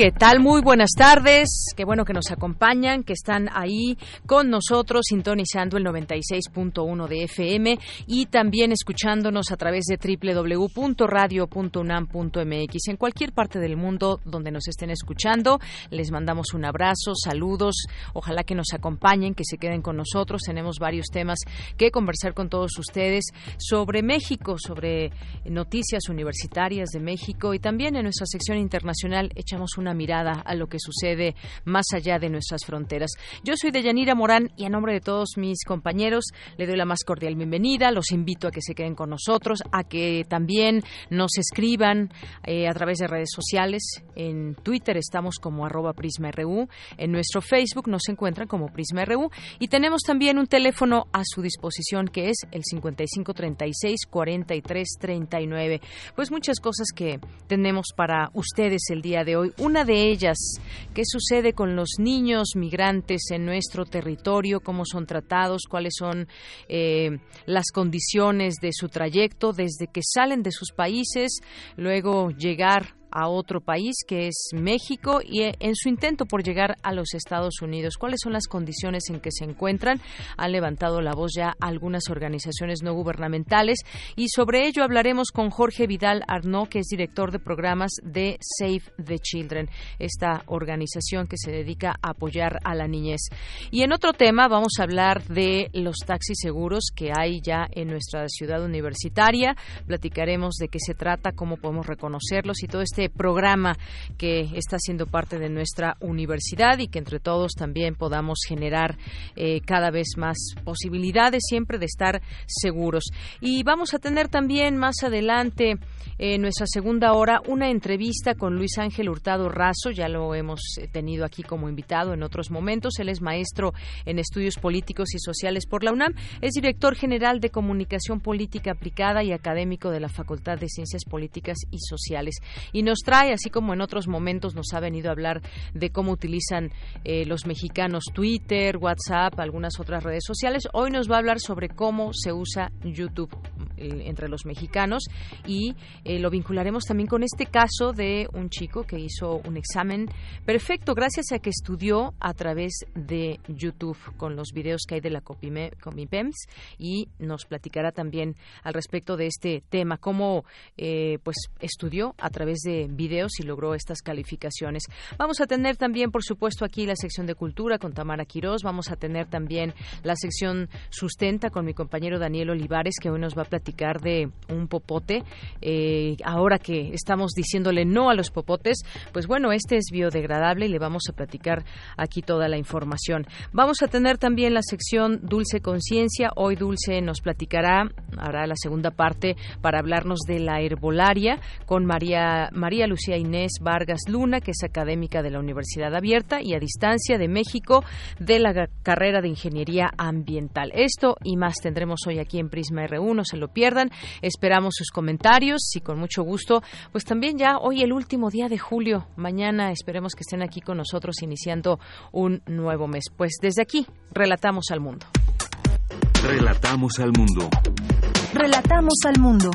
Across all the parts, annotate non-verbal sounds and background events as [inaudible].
¿Qué tal? Muy buenas tardes. Qué bueno que nos acompañan, que están ahí con nosotros sintonizando el 96.1 de FM y también escuchándonos a través de www.radio.unam.mx. En cualquier parte del mundo donde nos estén escuchando, les mandamos un abrazo, saludos. Ojalá que nos acompañen, que se queden con nosotros. Tenemos varios temas que conversar con todos ustedes sobre México, sobre noticias universitarias de México y también en nuestra sección internacional echamos una mirada a lo que sucede más allá de nuestras fronteras. Yo soy Deyanira Morán y a nombre de todos mis compañeros le doy la más cordial bienvenida. Los invito a que se queden con nosotros, a que también nos escriban eh, a través de redes sociales. En Twitter estamos como arroba PrismaRU. En nuestro Facebook nos encuentran como PrismaRU. Y tenemos también un teléfono a su disposición que es el 5536 4339. Pues muchas cosas que tenemos para ustedes el día de hoy. Una de ellas, ¿qué sucede con los niños migrantes en nuestro territorio? ¿Cómo son tratados? ¿Cuáles son eh, las condiciones de su trayecto desde que salen de sus países, luego llegar a otro país que es México y eh, en su intento por llegar a los Estados Unidos. ¿Cuáles son las condiciones en que se encuentran? Han levantado la voz ya algunas organizaciones no gubernamentales y sobre ello hablaremos con Jorge Vidal Arnaud, que es director de programas de Save the Children, esta organización que se dedica a apoyar a la niñez. Y en otro tema vamos a hablar de los taxis seguros que hay ya en nuestra ciudad universitaria. Platicaremos de qué se trata, cómo podemos reconocerlos y todo este este programa que está siendo parte de nuestra universidad y que entre todos también podamos generar eh, cada vez más posibilidades siempre de estar seguros. Y vamos a tener también más adelante en nuestra segunda hora una entrevista con Luis Ángel Hurtado Razo, ya lo hemos eh, tenido aquí como invitado en otros momentos. Él es maestro en estudios políticos y sociales por la UNAM, es director general de comunicación política aplicada y académico de la Facultad de Ciencias Políticas y Sociales. Y nos trae, así como en otros momentos nos ha venido a hablar de cómo utilizan eh, los mexicanos Twitter, WhatsApp, algunas otras redes sociales. Hoy nos va a hablar sobre cómo se usa YouTube eh, entre los mexicanos y eh, lo vincularemos también con este caso de un chico que hizo un examen perfecto gracias a que estudió a través de YouTube con los videos que hay de la Comipems y nos platicará también al respecto de este tema, cómo pues estudió a través de videos y logró estas calificaciones. Vamos a tener también, por supuesto, aquí la sección de cultura con Tamara Quirós. Vamos a tener también la sección sustenta con mi compañero Daniel Olivares, que hoy nos va a platicar de un popote. Eh, ahora que estamos diciéndole no a los popotes, pues bueno, este es biodegradable y le vamos a platicar aquí toda la información. Vamos a tener también la sección Dulce Conciencia. Hoy Dulce nos platicará, hará la segunda parte para hablarnos de la herbolaria con María María Lucía Inés Vargas Luna, que es académica de la Universidad Abierta y a distancia de México de la carrera de Ingeniería Ambiental. Esto y más tendremos hoy aquí en Prisma R1, no se lo pierdan. Esperamos sus comentarios y con mucho gusto, pues también ya hoy el último día de julio, mañana esperemos que estén aquí con nosotros iniciando un nuevo mes. Pues desde aquí, relatamos al mundo. Relatamos al mundo. Relatamos al mundo.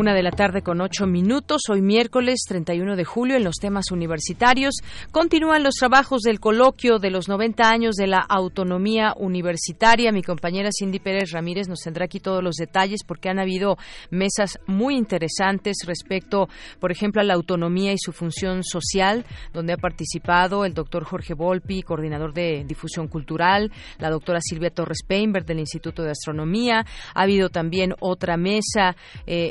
Una de la tarde con ocho minutos, hoy miércoles 31 de julio, en los temas universitarios. Continúan los trabajos del coloquio de los 90 años de la autonomía universitaria. Mi compañera Cindy Pérez Ramírez nos tendrá aquí todos los detalles porque han habido mesas muy interesantes respecto, por ejemplo, a la autonomía y su función social, donde ha participado el doctor Jorge Volpi, coordinador de difusión cultural, la doctora Silvia Torres Peinberg del Instituto de Astronomía. Ha habido también otra mesa, eh,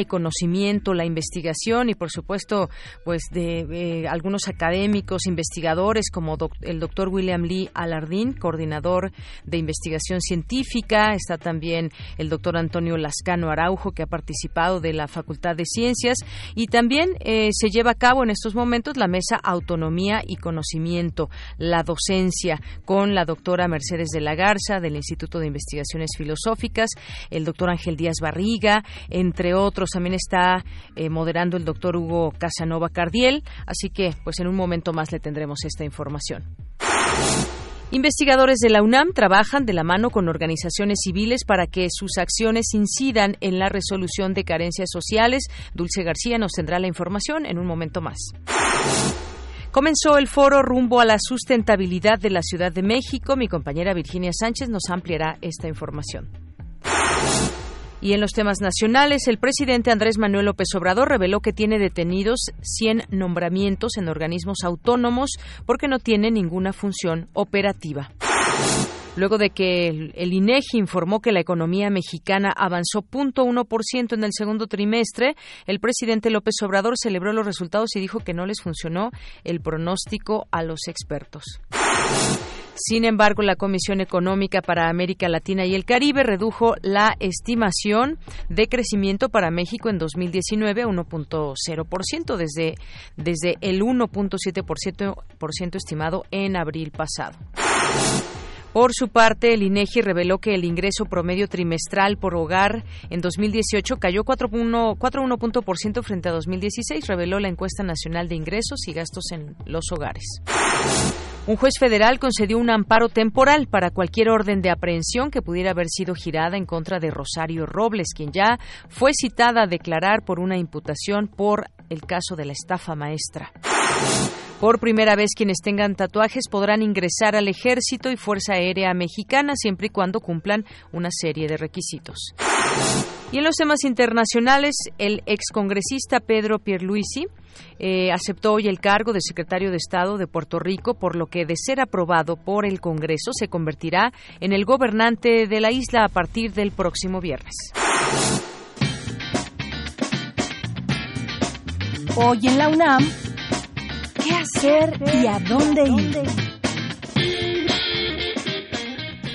y conocimiento, la investigación y, por supuesto, pues de eh, algunos académicos, investigadores como el doctor William Lee Alardín, coordinador de investigación científica. Está también el doctor Antonio Lascano Araujo, que ha participado de la Facultad de Ciencias. Y también eh, se lleva a cabo en estos momentos la mesa Autonomía y Conocimiento, la docencia, con la doctora Mercedes de la Garza del Instituto de Investigaciones Filosóficas, el doctor Ángel Díaz Barriga, entre otros. También está eh, moderando el doctor Hugo Casanova Cardiel, así que pues en un momento más le tendremos esta información. Investigadores de la UNAM trabajan de la mano con organizaciones civiles para que sus acciones incidan en la resolución de carencias sociales. Dulce García nos tendrá la información en un momento más. Comenzó el foro rumbo a la sustentabilidad de la Ciudad de México. Mi compañera Virginia Sánchez nos ampliará esta información. Y en los temas nacionales, el presidente Andrés Manuel López Obrador reveló que tiene detenidos 100 nombramientos en organismos autónomos porque no tiene ninguna función operativa. Luego de que el, INEGI informó que la economía mexicana avanzó 0.1% en el segundo trimestre, el presidente López Obrador celebró los resultados y dijo que no les funcionó el pronóstico a los expertos. Sin embargo, la Comisión Económica para América Latina y el Caribe redujo la estimación de crecimiento para México en 2019 a 1.0% desde, desde el 1.7% estimado en abril pasado. Por su parte, el INEGI reveló que el ingreso promedio trimestral por hogar en 2018 cayó 4.1% frente a 2016, reveló la encuesta nacional de ingresos y gastos en los hogares. Un juez federal concedió un amparo temporal para cualquier orden de aprehensión que pudiera haber sido girada en contra de Rosario Robles, quien ya fue citada a declarar por una imputación por el caso de la estafa maestra. Por primera vez, quienes tengan tatuajes podrán ingresar al Ejército y Fuerza Aérea Mexicana siempre y cuando cumplan una serie de requisitos. Y en los temas internacionales, el excongresista Pedro Pierluisi eh, aceptó hoy el cargo de secretario de Estado de Puerto Rico, por lo que, de ser aprobado por el Congreso, se convertirá en el gobernante de la isla a partir del próximo viernes. Hoy en la UNAM, ¿qué hacer y a dónde ir?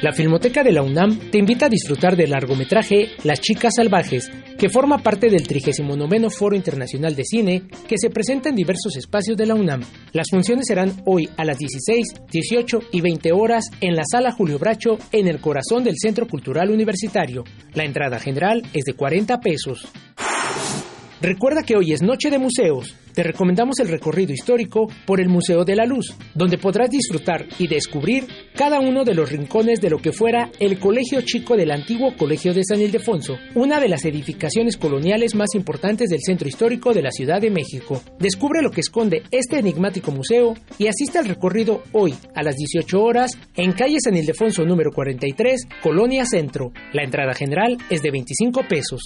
La Filmoteca de la UNAM te invita a disfrutar del largometraje Las Chicas Salvajes, que forma parte del 39 Foro Internacional de Cine, que se presenta en diversos espacios de la UNAM. Las funciones serán hoy a las 16, 18 y 20 horas en la Sala Julio Bracho, en el corazón del Centro Cultural Universitario. La entrada general es de 40 pesos. Recuerda que hoy es Noche de Museos. Te recomendamos el recorrido histórico por el Museo de la Luz, donde podrás disfrutar y descubrir cada uno de los rincones de lo que fuera el Colegio Chico del antiguo Colegio de San Ildefonso, una de las edificaciones coloniales más importantes del centro histórico de la Ciudad de México. Descubre lo que esconde este enigmático museo y asiste al recorrido hoy a las 18 horas en calle San Ildefonso número 43, Colonia Centro. La entrada general es de 25 pesos.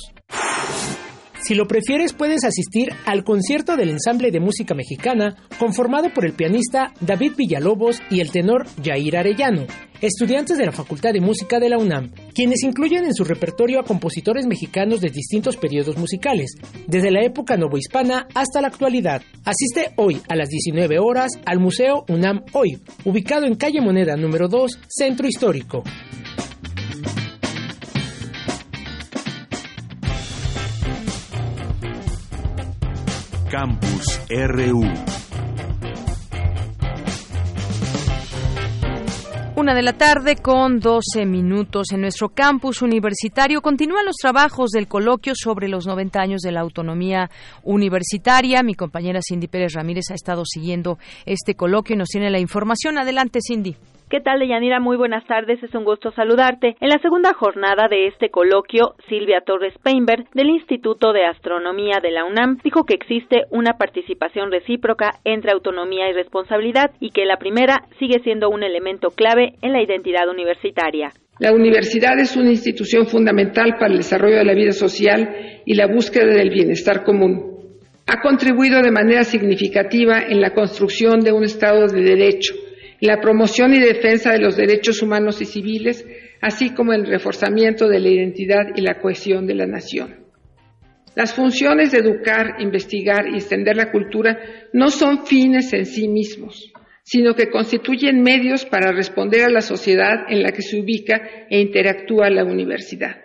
Si lo prefieres, puedes asistir al concierto del ensamble de música mexicana conformado por el pianista David Villalobos y el tenor Jair Arellano, estudiantes de la Facultad de Música de la UNAM, quienes incluyen en su repertorio a compositores mexicanos de distintos periodos musicales, desde la época novohispana hasta la actualidad. Asiste hoy a las 19 horas al Museo UNAM Hoy, ubicado en calle Moneda número 2, Centro Histórico. Campus RU. Una de la tarde con 12 minutos en nuestro campus universitario. Continúan los trabajos del coloquio sobre los 90 años de la autonomía universitaria. Mi compañera Cindy Pérez Ramírez ha estado siguiendo este coloquio y nos tiene la información. Adelante, Cindy. ¿Qué tal, Deyanira? Muy buenas tardes, es un gusto saludarte. En la segunda jornada de este coloquio, Silvia Torres Peinberg, del Instituto de Astronomía de la UNAM, dijo que existe una participación recíproca entre autonomía y responsabilidad y que la primera sigue siendo un elemento clave en la identidad universitaria. La universidad es una institución fundamental para el desarrollo de la vida social y la búsqueda del bienestar común. Ha contribuido de manera significativa en la construcción de un Estado de Derecho, la promoción y defensa de los derechos humanos y civiles, así como el reforzamiento de la identidad y la cohesión de la nación. Las funciones de educar, investigar y extender la cultura no son fines en sí mismos, sino que constituyen medios para responder a la sociedad en la que se ubica e interactúa la universidad.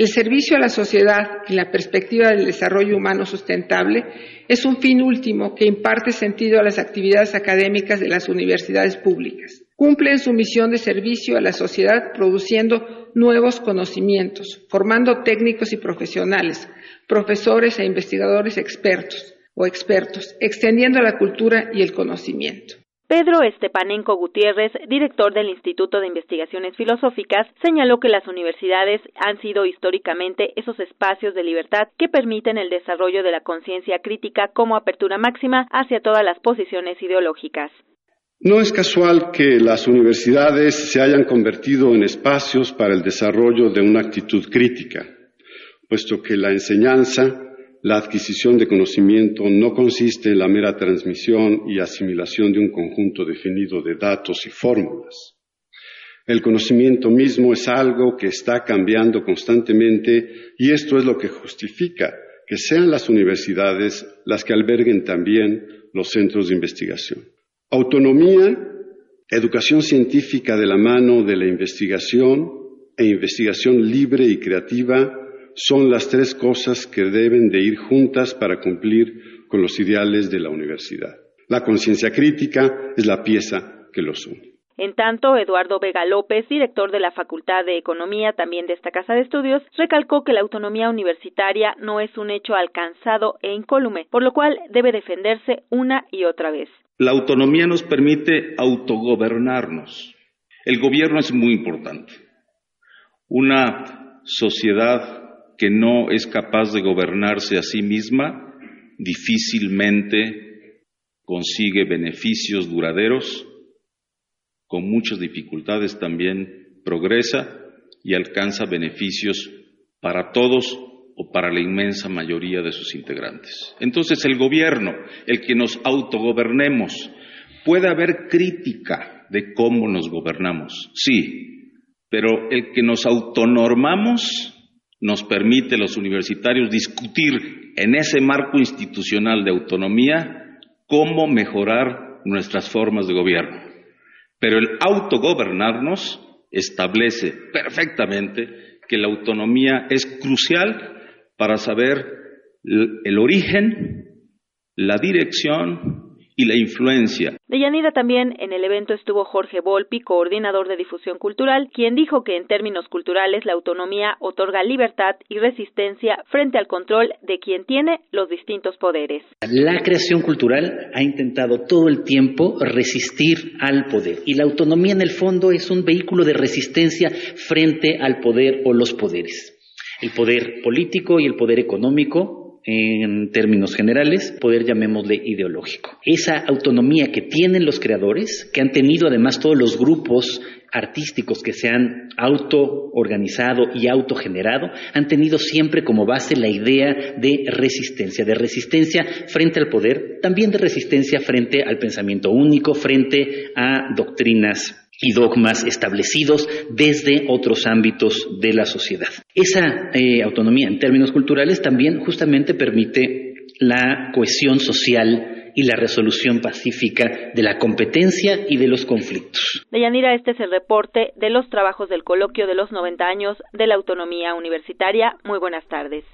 El servicio a la sociedad en la perspectiva del desarrollo humano sustentable es un fin último que imparte sentido a las actividades académicas de las universidades públicas. Cumplen su misión de servicio a la sociedad produciendo nuevos conocimientos, formando técnicos y profesionales, profesores e investigadores expertos o expertos, extendiendo la cultura y el conocimiento. Pedro Estepanenco Gutiérrez, director del Instituto de Investigaciones Filosóficas, señaló que las universidades han sido históricamente esos espacios de libertad que permiten el desarrollo de la conciencia crítica como apertura máxima hacia todas las posiciones ideológicas. No es casual que las universidades se hayan convertido en espacios para el desarrollo de una actitud crítica, puesto que la enseñanza la adquisición de conocimiento no consiste en la mera transmisión y asimilación de un conjunto definido de datos y fórmulas. El conocimiento mismo es algo que está cambiando constantemente y esto es lo que justifica que sean las universidades las que alberguen también los centros de investigación. Autonomía, educación científica de la mano de la investigación e investigación libre y creativa son las tres cosas que deben de ir juntas para cumplir con los ideales de la universidad. La conciencia crítica es la pieza que los une. En tanto, Eduardo Vega López, director de la Facultad de Economía también de esta Casa de Estudios, recalcó que la autonomía universitaria no es un hecho alcanzado e incólume, por lo cual debe defenderse una y otra vez. La autonomía nos permite autogobernarnos. El gobierno es muy importante. Una sociedad que no es capaz de gobernarse a sí misma, difícilmente consigue beneficios duraderos, con muchas dificultades también progresa y alcanza beneficios para todos o para la inmensa mayoría de sus integrantes. Entonces el gobierno, el que nos autogobernemos, puede haber crítica de cómo nos gobernamos, sí, pero el que nos autonormamos nos permite los universitarios discutir en ese marco institucional de autonomía cómo mejorar nuestras formas de gobierno. Pero el autogobernarnos establece perfectamente que la autonomía es crucial para saber el origen, la dirección y la influencia. De Yanira también en el evento estuvo Jorge Volpi, coordinador de difusión cultural, quien dijo que en términos culturales la autonomía otorga libertad y resistencia frente al control de quien tiene los distintos poderes. La creación cultural ha intentado todo el tiempo resistir al poder y la autonomía en el fondo es un vehículo de resistencia frente al poder o los poderes. El poder político y el poder económico en términos generales, poder llamémosle ideológico. Esa autonomía que tienen los creadores, que han tenido además todos los grupos artísticos que se han autoorganizado y autogenerado, han tenido siempre como base la idea de resistencia, de resistencia frente al poder, también de resistencia frente al pensamiento único, frente a doctrinas y dogmas establecidos desde otros ámbitos de la sociedad. Esa eh, autonomía en términos culturales también justamente permite la cohesión social y la resolución pacífica de la competencia y de los conflictos. Deyanira, este es el reporte de los trabajos del coloquio de los 90 años de la autonomía universitaria. Muy buenas tardes.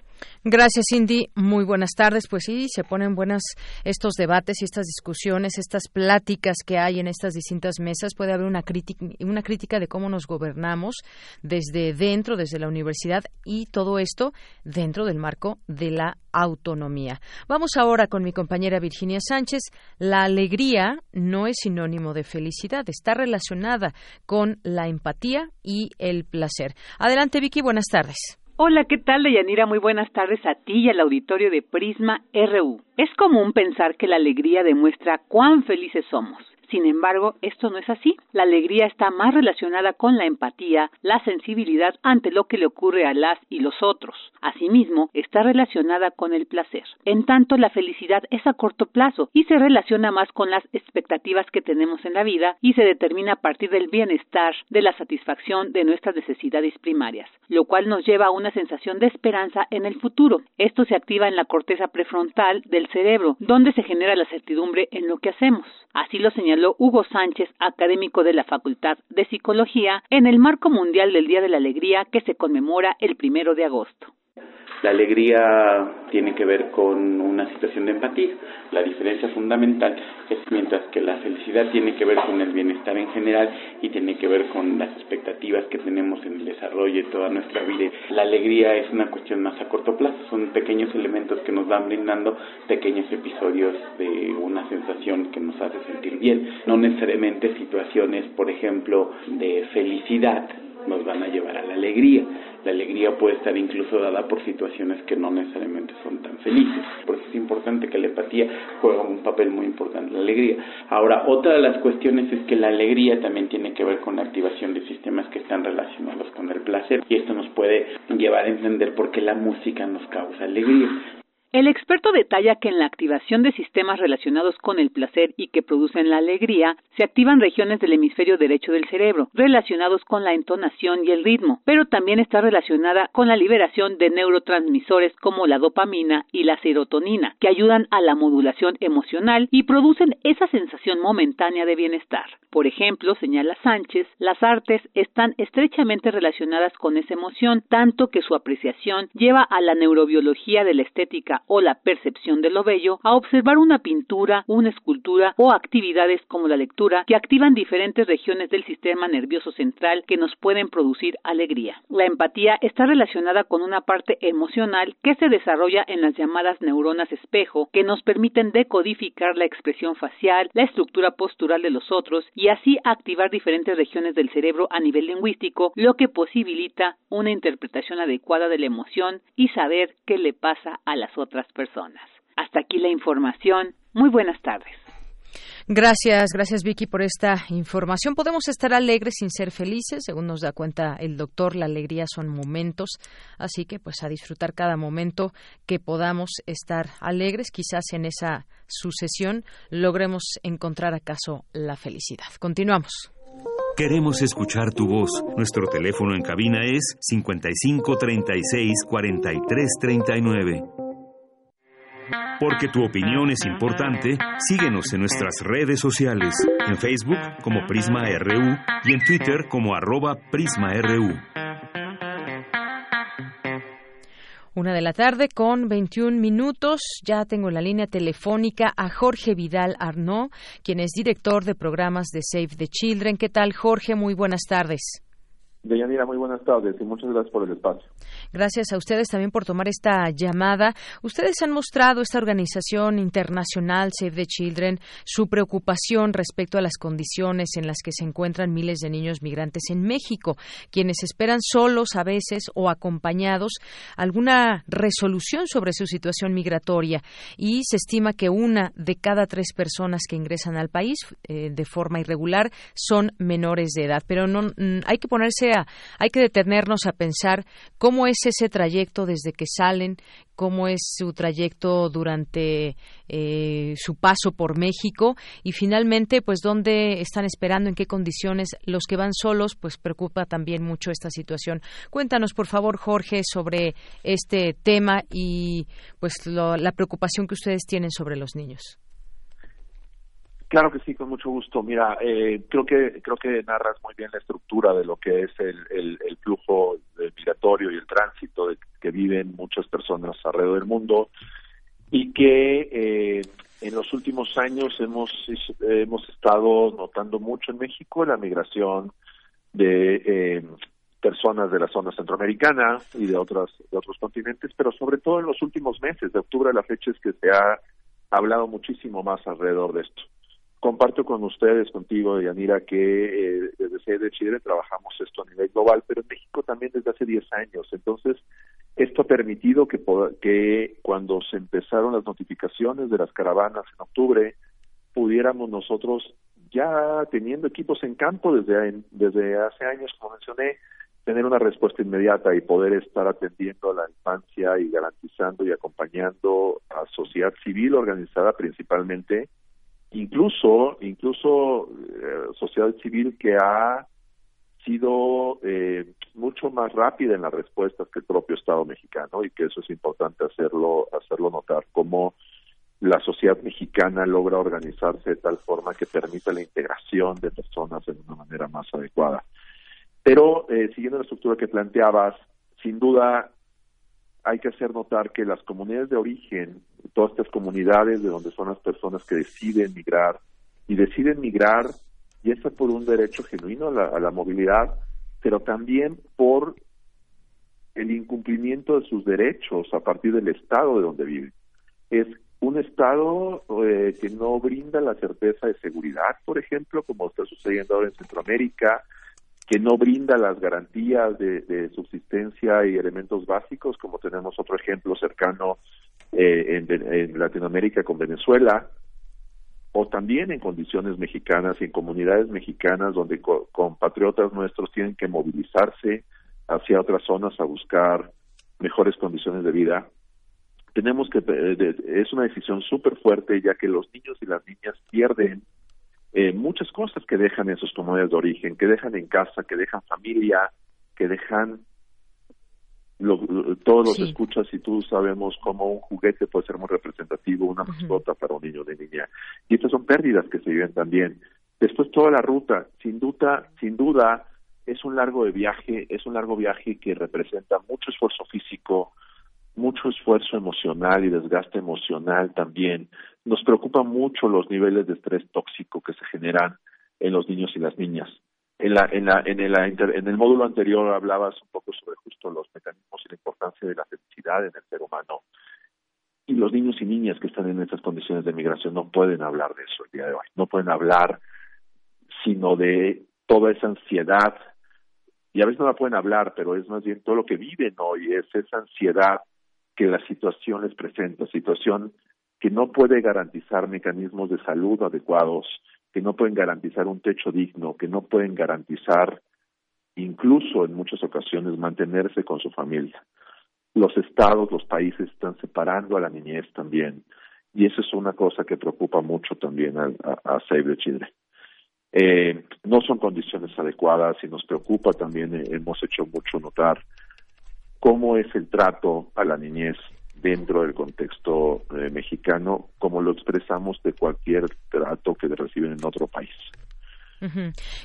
Gracias, Cindy. Muy buenas tardes. Pues sí, se ponen buenas estos debates y estas discusiones, estas pláticas que hay en estas distintas mesas. Puede haber una crítica, una crítica de cómo nos gobernamos desde dentro, desde la universidad y todo esto dentro del marco de la autonomía. Vamos ahora con mi compañera Virginia Sánchez. La alegría no es sinónimo de felicidad, está relacionada con la empatía y el placer. Adelante, Vicky, buenas tardes. Hola, ¿qué tal, Deyanira? Muy buenas tardes a ti y al auditorio de Prisma RU. Es común pensar que la alegría demuestra cuán felices somos. Sin embargo, esto no es así. La alegría está más relacionada con la empatía, la sensibilidad ante lo que le ocurre a las y los otros. Asimismo, está relacionada con el placer. En tanto, la felicidad es a corto plazo y se relaciona más con las expectativas que tenemos en la vida y se determina a partir del bienestar, de la satisfacción de nuestras necesidades primarias, lo cual nos lleva a una sensación de esperanza en el futuro. Esto se activa en la corteza prefrontal del cerebro, donde se genera la certidumbre en lo que hacemos. Así lo señala Hugo Sánchez, académico de la Facultad de Psicología, en el marco mundial del Día de la Alegría que se conmemora el primero de agosto. La alegría tiene que ver con una situación de empatía. La diferencia fundamental es mientras que la felicidad tiene que ver con el bienestar en general y tiene que ver con las expectativas que tenemos en el desarrollo de toda nuestra vida. La alegría es una cuestión más a corto plazo, son pequeños elementos que nos van brindando pequeños episodios de una sensación que nos hace sentir bien, no necesariamente situaciones, por ejemplo, de felicidad nos van a llevar a la alegría. La alegría puede estar incluso dada por situaciones que no necesariamente son tan felices. Por eso es importante que la empatía juegue un papel muy importante en la alegría. Ahora, otra de las cuestiones es que la alegría también tiene que ver con la activación de sistemas que están relacionados con el placer y esto nos puede llevar a entender por qué la música nos causa alegría. El experto detalla que en la activación de sistemas relacionados con el placer y que producen la alegría, se activan regiones del hemisferio derecho del cerebro, relacionados con la entonación y el ritmo, pero también está relacionada con la liberación de neurotransmisores como la dopamina y la serotonina, que ayudan a la modulación emocional y producen esa sensación momentánea de bienestar. Por ejemplo, señala Sánchez, las artes están estrechamente relacionadas con esa emoción, tanto que su apreciación lleva a la neurobiología de la estética o la percepción de lo bello a observar una pintura, una escultura o actividades como la lectura que activan diferentes regiones del sistema nervioso central que nos pueden producir alegría. La empatía está relacionada con una parte emocional que se desarrolla en las llamadas neuronas espejo que nos permiten decodificar la expresión facial, la estructura postural de los otros y así activar diferentes regiones del cerebro a nivel lingüístico, lo que posibilita una interpretación adecuada de la emoción y saber qué le pasa a las otras personas. Hasta aquí la información. Muy buenas tardes. Gracias, gracias Vicky por esta información. Podemos estar alegres sin ser felices, según nos da cuenta el doctor, la alegría son momentos, así que pues a disfrutar cada momento que podamos estar alegres, quizás en esa sucesión logremos encontrar acaso la felicidad. Continuamos. Queremos escuchar tu voz. Nuestro teléfono en cabina es 55 36 43 39. Porque tu opinión es importante, síguenos en nuestras redes sociales, en Facebook como Prisma RU y en Twitter como arroba PrismaRU. Una de la tarde con 21 minutos. Ya tengo en la línea telefónica a Jorge Vidal Arnaud, quien es director de programas de Save the Children. ¿Qué tal, Jorge? Muy buenas tardes. Deyanira, muy buenas tardes y muchas gracias por el espacio. Gracias a ustedes también por tomar esta llamada. Ustedes han mostrado, esta organización internacional Save the Children, su preocupación respecto a las condiciones en las que se encuentran miles de niños migrantes en México, quienes esperan solos a veces o acompañados alguna resolución sobre su situación migratoria. Y se estima que una de cada tres personas que ingresan al país eh, de forma irregular son menores de edad. Pero no, mm, hay que ponerse hay que detenernos a pensar cómo es ese trayecto desde que salen, cómo es su trayecto durante eh, su paso por México y finalmente, pues dónde están esperando, en qué condiciones los que van solos, pues preocupa también mucho esta situación. Cuéntanos, por favor, Jorge, sobre este tema y pues la preocupación que ustedes tienen sobre los niños. Claro que sí, con mucho gusto. Mira, eh, creo que creo que narras muy bien la estructura de lo que es el, el, flujo migratorio y el tránsito que viven muchas personas alrededor del mundo y que eh, en los últimos años hemos hemos estado notando mucho en México la migración de eh, personas de la zona centroamericana y de otras de otros continentes, pero sobre todo en los últimos meses de octubre a la fecha es que se ha hablado muchísimo más alrededor de esto comparto con ustedes, contigo, Yanira, que eh, desde Sede de Chile trabajamos esto a nivel global, pero en México también desde hace 10 años. Entonces, esto ha permitido que, que cuando se empezaron las notificaciones de las caravanas en octubre, pudiéramos nosotros, ya teniendo equipos en campo desde, desde hace años, como mencioné, tener una respuesta inmediata y poder estar atendiendo a la infancia y garantizando y acompañando a sociedad civil organizada principalmente incluso incluso eh, sociedad civil que ha sido eh, mucho más rápida en las respuestas que el propio Estado mexicano y que eso es importante hacerlo hacerlo notar como la sociedad mexicana logra organizarse de tal forma que permita la integración de personas de una manera más adecuada. Pero eh, siguiendo la estructura que planteabas, sin duda hay que hacer notar que las comunidades de origen, todas estas comunidades de donde son las personas que deciden migrar, y deciden migrar, y eso por un derecho genuino a la, movilidad, pero también por el incumplimiento de sus derechos a partir del estado de donde viven. Es un estado eh, que no brinda la certeza de seguridad, por ejemplo, como está sucediendo ahora en Centroamérica, que no brinda las garantías de, subsistencia y elementos básicos, como tenemos otro ejemplo cercano eh, en, Latinoamérica con Venezuela, o también en condiciones mexicanas y en comunidades mexicanas donde compatriotas nuestros tienen que movilizarse hacia otras zonas a buscar mejores condiciones de vida. Tenemos que, eh, es una decisión súper fuerte ya que los niños y las niñas pierden eh, muchas cosas que dejan en sus comunidades de origen, que dejan en casa, que dejan familia, que dejan todos los escuchas y tú sabemos cómo un juguete puede ser muy representativo, una mascota para un niño o de niña. Y estas son pérdidas que se viven también. Después toda la ruta, sin duda, sin duda, es un largo de viaje, es un largo viaje que representa mucho esfuerzo físico, mucho esfuerzo emocional y desgaste emocional también. Nos preocupa mucho los niveles de estrés tóxico que se generan en los niños y las niñas. En, la, en, la, en, el, en el módulo anterior hablabas un poco sobre justo los mecanismos y la importancia de la felicidad en el ser humano. Y los niños y niñas que están en estas condiciones de migración no pueden hablar de eso el día de hoy. No pueden hablar sino de toda esa ansiedad. Y a veces no la pueden hablar, pero es más bien todo lo que viven hoy, es esa ansiedad que la situación les presenta, situación que no puede garantizar mecanismos de salud adecuados, que no pueden garantizar un techo digno, que no pueden garantizar incluso en muchas ocasiones mantenerse con su familia. Los estados, los países están separando a la niñez también y eso es una cosa que preocupa mucho también a, Save the Children. Eh, no son condiciones adecuadas y nos preocupa también, eh, hemos hecho mucho notar cómo es el trato a la niñez dentro del contexto eh, mexicano, como lo expresamos de cualquier trato que reciben en otro país.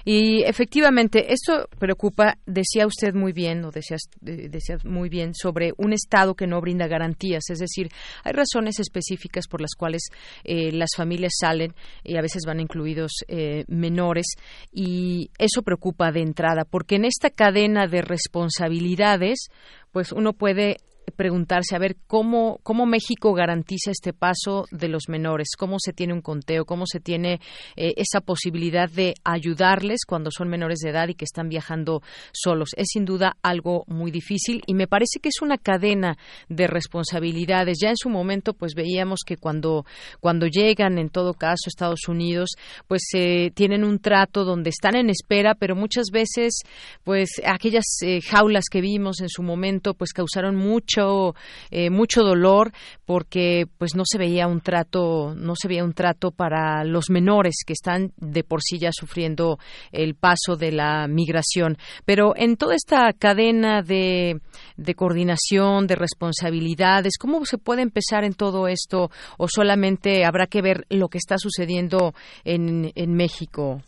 Y efectivamente, esto preocupa, decía usted muy bien, o decía, decía, muy bien, sobre un Estado que no brinda garantías. Es decir, hay razones específicas por las cuales eh, las familias salen y a veces van incluidos eh, menores, y eso preocupa de entrada, porque en esta cadena de responsabilidades, pues uno puede preguntarse a ver cómo, cómo México garantiza este paso de los menores, cómo se tiene un conteo, cómo se tiene eh, esa posibilidad de ayudarles cuando son menores de edad y que están viajando solos. Es sin duda algo muy difícil y me parece que es una cadena de responsabilidades. Ya en su momento, pues veíamos que cuando, cuando llegan, en todo caso, Estados Unidos, pues eh, tienen un trato donde están en espera, pero muchas veces, pues aquellas eh, jaulas que vimos en su momento, pues causaron mucho mucho eh, mucho dolor porque pues no se veía un trato no se veía un trato para los menores que están de por sí ya sufriendo el paso de la migración. Pero en toda esta cadena de, de coordinación, de responsabilidades, ¿cómo se puede empezar en todo esto o solamente habrá que ver lo que está sucediendo en, en México,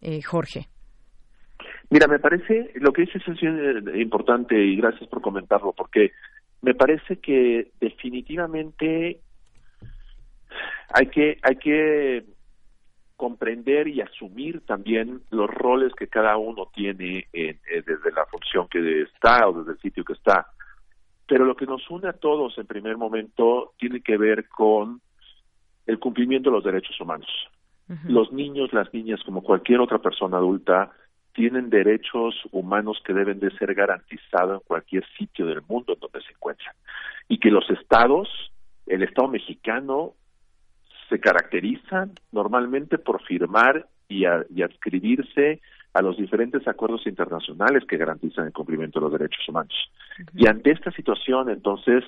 eh, Jorge? Mira, me parece, lo que dices es eh, importante y gracias por comentarlo, porque me parece que definitivamente hay que, hay que comprender y asumir también los roles que cada uno tiene eh, desde la función que está o desde el sitio que está. Pero lo que nos une a todos en primer momento tiene que ver con el cumplimiento de los derechos humanos. Los niños, las niñas, como cualquier otra persona adulta, tienen derechos humanos que deben de ser garantizados en cualquier sitio del mundo en donde se encuentran. Y que los estados, el Estado mexicano, se caracterizan normalmente por firmar y, adscribirse a los diferentes acuerdos internacionales que garantizan el cumplimiento de los derechos humanos. Y ante esta situación, entonces,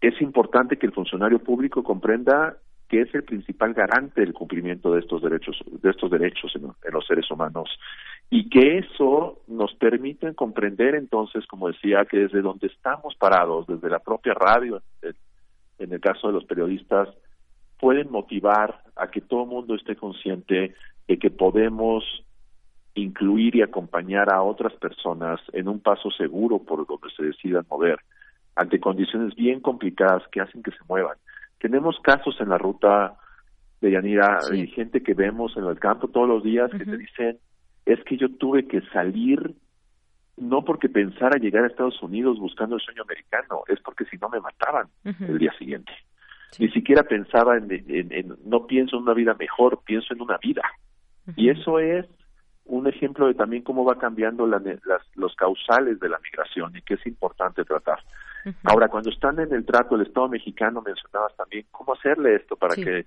es importante que el funcionario público comprenda que es el principal garante del cumplimiento de estos derechos, de estos derechos en, los seres humanos y que eso nos permite comprender entonces, como decía, que desde donde estamos parados, desde la propia radio, en el caso de los periodistas, pueden motivar a que todo el mundo esté consciente de que podemos incluir y acompañar a otras personas en un paso seguro por donde se decidan mover ante condiciones bien complicadas que hacen que se muevan. Tenemos casos en la ruta de Yanira y gente que vemos en el campo todos los días que te dicen es que yo tuve que salir no porque pensara llegar a Estados Unidos buscando el sueño americano, es porque si no me mataban el día siguiente. Ni siquiera pensaba en, en, no pienso en una vida mejor, pienso en una vida. Y eso es un ejemplo de también cómo va cambiando las, los causales de la migración y que es importante tratar. Ahora, cuando están en el trato del Estado mexicano, mencionabas también cómo hacerle esto para que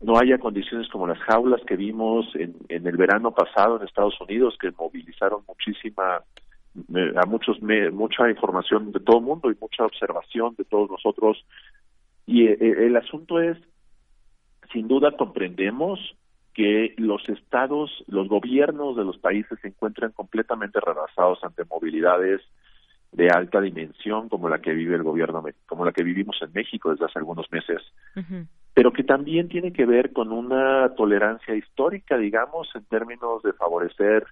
no haya condiciones como las jaulas que vimos en, en el verano pasado en Estados Unidos, que movilizaron muchísima a muchos mucha información de todo el mundo y mucha observación de todos nosotros. Y eh, eh, el asunto es sin duda comprendemos que los estados, los gobiernos de los países se encuentran completamente rebasados ante movilidades de alta dimensión como la que vive el gobierno, como la que vivimos en México desde hace algunos meses, pero que también tiene que ver con una tolerancia histórica, digamos, en términos de favorecer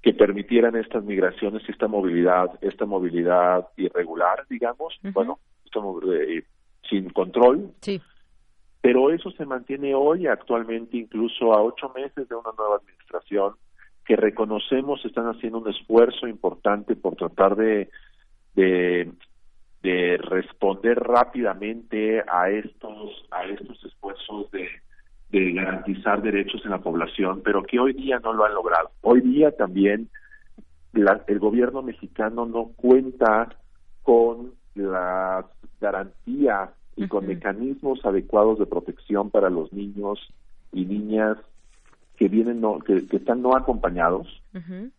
que permitieran estas migraciones y esta movilidad, esta movilidad irregular, digamos, bueno, eh, sin control. Sí. Pero eso se mantiene hoy actualmente, incluso a ocho meses de una nueva administración, que reconocemos están haciendo un esfuerzo importante por tratar de, de, responder rápidamente a estos, a estos esfuerzos de, de garantizar derechos en la población, pero que hoy día no lo han logrado. Hoy día también el gobierno mexicano no cuenta con la garantía y con mecanismos adecuados de protección para los niños y niñas que vienen no, que, están no acompañados,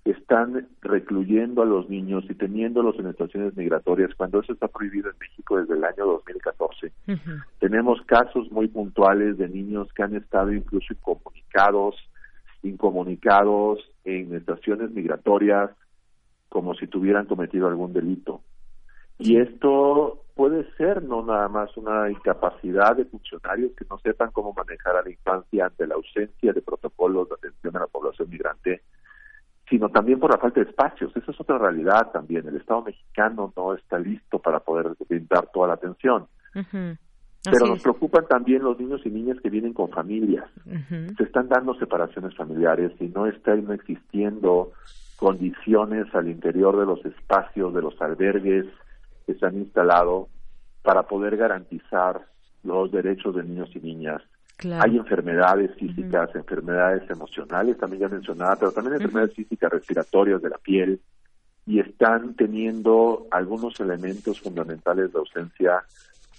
están recluyendo a los niños y teniéndolos en estaciones migratorias cuando eso está prohibido en México desde el año 2014. Tenemos casos muy puntuales de niños que han estado incluso incomunicados, incomunicados en estaciones migratorias como si tuvieran cometido algún delito. Y esto puede ser no nada más una incapacidad de funcionarios que no sepan cómo manejar a la infancia ante la ausencia de protocolos de atención a la población migrante, sino también por la falta de espacios. Esa es otra realidad también. El Estado mexicano no está listo para poder brindar toda la atención. Pero nos preocupan también los niños y niñas que vienen con familias. Se están dando separaciones familiares y no están existiendo condiciones al interior de los espacios, de los albergues, que se han instalado para poder garantizar los derechos de niños y niñas. Hay enfermedades físicas, enfermedades emocionales, también ya mencionaba, pero también enfermedades físicas respiratorias de la piel, y están teniendo algunos elementos fundamentales de ausencia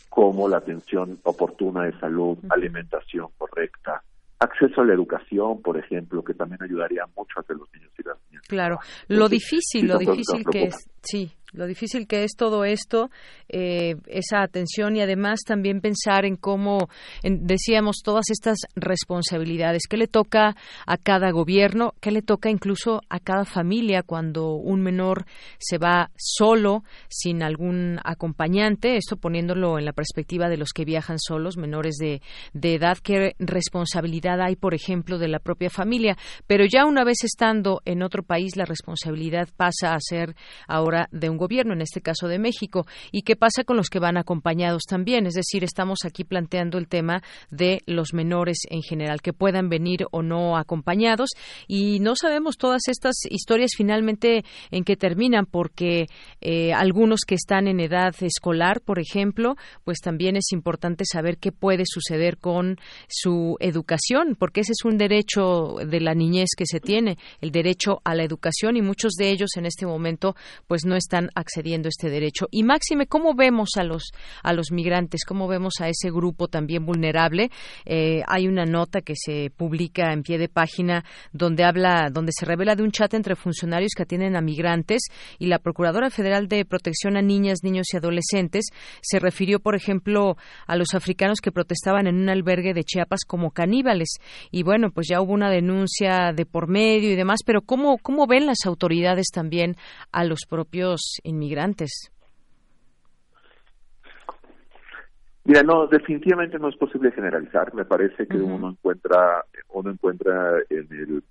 como la atención oportuna de salud, alimentación correcta, acceso a la educación, por ejemplo, que también ayudaría mucho a que los niños y las niñas. Claro, lo difícil, lo difícil que es, sí, lo difícil que es todo esto, eh, esa atención y además también pensar en cómo, decíamos, todas estas responsabilidades, qué le toca a cada gobierno, qué le toca incluso a cada familia cuando un menor se va solo, sin algún acompañante, esto poniéndolo en la perspectiva de los que viajan solos, menores de, de edad, qué responsabilidad hay, por ejemplo, de la propia familia. Pero ya una vez estando en otro país, la responsabilidad pasa a ser ahora de un gobierno, en este caso de México. ¿Y qué pasa con los que van acompañados también? Es decir, estamos aquí planteando el tema de los menores en general, que puedan venir o no acompañados. Y no sabemos todas estas historias finalmente en qué terminan, porque eh, algunos que están en edad escolar, por ejemplo, pues también es importante saber qué puede suceder con su educación, porque ese es un derecho de la niñez que se tiene, el derecho a la educación y muchos de ellos en este momento pues no están accediendo a este derecho. Y máxime, ¿cómo vemos a los a los migrantes? ¿Cómo vemos a ese grupo también vulnerable? Eh, hay una nota que se publica en pie de página donde habla, donde se revela de un chat entre funcionarios que atienden a migrantes y la Procuradora Federal de Protección a Niñas, Niños y Adolescentes se refirió, por ejemplo, a los africanos que protestaban en un albergue de Chiapas como caníbales. Y bueno, pues ya hubo una denuncia de por medio y demás, pero ¿cómo, cómo ven las autoridades también a los propios inmigrantes? Mira, no, definitivamente no es posible generalizar. Me parece que uno encuentra, uno encuentra en el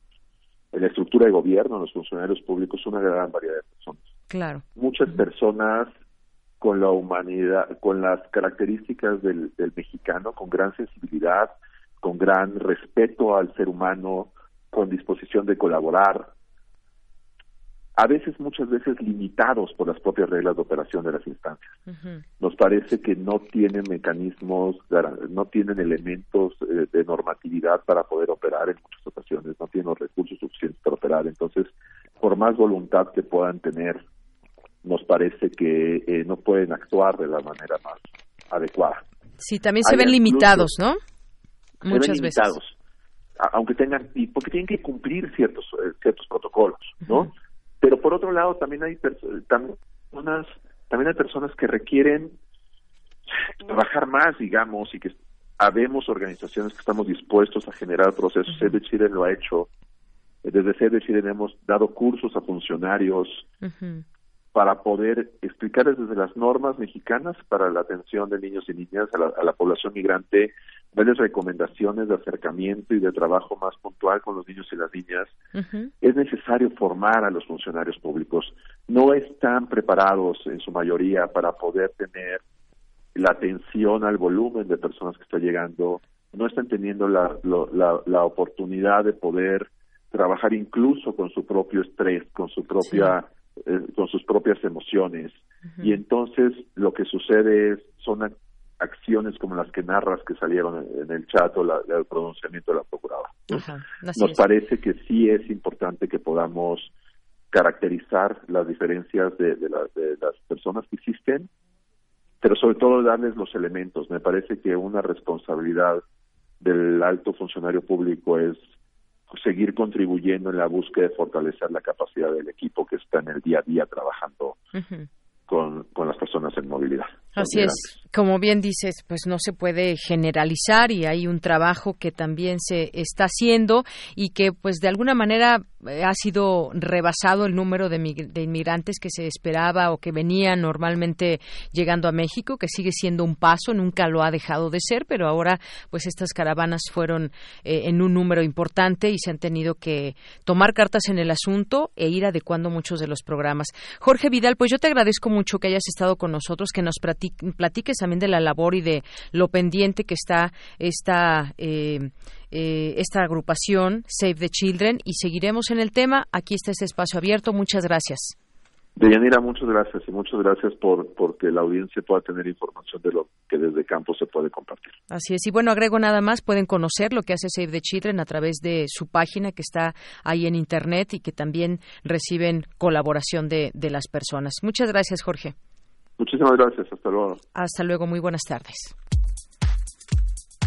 en la estructura de gobierno, en los funcionarios públicos, una gran variedad de personas. Claro. Muchas personas con la humanidad, con las características del, del mexicano, con gran sensibilidad, con gran respeto al ser humano, con disposición de colaborar, a veces, muchas veces limitados por las propias reglas de operación de las instancias. Nos parece que no tienen mecanismos, no tienen elementos eh, de normatividad para poder operar en muchas ocasiones, no tienen los recursos suficientes para operar. Entonces, por más voluntad que puedan tener, nos parece que eh, no pueden actuar de la manera más adecuada. Sí, también se ven limitados, ¿no? Muchas limitados, veces. Aunque tengan, y porque tienen que cumplir ciertos, eh, ciertos protocolos, ¿no? Pero por otro lado, también hay personas, también hay personas que requieren trabajar más, digamos, y que habemos organizaciones que estamos dispuestos a generar procesos. Uh de Chile lo ha hecho. Desde Chile hemos dado cursos a funcionarios para poder explicarles desde las normas mexicanas para la atención de niños y niñas a la, población migrante, darles recomendaciones de acercamiento y de trabajo más puntual con los niños y las niñas. Es necesario formar a los funcionarios públicos. No están preparados en su mayoría para poder tener la atención al volumen de personas que está llegando, no están teniendo la, la, la oportunidad de poder trabajar incluso con su propio estrés, con su propia eh, con sus propias emociones. Y entonces lo que sucede es, son acciones como las que narras que salieron en, el chat o el pronunciamiento de la procuradora. Nos parece que sí es importante que podamos caracterizar las diferencias de, de, de las personas que existen, pero sobre todo darles los elementos. Me parece que una responsabilidad del alto funcionario público es seguir contribuyendo en la búsqueda de fortalecer la capacidad del equipo que está en el día a día trabajando con, con las personas en movilidad. Así es, como bien dices, pues no se puede generalizar y hay un trabajo que también se está haciendo y que pues de alguna manera eh, ha sido rebasado el número de, inmigrantes que se esperaba o que venían normalmente llegando a México, que sigue siendo un paso, nunca lo ha dejado de ser, pero ahora pues estas caravanas fueron eh, en un número importante y se han tenido que tomar cartas en el asunto e ir adecuando muchos de los programas. Jorge Vidal, pues yo te agradezco mucho que hayas estado con nosotros, que nos platiques también de la labor y de lo pendiente que está esta, eh, eh, esta agrupación Save the Children y seguiremos en el tema. Aquí está este espacio abierto. Muchas gracias. Deyanira, muchas gracias y muchas gracias por porque la audiencia pueda tener información de lo que desde campo se puede compartir. Así es. Y bueno, agrego nada más, pueden conocer lo que hace Save the Children a través de su página que está ahí en Internet y que también reciben colaboración de, de las personas. Muchas gracias, Jorge. Muchísimas gracias. Hasta luego. Hasta luego. Muy buenas tardes.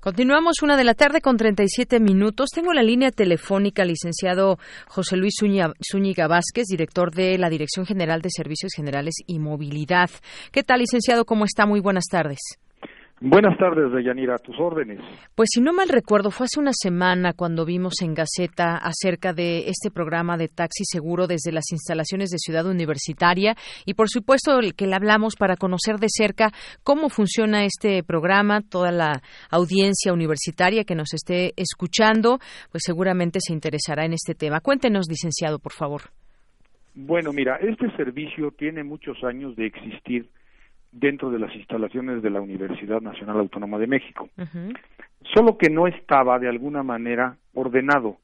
Continuamos una de la tarde con 37 minutos. Tengo la línea telefónica licenciado José Luis Zúñiga Vázquez, director de la Dirección General de Servicios Generales y Movilidad. ¿Qué tal, licenciado? ¿Cómo está? Muy buenas tardes. Buenas tardes, Deyanira, a tus órdenes. Pues si no mal recuerdo, fue hace una semana cuando vimos en Gaceta acerca de este programa de taxi seguro desde las instalaciones de Ciudad Universitaria y por supuesto el que le hablamos para conocer de cerca cómo funciona este programa, toda la audiencia universitaria que nos esté escuchando, pues seguramente se interesará en este tema. Cuéntenos, licenciado, por favor. Bueno, mira, este servicio tiene muchos años de existir dentro de las instalaciones de la Universidad Nacional Autónoma de México. Solo que no estaba de alguna manera ordenado.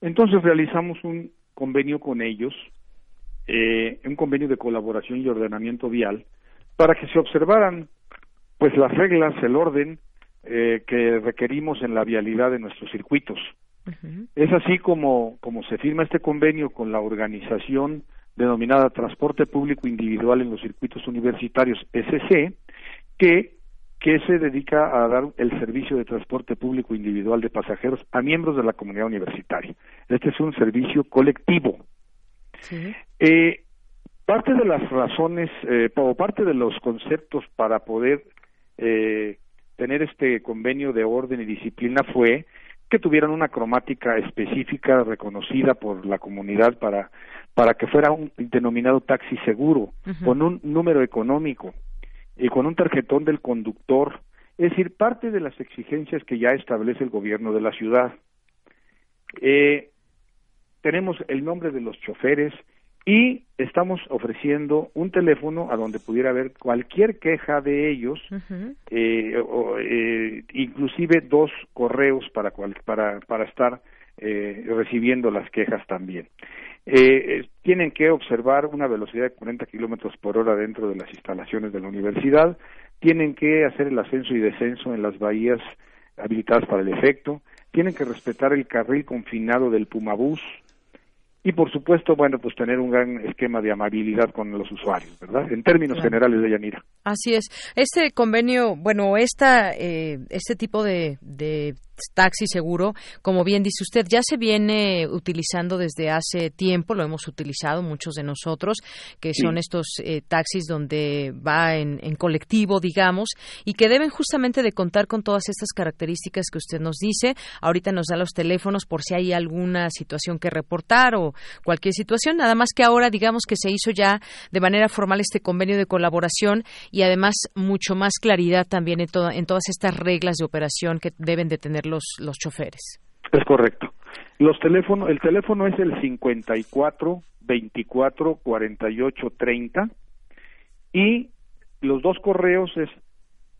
Entonces realizamos un convenio con ellos, eh, un convenio de colaboración y ordenamiento vial, para que se observaran pues las reglas, el orden eh, que requerimos en la vialidad de nuestros circuitos. Es así como, como se firma este convenio con la organización denominada Transporte Público Individual en los Circuitos Universitarios, SC, que, que se dedica a dar el servicio de transporte público individual de pasajeros a miembros de la comunidad universitaria. Este es un servicio colectivo. Eh, parte de las razones eh, o parte de los conceptos para poder eh, tener este convenio de orden y disciplina fue que tuvieran una cromática específica reconocida por la comunidad para para que fuera un denominado taxi seguro, con un número económico y con un tarjetón del conductor, es decir, parte de las exigencias que ya establece el gobierno de la ciudad. Eh, tenemos el nombre de los choferes y estamos ofreciendo un teléfono a donde pudiera haber cualquier queja de ellos, eh, eh, inclusive dos correos para, para, para estar recibiendo las quejas también. Eh, tienen que observar una velocidad de 40 kilómetros por hora dentro de las instalaciones de la universidad, tienen que hacer el ascenso y descenso en las bahías habilitadas para el efecto, tienen que respetar el carril confinado del Pumabús, y por supuesto, bueno, pues tener un gran esquema de amabilidad con los usuarios, ¿verdad? En términos generales de Yanira. Así es. Este convenio, bueno, esta, eh, este tipo de, de taxi seguro, como bien dice usted, ya se viene utilizando desde hace tiempo, lo hemos utilizado muchos de nosotros, que son estos eh, taxis donde va en, colectivo, digamos, y que deben justamente de contar con todas estas características que usted nos dice. Ahorita nos da los teléfonos por si hay alguna situación que reportar o cualquier situación, nada más que ahora digamos que se hizo ya de manera formal este convenio de colaboración y además mucho más claridad también en, en todas estas reglas de operación que deben de tener los, los choferes. Es correcto. Los teléfonos, el teléfono es el 54 24 48 30 y los dos correos es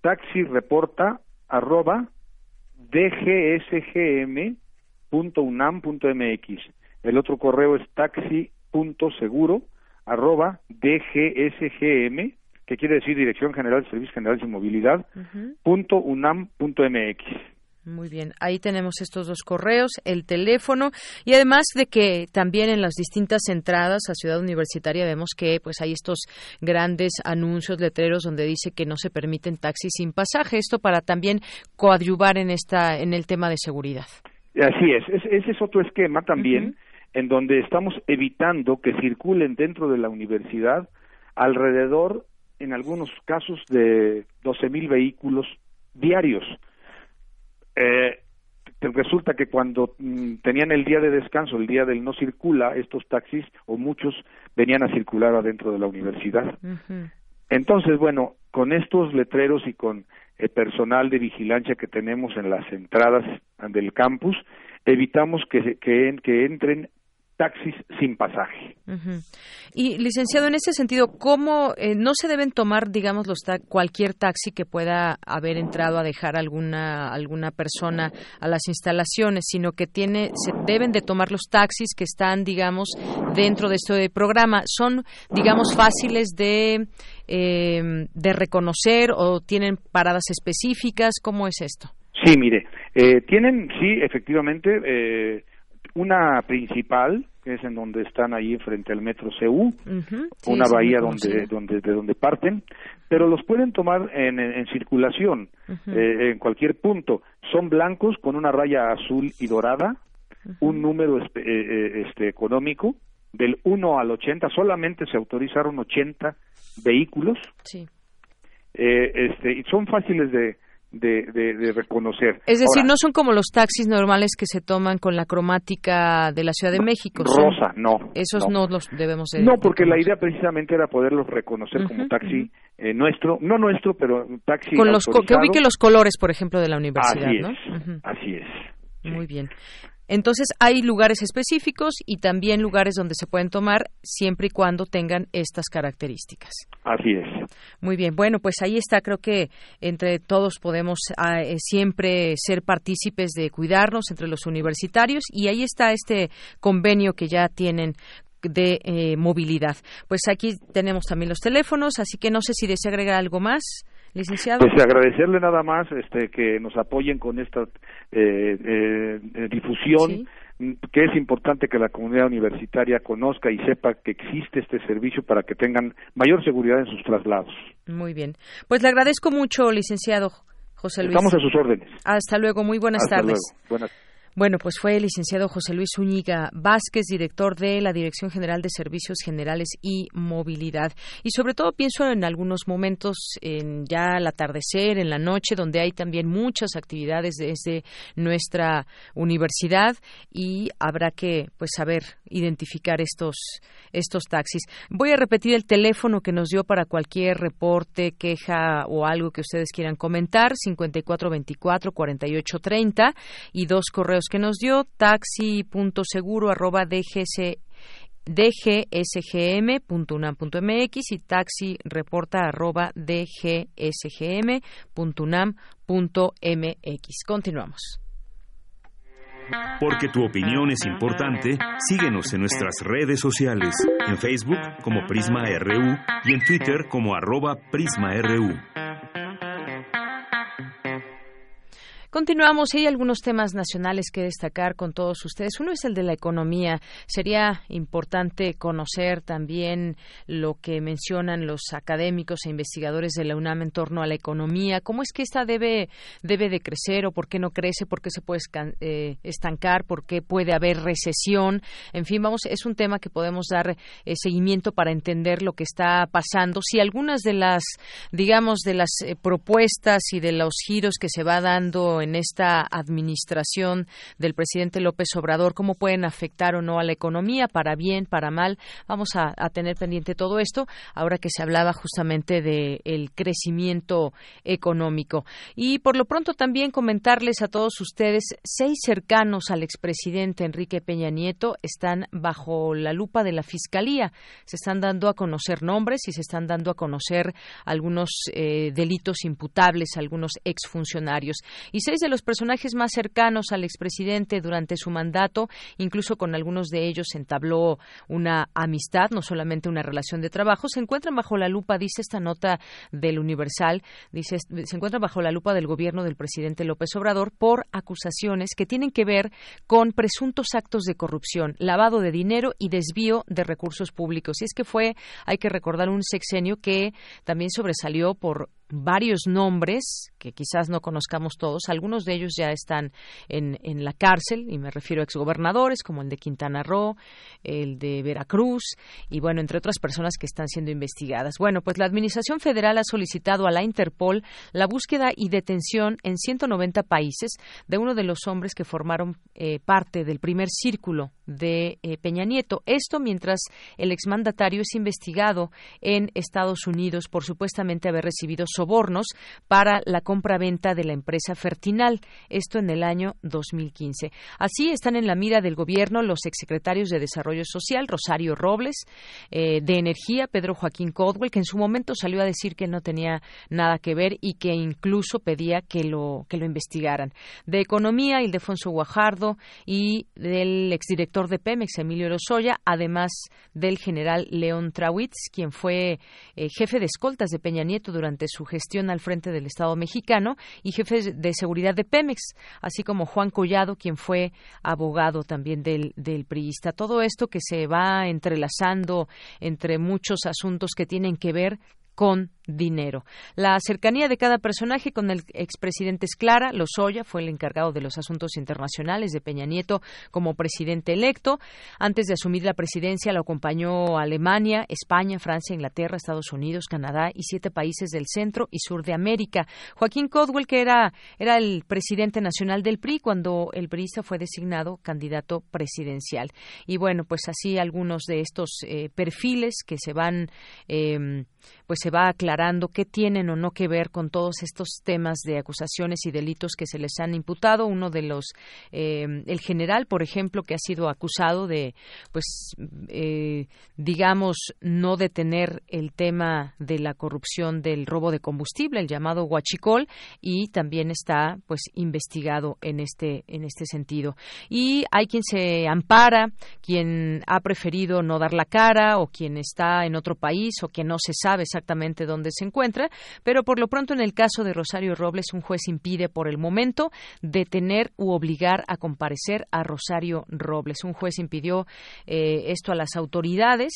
taxireporta arroba dgsgm.unam.mx. El otro correo es taxi.seguro arroba dgsgm, que quiere decir Dirección General de Servicios Generales y Movilidad, punto unam punto mx. Muy bien, ahí tenemos estos dos correos, el teléfono y además de que también en las distintas entradas a Ciudad Universitaria vemos que pues hay estos grandes anuncios letreros donde dice que no se permiten taxis sin pasaje, esto para también coadyuvar en esta en el tema de seguridad. Así es, ese es otro esquema también en donde estamos evitando que circulen dentro de la universidad alrededor en algunos casos de 12 mil vehículos diarios eh, resulta que cuando mm, tenían el día de descanso, el día del no circula, estos taxis o muchos venían a circular adentro de la universidad. Entonces, bueno, con estos letreros y con el personal de vigilancia que tenemos en las entradas del campus, evitamos que, que, que entren taxis sin pasaje. Y licenciado, en ese sentido, ¿cómo eh, no se deben tomar, digamos, los cualquier taxi que pueda haber entrado a dejar alguna alguna persona a las instalaciones, sino que tiene se deben de tomar los taxis que están, digamos, dentro de este programa. Son, digamos, fáciles de em, de reconocer o tienen paradas específicas. ¿Cómo es esto? Sí, mire, eh, tienen, sí, efectivamente. Eh, una principal que es en donde están ahí frente al metro CU, una bahía donde, donde, de donde parten, pero los pueden tomar en, en, circulación, eh, en cualquier punto. Son blancos con una raya azul y dorada, un número eh, eh, este, económico, del 1 al 80, solamente se autorizaron 80 vehículos. Sí. este, y son fáciles de, de, de, reconocer. Es decir, no son como los taxis normales que se toman con la cromática de la Ciudad de México. Rosa, no. Esos no, los debemos de, No, porque la idea precisamente era poderlos reconocer como taxi eh, nuestro, no nuestro, pero taxi con los Que ubique los colores, por ejemplo, de la universidad, así Es, Así es. Muy bien. Entonces hay lugares específicos y también lugares donde se pueden tomar siempre y cuando tengan estas características. Así es. Muy bien, bueno, pues ahí está, creo que entre todos podemos ah, eh, siempre ser partícipes de cuidarnos entre los universitarios y ahí está este convenio que ya tienen de eh, movilidad. Pues aquí tenemos también los teléfonos, así que no sé si desea agregar algo más. Licenciado. Pues agradecerle nada más este, que nos apoyen con esta eh, eh, difusión. que es importante que la comunidad universitaria conozca y sepa que existe este servicio para que tengan mayor seguridad en sus traslados. Muy bien. Pues le agradezco mucho, licenciado José Luis. Estamos a sus órdenes. Hasta luego. Muy buenas Hasta tardes. Luego. Buenas bueno, pues fue el licenciado José Luis Zúñiga Vázquez, director de la Dirección General de Servicios Generales y Movilidad. Y sobre todo pienso en algunos momentos, en ya al atardecer, en la noche, donde hay también muchas actividades desde nuestra universidad y habrá que pues saber identificar estos estos taxis. Voy a repetir el teléfono que nos dio para cualquier reporte, queja o algo que ustedes quieran comentar, 5424 4830 y dos correos que nos dio, taxi.seguro arroba dgs dgsgm.unam.mx y taxi reporta arroba dgsgm.unam.mx. Continuamos. Porque tu opinión es importante, síguenos en nuestras redes sociales, en Facebook como Prisma RU y en Twitter como arroba PrismaRU. Continuamos. Hay algunos temas nacionales que destacar con todos ustedes. Uno es el de la economía. Sería importante conocer también lo que mencionan los académicos e investigadores de la UNAM en torno a la economía. ¿Cómo es que esta debe, debe de crecer o por qué no crece? ¿Por qué se puede eh, estancar? ¿Por qué puede haber recesión? En fin, vamos, es un tema que podemos dar eh, seguimiento para entender lo que está pasando. Si algunas de las, digamos, de las eh, propuestas y de los giros que se va dando en esta administración del presidente López Obrador, cómo pueden afectar o no a la economía, para bien, para mal. Vamos a, tener pendiente todo esto, ahora que se hablaba justamente del crecimiento económico. Y por lo pronto también comentarles a todos ustedes, seis cercanos al expresidente Enrique Peña Nieto están bajo la lupa de la Fiscalía. Se están dando a conocer nombres y se están dando a conocer algunos eh, delitos imputables a algunos exfuncionarios. Y seis de los personajes más cercanos al expresidente durante su mandato, incluso con algunos de ellos entabló una amistad, no solamente una relación de trabajo, se encuentran bajo la lupa, dice esta nota del Universal, dice, se encuentran bajo la lupa del gobierno del presidente López Obrador por acusaciones que tienen que ver con presuntos actos de corrupción, lavado de dinero y desvío de recursos públicos. Y es que fue, hay que recordar, un sexenio que también sobresalió por varios nombres que quizás no conozcamos todos. Algunos de ellos ya están en, en, la cárcel, y me refiero a exgobernadores como el de Quintana Roo, el de Veracruz, y bueno, entre otras personas que están siendo investigadas. Bueno, pues la Administración Federal ha solicitado a la Interpol la búsqueda y detención en 190 países de uno de los hombres que formaron eh, parte del primer círculo de eh, Peña Nieto. Esto mientras el exmandatario es investigado en Estados Unidos por supuestamente haber recibido sobornos para la compra-venta de la empresa Fertinal, esto en el año 2015. Así están en la mira del gobierno los exsecretarios de Desarrollo Social, Rosario Robles, eh, de Energía, Pedro Joaquín Codwell, que en su momento salió a decir que no tenía nada que ver y que incluso pedía que lo, que lo investigaran. De Economía, Ildefonso Guajardo y del exdirector de Pemex, Emilio Lozoya, además del general León Trawitz, quien fue eh, jefe de escoltas de Peña Nieto durante su gestión al frente del Estado mexicano y jefe de seguridad de Pemex, así como Juan Collado, quien fue abogado también del, del priista. Todo esto que se va entrelazando entre muchos asuntos que tienen que ver con dinero. La cercanía de cada personaje con el expresidente es clara. Lozoya fue el encargado de los asuntos internacionales de Peña Nieto como presidente electo. Antes de asumir la presidencia lo acompañó Alemania, España, Francia, Inglaterra, Estados Unidos, Canadá y siete países del centro y sur de América. Joaquín Codwell, que era, era el presidente nacional del PRI cuando el priista fue designado candidato presidencial. Y bueno, pues así algunos de estos eh, perfiles que se van, eh, pues se va qué tienen o no que ver con todos estos temas de acusaciones y delitos que se les han imputado. Uno de los, eh, el general, por ejemplo, que ha sido acusado de, pues, eh, digamos, no detener el tema de la corrupción del robo de combustible, el llamado huachicol, y también está, pues, investigado en este, en este sentido. Y hay quien se ampara, quien ha preferido no dar la cara, o quien está en otro país, o quien no se sabe exactamente dónde se encuentra, pero por lo pronto en el caso de Rosario Robles un juez impide por el momento detener u obligar a comparecer a Rosario Robles. Un juez impidió eh, esto a las autoridades.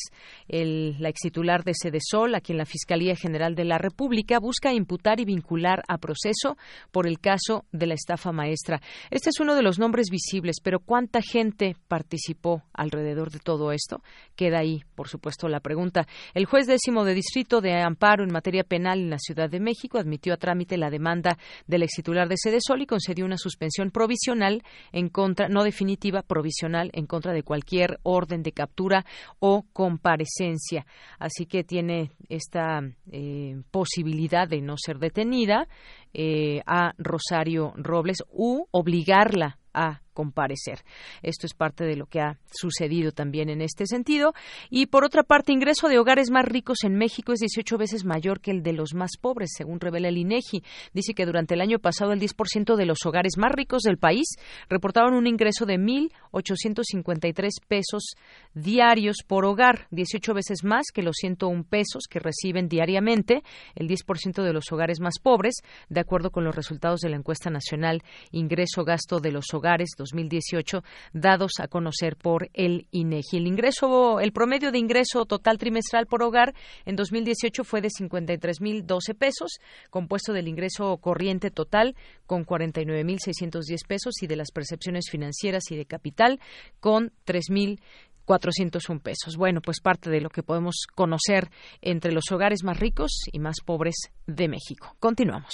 El, la ex titular de Sol, a quien la Fiscalía General de la República busca imputar y vincular a proceso por el caso de la estafa maestra. Este es uno de los nombres visibles, pero ¿cuánta gente participó alrededor de todo esto? Queda ahí, por supuesto, la pregunta. El juez décimo de distrito de amparo en materia penal en la Ciudad de México admitió a trámite la demanda del ex titular de Sede Sol y concedió una suspensión provisional en contra, no definitiva, provisional en contra de cualquier orden de captura o comparecencia. Así que tiene esta eh, posibilidad de no ser detenida eh, a Rosario Robles u obligarla a comparecer. Esto es parte de lo que ha sucedido también en este sentido. Y por otra parte, ingreso de hogares más ricos en México es 18 veces mayor que el de los más pobres, según revela el INEGI. Dice que durante el año pasado el 10% de los hogares más ricos del país reportaron un ingreso de 1.853 pesos diarios por hogar, 18 veces más que los 101 pesos que reciben diariamente el 10% de los hogares más pobres, de acuerdo con los resultados de la encuesta nacional Ingreso-Gasto de los Hogares 2018 dados a conocer por el INEGI. El ingreso, el promedio de ingreso total trimestral por hogar en 2018 fue de 53.012 pesos, compuesto del ingreso corriente total con 49.610 pesos y de las percepciones financieras y de capital con 3.000 401 pesos. Bueno, pues parte de lo que podemos conocer entre los hogares más ricos y más pobres de México. Continuamos.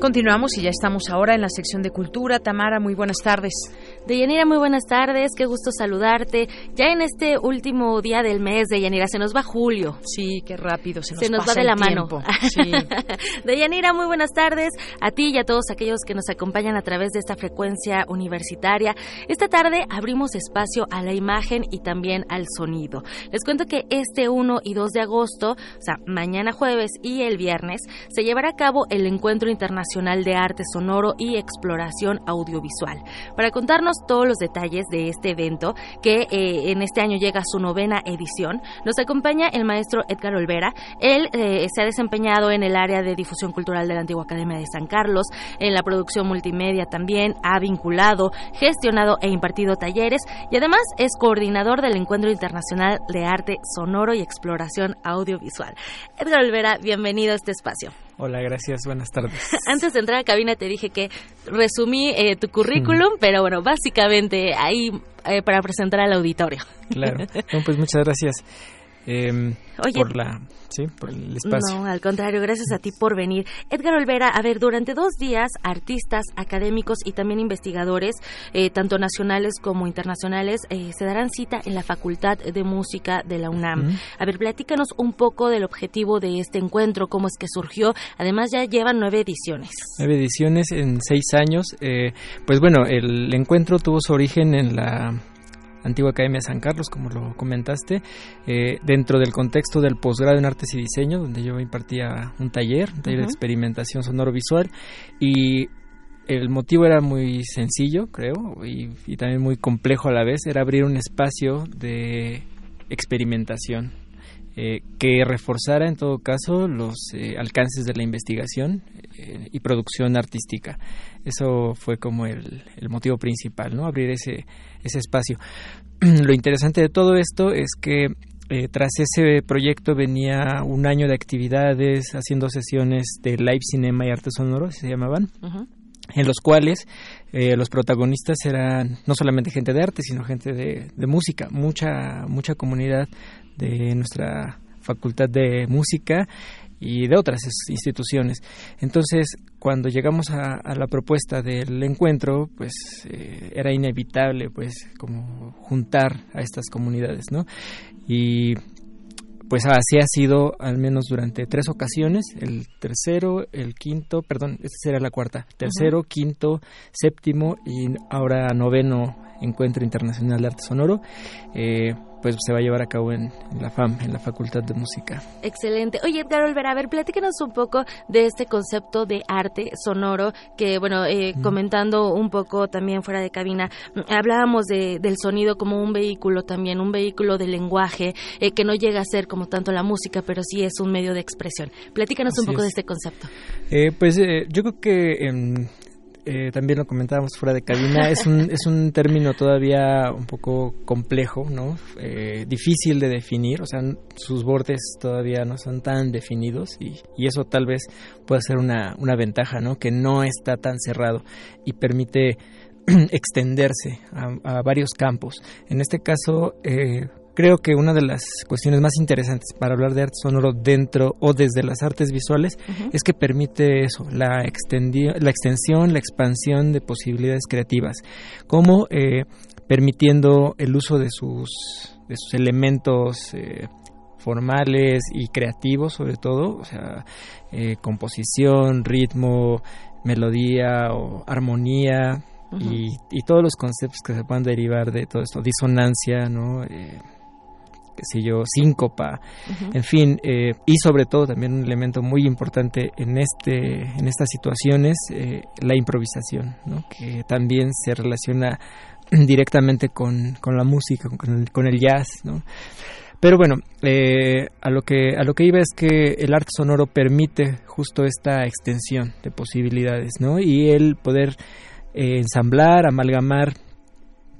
Continuamos y ya estamos ahora en la sección de cultura. Tamara, muy buenas tardes. Deyanira, muy buenas tardes. Qué gusto saludarte. Ya en este último día del mes, Deyanira, se nos va julio. Sí, qué rápido se nos, se nos va de la mano. [laughs] Sí. Deyanira, muy buenas tardes a ti y a todos aquellos que nos acompañan a través de esta frecuencia universitaria. Esta tarde abrimos espacio a la imagen y también al sonido. Les cuento que este 1 y 2 de agosto, o sea, mañana jueves y el viernes, se llevará a cabo el encuentro internacional de Arte Sonoro y Exploración Audiovisual. Para contarnos todos los detalles de este evento, que eh, en este año llega a su novena edición, nos acompaña el maestro Edgar Olvera. Él eh, se ha desempeñado en el área de difusión cultural de la antigua Academia de San Carlos, en la producción multimedia también, ha vinculado, gestionado e impartido talleres y además es coordinador del Encuentro Internacional de Arte Sonoro y Exploración Audiovisual. Edgar Olvera, bienvenido a este espacio. Hola, gracias, buenas tardes. [laughs] Antes de entrar a cabina te dije que resumí eh, tu currículum, pero bueno, básicamente ahí eh, para presentar al auditorio. Claro, [laughs] pues muchas gracias. Eh, por la sí por el espacio. No al contrario gracias a ti por venir. Edgar Olvera a ver durante dos días artistas académicos y también investigadores eh, tanto nacionales como internacionales eh, se darán cita en la Facultad de Música de la UNAM. A ver platícanos un poco del objetivo de este encuentro cómo es que surgió. Además ya llevan nueve ediciones. Nueve ediciones en seis años. Eh, pues bueno el encuentro tuvo su origen en la Antigua Academia San Carlos, como lo comentaste, eh, dentro del contexto del posgrado en Artes y Diseño, donde yo impartía un taller, un taller de experimentación sonoro-visual, y el motivo era muy sencillo, creo, y, también muy complejo a la vez, era abrir un espacio de experimentación eh, que reforzara en todo caso los eh, alcances de la investigación y producción artística. Eso fue como el, el motivo principal, ¿no? Abrir ese, ese espacio. [clears throat] Lo interesante de todo esto es que eh, tras ese proyecto venía un año de actividades haciendo sesiones de live cinema y arte sonoro, se llamaban, en los cuales eh, los protagonistas eran no solamente gente de arte, sino gente de, de música, mucha, mucha comunidad de nuestra facultad de música y de otras instituciones. Entonces, cuando llegamos a, la propuesta del encuentro, pues eh, era inevitable, pues, como juntar a estas comunidades, ¿no? Y pues así ha sido al menos durante tres ocasiones, el tercero, el quinto, perdón, esta será la cuarta, tercero, quinto, séptimo y ahora noveno encuentro internacional de arte sonoro. Eh, pues se va a llevar a cabo en, la FAM, en la Facultad de Música. Excelente. Oye, Edgar Olvera, a ver, platícanos un poco de este concepto de arte sonoro, que bueno, eh, comentando un poco también fuera de cabina, mm, hablábamos de, del sonido como un vehículo también, un vehículo de lenguaje, eh, que no llega a ser como tanto la música, pero sí es un medio de expresión. Platícanos un poco de este concepto. Eh, pues yo creo que eh, también lo comentábamos fuera de cabina, es un, es un término todavía un poco complejo, ¿no? Eh, difícil de definir, o sea, sus bordes todavía no son tan definidos y, y eso tal vez pueda ser una, una ventaja, ¿no? Que no está tan cerrado y permite [clears throat] extenderse a, a, varios campos. En este caso, eh, Creo que una de las cuestiones más interesantes para hablar de arte sonoro dentro o desde las artes visuales es que permite eso, la, la extensión, la expansión de posibilidades creativas, como eh, permitiendo el uso de sus, de sus elementos eh, formales y creativos sobre todo, o sea, eh, composición, ritmo, melodía o armonía, y, y, todos los conceptos que se puedan derivar de todo esto, disonancia, ¿no? Qué sé yo, síncopa, en fin, eh, y sobre todo también un elemento muy importante en, este, en estas situaciones, eh, la improvisación, ¿no? que también se relaciona [clears throat] directamente con, con la música, con el, con el jazz, ¿no? Pero bueno, eh, a lo que a lo que iba es que el arte sonoro permite justo esta extensión de posibilidades, ¿no? Y el poder ensamblar, amalgamar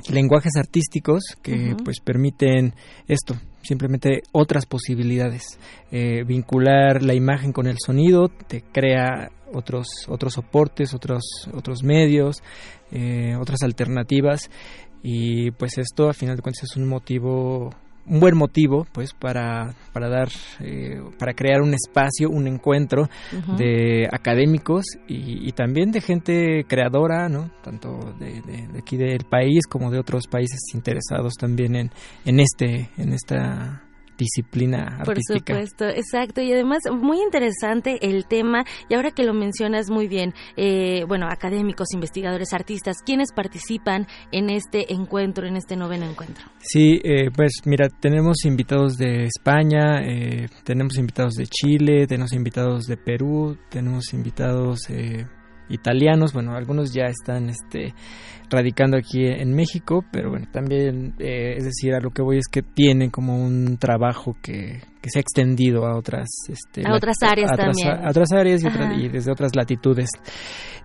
lenguajes artísticos que pues permiten esto, simplemente otras posibilidades. Eh, vincular la imagen con el sonido te crea otros, otros soportes, otros, otros medios, eh, otras alternativas y pues esto a final de cuentas es un motivo un buen motivo pues para, para dar eh, para crear un espacio un encuentro de académicos y, también de gente creadora no tanto de, de, aquí del país como de otros países interesados también en, en este en esta disciplina artística. Por supuesto, exacto. Y además, muy interesante el tema, y ahora que lo mencionas muy bien, eh, bueno, académicos, investigadores, artistas, ¿quiénes participan en este encuentro, en este noveno encuentro? Sí, eh, pues mira, tenemos invitados de España, eh, tenemos invitados de Chile, tenemos invitados de Perú, tenemos invitados italianos, bueno, algunos ya están este, radicando aquí en México, pero bueno, también, eh, es decir, a lo que voy es que tienen como un trabajo que, se ha extendido a otras... Este, a otras áreas también. A, otras áreas y, desde otras latitudes.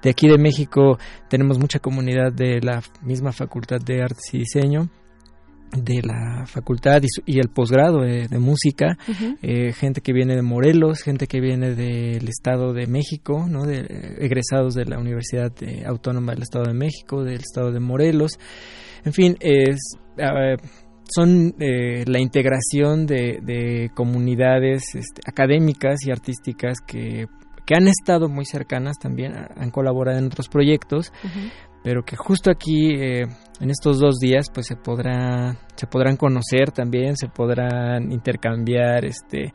De aquí de México tenemos mucha comunidad de la misma Facultad de Artes y Diseño, de la facultad y, el posgrado de, música, eh, gente que viene de Morelos, gente que viene del Estado de México, ¿no? de, egresados de la Universidad Autónoma del Estado de México, del Estado de Morelos, en fin, es, son eh, la integración de, comunidades este, académicas y artísticas que, que, han estado muy cercanas también, han colaborado en otros proyectos, pero que justo aquí eh, en estos dos días pues se podrá se podrán conocer también, se podrán intercambiar este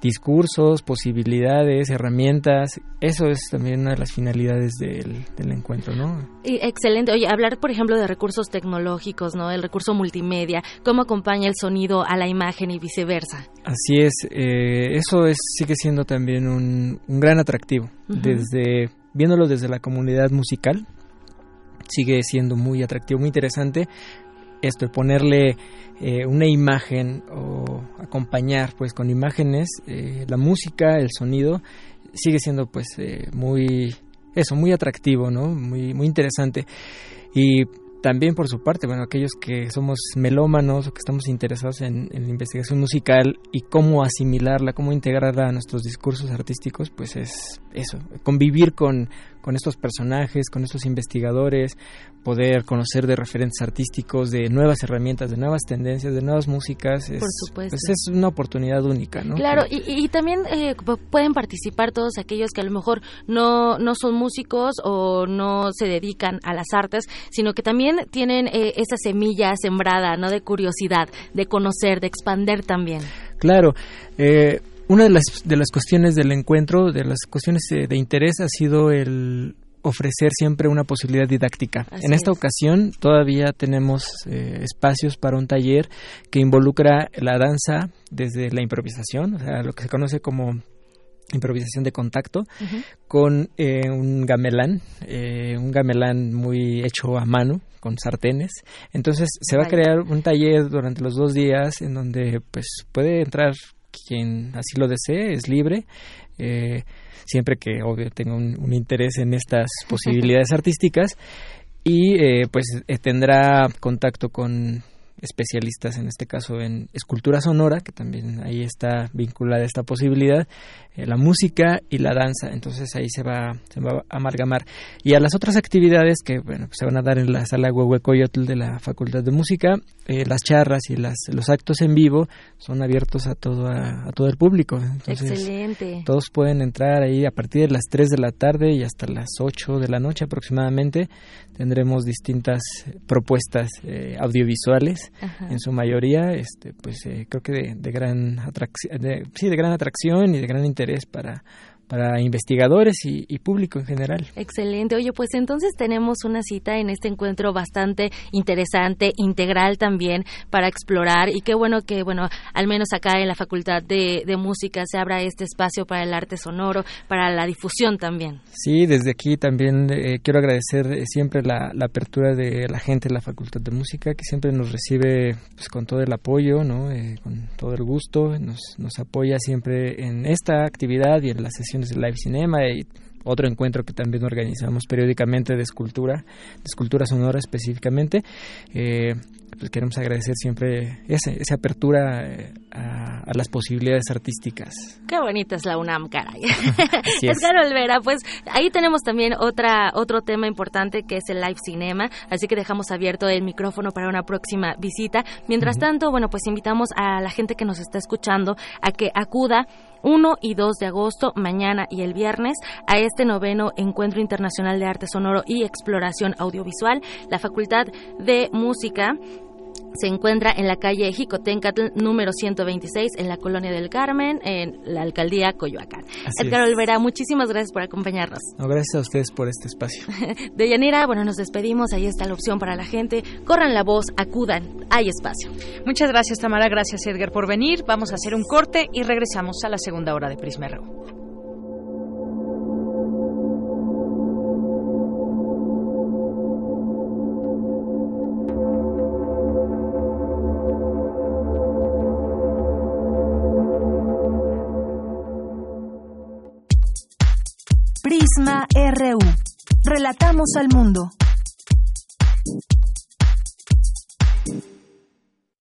discursos, posibilidades, herramientas. Eso es también una de las finalidades del, encuentro, ¿no? excelente. Oye, hablar, por ejemplo, de recursos tecnológicos, ¿no? El recurso multimedia, cómo acompaña el sonido a la imagen y viceversa. Así es. Eh, eso es, sigue siendo también un, gran atractivo. Desde viéndolo desde la comunidad musical, sigue siendo muy atractivo, muy interesante esto, ponerle eh, una imagen o acompañar pues con imágenes eh, la música, el sonido, sigue siendo pues eh, muy, eso, muy atractivo, ¿no? Muy, muy interesante. Y también por su parte, bueno, aquellos que somos melómanos o que estamos interesados en, la investigación musical y cómo asimilarla, cómo integrarla a nuestros discursos artísticos, pues es eso, convivir con, con estos personajes, con estos investigadores, poder conocer de referentes artísticos, de nuevas herramientas, de nuevas tendencias, de nuevas músicas, es, Pues es una oportunidad única, ¿no? Claro, y, también eh, pueden participar todos aquellos que a lo mejor no, no son músicos o no se dedican a las artes, sino que también tienen eh, esa semilla sembrada, ¿no? De curiosidad, de conocer, de expander también. Claro. Eh, una de las, de las cuestiones del encuentro, de las cuestiones de, interés, ha sido el ofrecer siempre una posibilidad didáctica. en esta ocasión todavía tenemos eh, espacios para un taller que involucra la danza desde la improvisación, o sea, lo que se conoce como improvisación de contacto, con eh, un gamelán, eh, un gamelán muy hecho a mano, con sartenes. Entonces se va a crear un taller durante los dos días en donde pues puede entrar quien así lo desee, es libre. Eh, siempre que obvio tenga un, interés en estas [laughs] posibilidades artísticas y eh, pues eh, tendrá contacto con especialistas en este caso en escultura sonora, que también ahí está vinculada esta posibilidad, eh, la música y la danza, entonces ahí se va, se va a amalgamar. Y a las otras actividades que bueno, pues se van a dar en la sala Huehuecoyotl de la Facultad de Música, eh, las charlas y las, los actos en vivo son abiertos a todo, a, todo el público. Entonces, Excelente. Todos pueden entrar ahí a partir de las 3 de la tarde y hasta las 8 de la noche aproximadamente. Tendremos distintas propuestas eh, audiovisuales en su mayoría, este, pues eh, creo que de, gran atracción, sí, de gran atracción y de gran interés para para investigadores y, público en general. Excelente. Oye, pues entonces tenemos una cita en este encuentro bastante interesante, integral también para explorar y qué bueno que, bueno, al menos acá en la Facultad de, Música se abra este espacio para el arte sonoro, para la difusión también. Sí, desde aquí también eh, quiero agradecer eh, siempre la, apertura de la gente de la Facultad de Música que siempre nos recibe pues, con todo el apoyo, ¿no? Eh, con todo el gusto, nos, nos apoya siempre en esta actividad y en la sesión de live cinema y otro encuentro que también organizamos periódicamente de escultura, de escultura sonora específicamente. Eh, pues queremos agradecer siempre esa, esa apertura eh, a, las posibilidades artísticas. Qué bonita es la UNAM, caray. [laughs] [laughs] Edgar Olvera, pues ahí tenemos también otra otro tema importante que es el live cinema, así que dejamos abierto el micrófono para una próxima visita. Mientras tanto, bueno, pues invitamos a la gente que nos está escuchando a que acuda 1 y 2 de agosto, mañana y el viernes, a este noveno Encuentro Internacional de Arte Sonoro y Exploración Audiovisual. La Facultad de Música se encuentra en la calle Jicotencatl número 126 en la colonia del Carmen, en la alcaldía Coyoacán. Edgar Olvera, muchísimas gracias por acompañarnos. gracias a ustedes por este espacio. [laughs] De Yanira, bueno, nos despedimos, ahí está la opción para la gente. Corran la voz, acudan, hay espacio. Muchas gracias Tamara, gracias Edgar por venir. Vamos a hacer un corte y regresamos a la segunda hora de Prisma Prisma RU. Relatamos al mundo.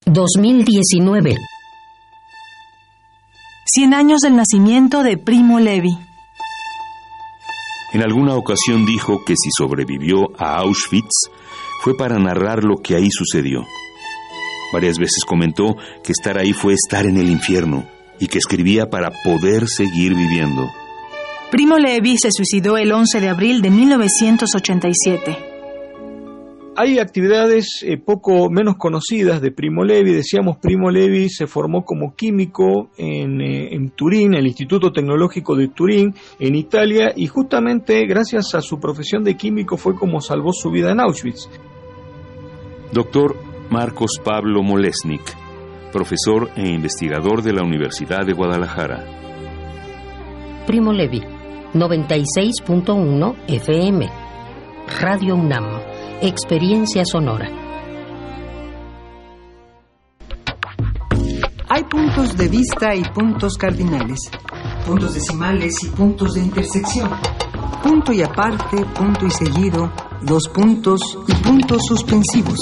2019. 100 años del nacimiento de Primo Levi. En alguna ocasión dijo que si sobrevivió a Auschwitz fue para narrar lo que ahí sucedió. Varias veces comentó que estar ahí fue estar en el infierno y que escribía para poder seguir viviendo. Primo Levi se suicidó el 11 de abril de 1987. Hay actividades eh, poco menos conocidas de Primo Levi. Decíamos, Primo Levi se formó como químico en, eh, en, Turín, el Instituto Tecnológico de Turín, en Italia, y justamente gracias a su profesión de químico fue como salvó su vida en Auschwitz. Doctor Marcos Pablo Molesnik, profesor e investigador de la Universidad de Guadalajara. Primo Levi, 96.1 FM, Radio UNAM. Experiencia Sonora. Hay puntos de vista y puntos cardinales, puntos decimales y puntos de intersección, punto y aparte, punto y seguido, dos puntos y puntos suspensivos.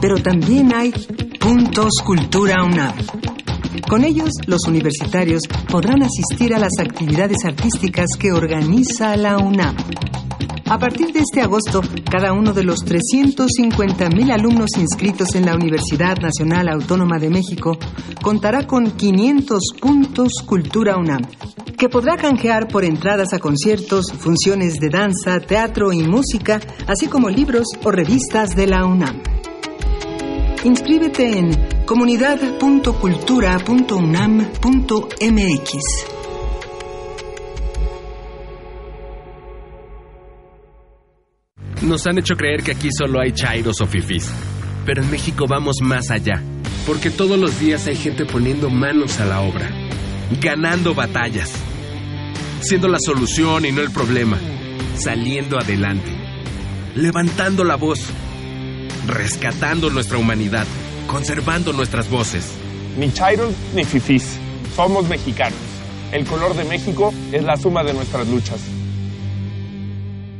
Pero también hay puntos cultura UNAM. Con ellos, los universitarios podrán asistir a las actividades artísticas que organiza la UNAM a partir de este agosto, cada uno de los 350.000 alumnos inscritos en la Universidad Nacional Autónoma de México contará con 500 puntos Cultura UNAM, que podrá canjear por entradas a conciertos, funciones de danza, teatro y música, así como libros o revistas de la UNAM. Inscríbete en comunidad.cultura.unam.mx. Nos han hecho creer que aquí solo hay chairos o fifis. Pero en México vamos más allá. Porque todos los días hay gente poniendo manos a la obra. Ganando batallas. Siendo la solución y no el problema. Saliendo adelante. Levantando la voz. Rescatando nuestra humanidad. Conservando nuestras voces. Ni chairos ni fifis. Somos mexicanos. El color de México es la suma de nuestras luchas.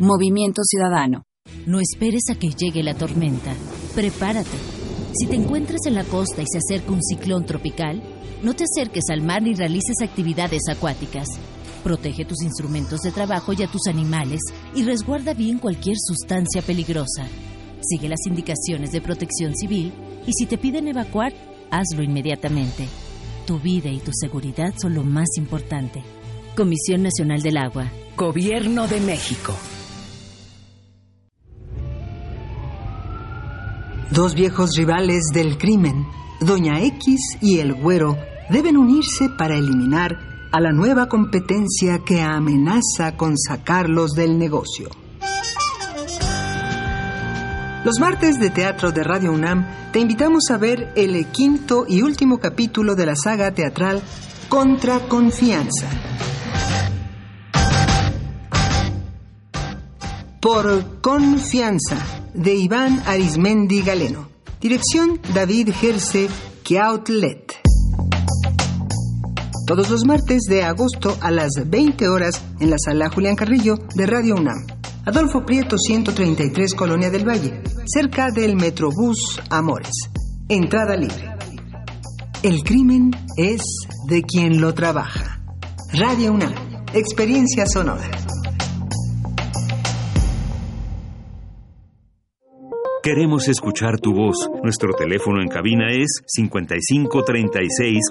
Movimiento Ciudadano. No esperes a que llegue la tormenta. Prepárate. Si te encuentras en la costa y se acerca un ciclón tropical, no te acerques al mar ni realices actividades acuáticas. Protege tus instrumentos de trabajo y a tus animales y resguarda bien cualquier sustancia peligrosa. Sigue las indicaciones de protección civil y si te piden evacuar, hazlo inmediatamente. Tu vida y tu seguridad son lo más importante. Comisión Nacional del Agua. Gobierno de México. Dos viejos rivales del crimen, Doña X y el Güero, deben unirse para eliminar a la nueva competencia que amenaza con sacarlos del negocio. Los martes de teatro de Radio UNAM te invitamos a ver el quinto y último capítulo de la saga teatral Contra Confianza. Por Confianza de Iván Arismendi Galeno. Dirección David Gerse Kiautlet. Todos los martes de agosto a las 20 horas en la sala Julián Carrillo de Radio UNAM. Adolfo Prieto 133 Colonia del Valle, cerca del Metrobús Amores. Entrada libre. El crimen es de quien lo trabaja. Radio UNAM. Experiencia sonora. Queremos escuchar tu voz. Nuestro teléfono en cabina es 55 36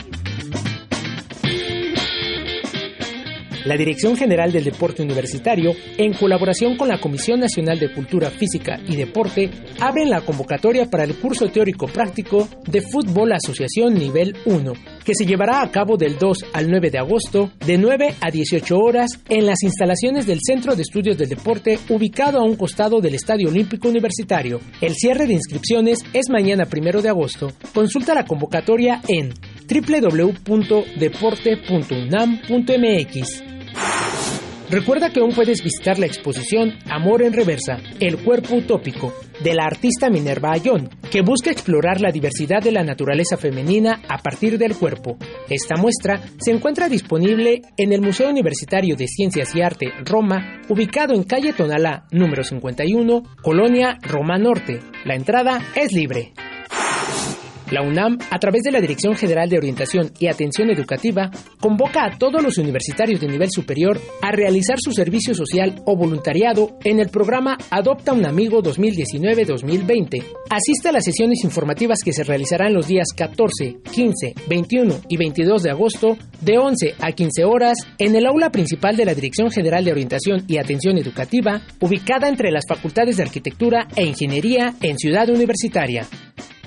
La Dirección General del Deporte Universitario, en colaboración con la Comisión Nacional de Cultura Física y Deporte, abren la convocatoria para el curso teórico práctico de Fútbol Asociación Nivel 1, que se llevará a cabo del 2 al 9 de agosto, de 9 a 18 horas, en las instalaciones del Centro de Estudios del Deporte, ubicado a un costado del Estadio Olímpico Universitario. El cierre de inscripciones es mañana 1 de agosto. Consulta la convocatoria en www.deporte.unam.mx. Recuerda que aún puedes visitar la exposición Amor en Reversa, el cuerpo utópico, de la artista Minerva Ayón, que busca explorar la diversidad de la naturaleza femenina a partir del cuerpo. Esta muestra se encuentra disponible en el Museo Universitario de Ciencias y Arte Roma, ubicado en calle Tonalá, número 51, Colonia Roma Norte. La entrada es libre. La UNAM, a través de la Dirección General de Orientación y Atención Educativa, convoca a todos los universitarios de nivel superior a realizar su servicio social o voluntariado en el programa Adopta un Amigo 2019-2020. Asiste a las sesiones informativas que se realizarán los días 14, 15, 21 y 22 de agosto de 11 a 15 horas en el aula principal de la Dirección General de Orientación y Atención Educativa, ubicada entre las Facultades de Arquitectura e Ingeniería en Ciudad Universitaria.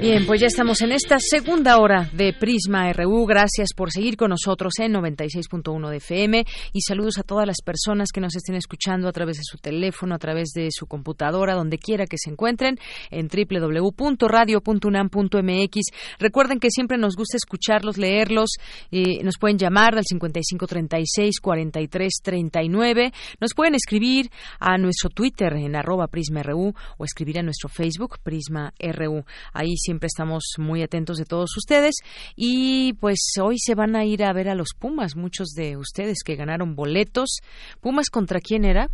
Bien, pues ya estamos en esta segunda hora de Prisma RU. Gracias por seguir con nosotros en 96.1 de FM y saludos a todas las personas que nos estén escuchando a través de su teléfono, a través de su computadora, donde quiera que se encuentren en www.radio.unam.mx. Recuerden que siempre nos gusta escucharlos, leerlos. Eh, nos pueden llamar al 5536-4339. Nos pueden escribir a nuestro Twitter en arroba Prisma RU o escribir a nuestro Facebook Prisma RU. Ahí siempre estamos muy atentos de todos ustedes y pues hoy se van a ir a ver a los Pumas, muchos de ustedes que ganaron boletos. Pumas contra quién era?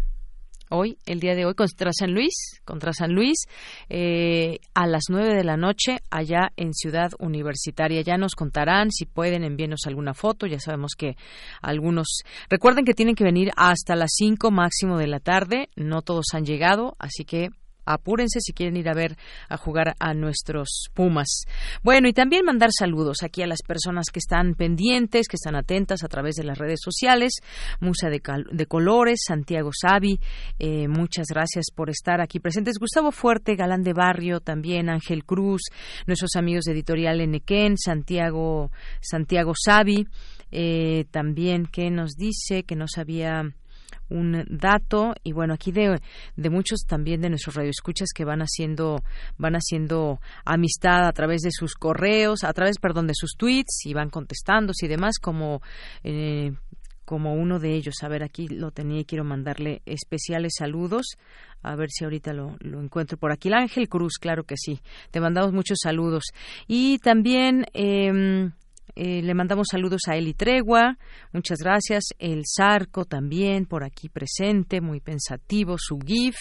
Hoy, el día de hoy, contra San Luis, contra San Luis, eh, a las nueve de la noche, allá en Ciudad Universitaria. Ya nos contarán, si pueden, envíenos alguna foto. Ya sabemos que algunos. Recuerden que tienen que venir hasta las cinco máximo de la tarde. No todos han llegado, así que apúrense si quieren ir a ver a jugar a nuestros Pumas. Bueno, y también mandar saludos aquí a las personas que están pendientes, que están atentas a través de las redes sociales. Musa de, Colores, Santiago Savi, eh, muchas gracias por estar aquí presentes. Gustavo Fuerte, Galán de Barrio, también Ángel Cruz, nuestros amigos de Editorial Enequén, Santiago, Santiago Savi, eh, también que nos dice que no sabía un dato y bueno aquí de, de muchos también de nuestros radioescuchas que van haciendo van haciendo amistad a través de sus correos a través perdón de sus tweets y van contestando y demás como eh, como uno de ellos. A ver, aquí lo tenía y quiero mandarle especiales saludos. A ver si ahorita lo, lo encuentro por aquí. El Ángel Cruz, claro que sí. Te mandamos muchos saludos. Y también eh, eh, le mandamos saludos a Eli Tregua, muchas gracias. El Zarco también por aquí presente, muy pensativo. Su GIF.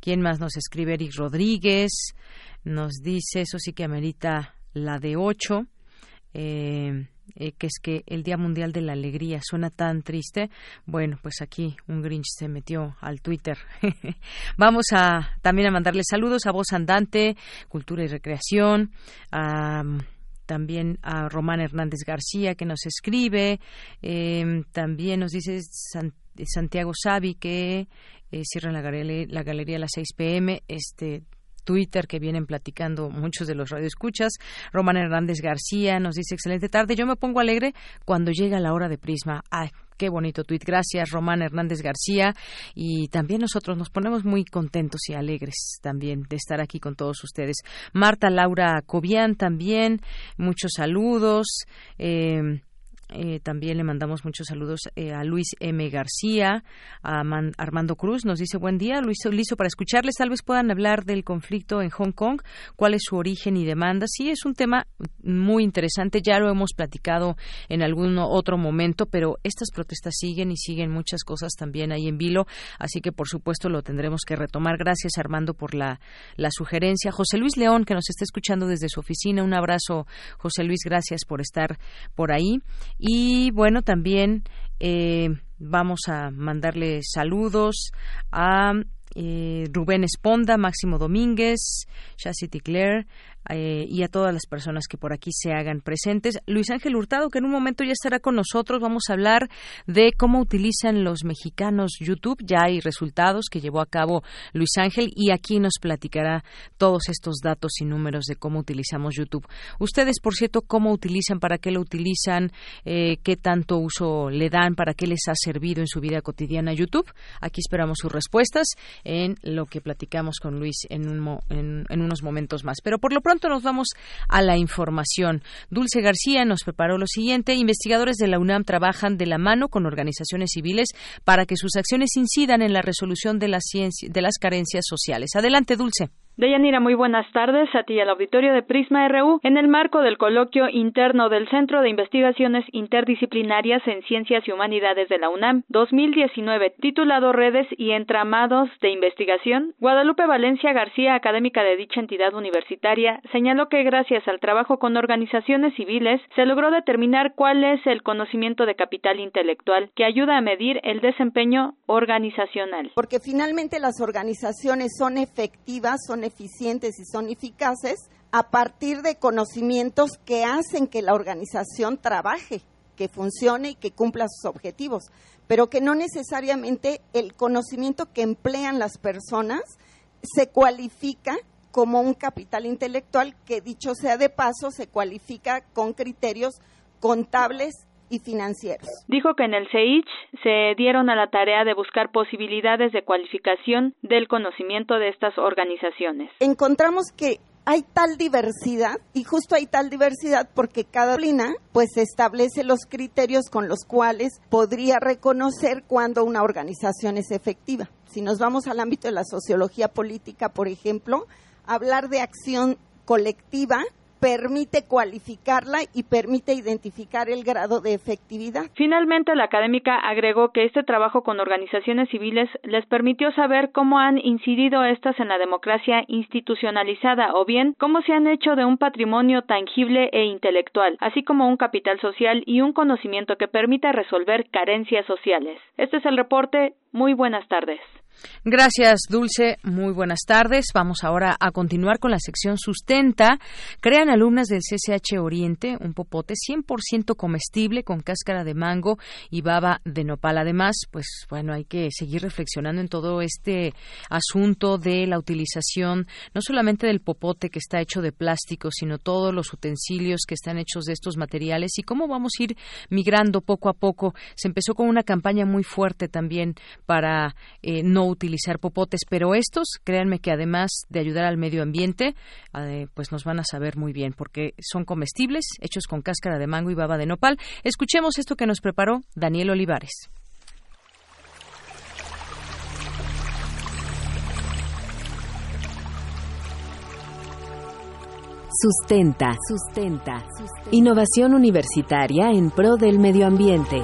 ¿Quién más nos escribe? Eric Rodríguez. Nos dice, eso sí que amerita la de 8. Eh, eh, que es que el Día Mundial de la Alegría suena tan triste. Bueno, pues aquí un Grinch se metió al Twitter. [laughs] Vamos a también a mandarle saludos a Voz Andante, Cultura y Recreación, a también a Román Hernández García que nos escribe, em, también nos dice Santiago Savi que eh, cierran la galería, la galería a las 6 pm. Este Twitter que vienen platicando muchos de los radioescuchas. Román Hernández García nos dice excelente tarde. Yo me pongo alegre cuando llega la hora de Prisma. Ay, qué bonito tuit. Gracias, Román Hernández García. Y también nosotros nos ponemos muy contentos y alegres también de estar aquí con todos ustedes. Marta Laura Cobian también. Muchos saludos. Eh, eh, también le mandamos muchos saludos eh, a Luis M. García, a Armando Cruz. Nos dice buen día, Luis, listo para escucharles. Tal vez puedan hablar del conflicto en Hong Kong, cuál es su origen y demanda. Sí, es un tema muy interesante. Ya lo hemos platicado en algún otro momento, pero estas protestas siguen y siguen muchas cosas también ahí en vilo. Así que, por supuesto, lo tendremos que retomar. Gracias, Armando, por la, la sugerencia. José Luis León, que nos está escuchando desde su oficina. Un abrazo, José Luis. Gracias por estar por ahí. Y bueno, también eh, vamos a mandarle saludos a eh, Rubén Esponda, Máximo Domínguez, Chasity Claire, eh, y a todas las personas que por aquí se hagan presentes. Luis Ángel Hurtado, que en un momento ya estará con nosotros, vamos a hablar de cómo utilizan los mexicanos YouTube. Ya hay resultados que llevó a cabo Luis Ángel y aquí nos platicará todos estos datos y números de cómo utilizamos YouTube. Ustedes, por cierto, cómo utilizan, para qué lo utilizan, eh, qué tanto uso le dan, para qué les ha servido en su vida cotidiana YouTube. Aquí esperamos sus respuestas en lo que platicamos con Luis en, unos momentos más. Pero por lo pronto, pronto nos vamos a la información. Dulce García nos preparó lo siguiente. Investigadores de la UNAM trabajan de la mano con organizaciones civiles para que sus acciones incidan en la resolución de las, de las carencias sociales. Adelante, Dulce. Deyanira, muy buenas tardes a ti y al auditorio de Prisma RU. En el marco del coloquio interno del Centro de Investigaciones Interdisciplinarias en Ciencias y Humanidades de la UNAM 2019, titulado Redes y Entramados de Investigación, Guadalupe Valencia García, académica de dicha entidad universitaria, señaló que gracias al trabajo con organizaciones civiles se logró determinar cuál es el conocimiento de capital intelectual que ayuda a medir el desempeño organizacional. Porque finalmente las organizaciones son efectivas, son eficientes y son eficaces a partir de conocimientos que hacen que la organización trabaje, que funcione y que cumpla sus objetivos, pero que no necesariamente el conocimiento que emplean las personas se cualifica como un capital intelectual que dicho sea de paso se cualifica con criterios contables y financieros. Dijo que en el CEICH se dieron a la tarea de buscar posibilidades de cualificación del conocimiento de estas organizaciones. Encontramos que hay tal diversidad y justo hay tal diversidad porque cada disciplina pues establece los criterios con los cuales podría reconocer cuando una organización es efectiva. Si nos vamos al ámbito de la sociología política, por ejemplo, hablar de acción colectiva permite cualificarla y permite identificar el grado de efectividad. Finalmente, la académica agregó que este trabajo con organizaciones civiles les permitió saber cómo han incidido estas en la democracia institucionalizada o bien cómo se han hecho de un patrimonio tangible e intelectual, así como un capital social y un conocimiento que permita resolver carencias sociales. Este es el reporte. Muy buenas tardes. Gracias, Dulce. Muy buenas tardes. Vamos ahora a continuar con la sección Sustenta. Crean alumnas del CCH Oriente un popote 100% comestible con cáscara de mango y baba de nopal. Además, pues bueno, hay que seguir reflexionando en todo este asunto de la utilización no solamente del popote que está hecho de plástico, sino todos los utensilios que están hechos de estos materiales y cómo vamos a ir migrando poco a poco. Se empezó con una campaña muy fuerte también para eh, no utilizar popotes, pero estos, créanme que además de ayudar al medio ambiente, eh, pues nos van a saber muy bien porque son comestibles, hechos con cáscara de mango y baba de nopal. Escuchemos esto que nos preparó Daniel Olivares. Sustenta. Sustenta. Innovación universitaria en pro del medio ambiente.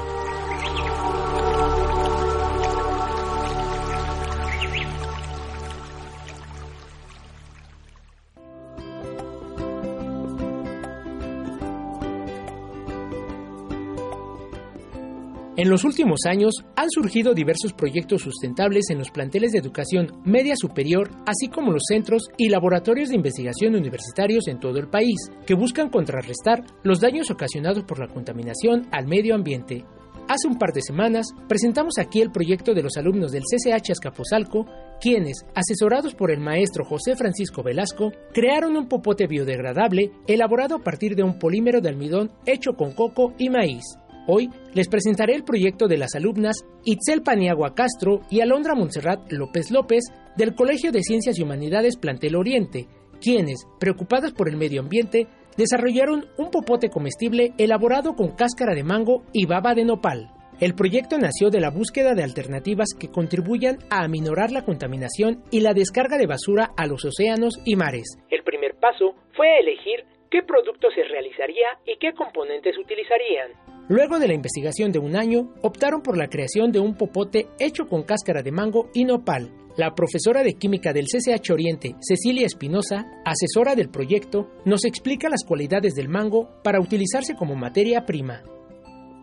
En los últimos años han surgido diversos proyectos sustentables en los planteles de educación media superior, así como los centros y laboratorios de investigación universitarios en todo el país, que buscan contrarrestar los daños ocasionados por la contaminación al medio ambiente. Hace un par de semanas presentamos aquí el proyecto de los alumnos del CCH Azcapotzalco, quienes, asesorados por el maestro José Francisco Velasco, crearon un popote biodegradable elaborado a partir de un polímero de almidón hecho con coco y maíz. Hoy les presentaré el proyecto de las alumnas Itzel Paniagua Castro y Alondra Montserrat López López del Colegio de Ciencias y Humanidades Plantel Oriente, quienes, preocupadas por el medio ambiente, desarrollaron un popote comestible elaborado con cáscara de mango y baba de nopal. El proyecto nació de la búsqueda de alternativas que contribuyan a aminorar la contaminación y la descarga de basura a los océanos y mares. El primer paso fue elegir qué producto se realizaría y qué componentes utilizarían. Luego de la investigación de un año, optaron por la creación de un popote hecho con cáscara de mango y nopal. La profesora de química del CCH Oriente, Cecilia Espinosa, asesora del proyecto, nos explica las cualidades del mango para utilizarse como materia prima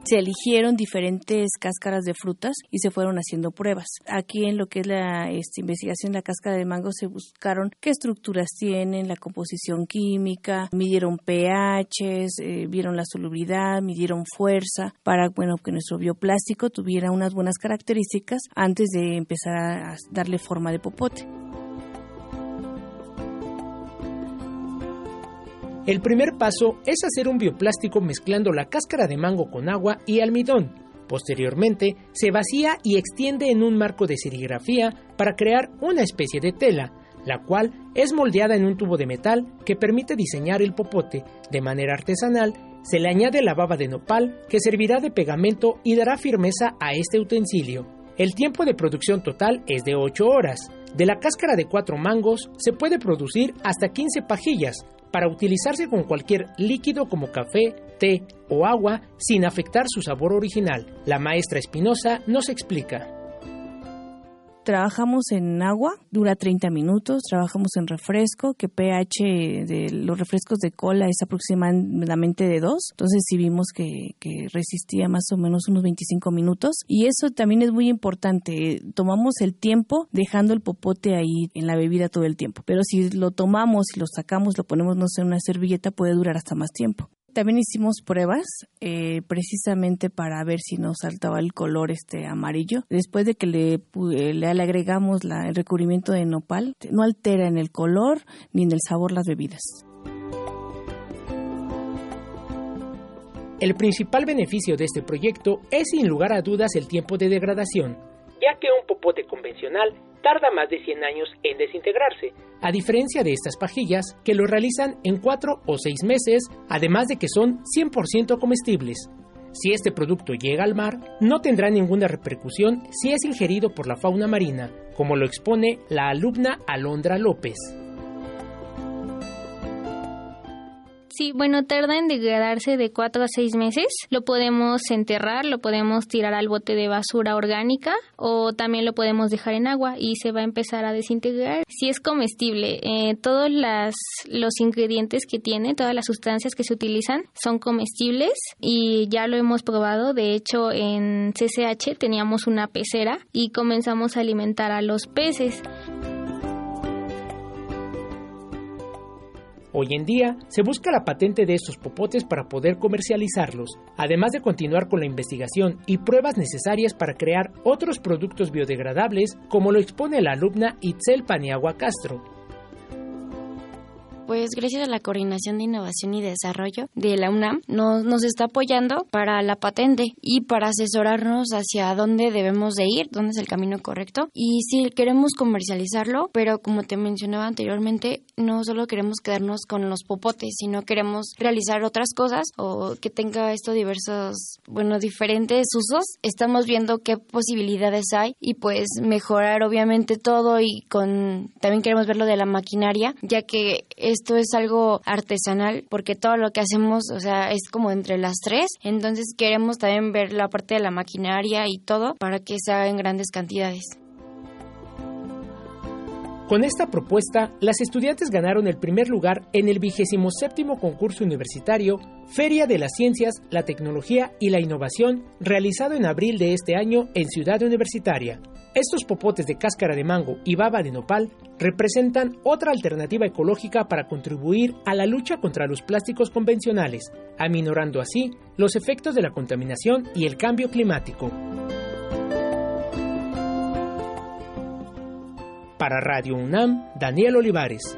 se eligieron diferentes cáscaras de frutas y se fueron haciendo pruebas. Aquí en lo que es la este, investigación de la cáscara de mango se buscaron qué estructuras tienen, la composición química, midieron pH, eh, vieron la solubilidad, midieron fuerza para bueno que nuestro bioplástico tuviera unas buenas características antes de empezar a darle forma de popote. El primer paso es hacer un bioplástico mezclando la cáscara de mango con agua y almidón. Posteriormente, se vacía y extiende en un marco de serigrafía para crear una especie de tela, la cual es moldeada en un tubo de metal que permite diseñar el popote. De manera artesanal, se le añade la baba de nopal que servirá de pegamento y dará firmeza a este utensilio. El tiempo de producción total es de 8 horas. De la cáscara de cuatro mangos se puede producir hasta 15 pajillas para utilizarse con cualquier líquido como café, té o agua sin afectar su sabor original. La maestra Espinosa nos explica. Trabajamos en agua, dura 30 minutos, trabajamos en refresco, que pH de los refrescos de cola es aproximadamente de 2, entonces sí vimos que, resistía más o menos unos 25 minutos y eso también es muy importante, tomamos el tiempo dejando el popote ahí en la bebida todo el tiempo, pero si lo tomamos y lo sacamos, lo ponemos no en una servilleta puede durar hasta más tiempo. También hicimos pruebas eh, precisamente para ver si nos saltaba el color este amarillo. Después de que le, eh, le, agregamos la, el recubrimiento de nopal, no altera en el color ni en el sabor las bebidas. El principal beneficio de este proyecto es sin lugar a dudas el tiempo de degradación, ya que un popote convencional tarda más de 100 años en desintegrarse, a diferencia de estas pajillas que lo realizan en 4 o 6 meses, además de que son 100% comestibles. Si este producto llega al mar, no tendrá ninguna repercusión si es ingerido por la fauna marina, como lo expone la alumna Alondra López. Sí, bueno, tarda en degradarse de 4 a 6 meses. Lo podemos enterrar, lo podemos tirar al bote de basura orgánica o también lo podemos dejar en agua y se va a empezar a desintegrar. Si es comestible, eh, todos las, los ingredientes que tiene, todas las sustancias que se utilizan son comestibles y ya lo hemos probado. De hecho, en CCH teníamos una pecera y comenzamos a alimentar a los peces. Hoy en día se busca la patente de estos popotes para poder comercializarlos, además de continuar con la investigación y pruebas necesarias para crear otros productos biodegradables, como lo expone la alumna Itzel Paniagua Castro, pues gracias a la Coordinación de Innovación y Desarrollo de la UNAM nos, nos está apoyando para la patente y para asesorarnos hacia dónde debemos de ir, dónde es el camino correcto. Y si queremos comercializarlo, pero como te mencionaba anteriormente, no solo queremos quedarnos con los popotes, sino queremos realizar otras cosas o que tenga esto diversos, bueno, diferentes usos. Estamos viendo qué posibilidades hay y pues mejorar obviamente todo y con también queremos ver lo de la maquinaria, ya que esto es algo artesanal porque todo lo que hacemos, o sea, es como entre las tres. Entonces queremos también ver la parte de la maquinaria y todo para que se haga en grandes cantidades. Con esta propuesta, las estudiantes ganaron el primer lugar en el vigésimo séptimo concurso universitario Feria de las Ciencias, la Tecnología y la Innovación, realizado en abril de este año en Ciudad Universitaria. Estos popotes de cáscara de mango y baba de nopal representan otra alternativa ecológica para contribuir a la lucha contra los plásticos convencionales, aminorando así los efectos de la contaminación y el cambio climático. Para Radio UNAM, Daniel Olivares.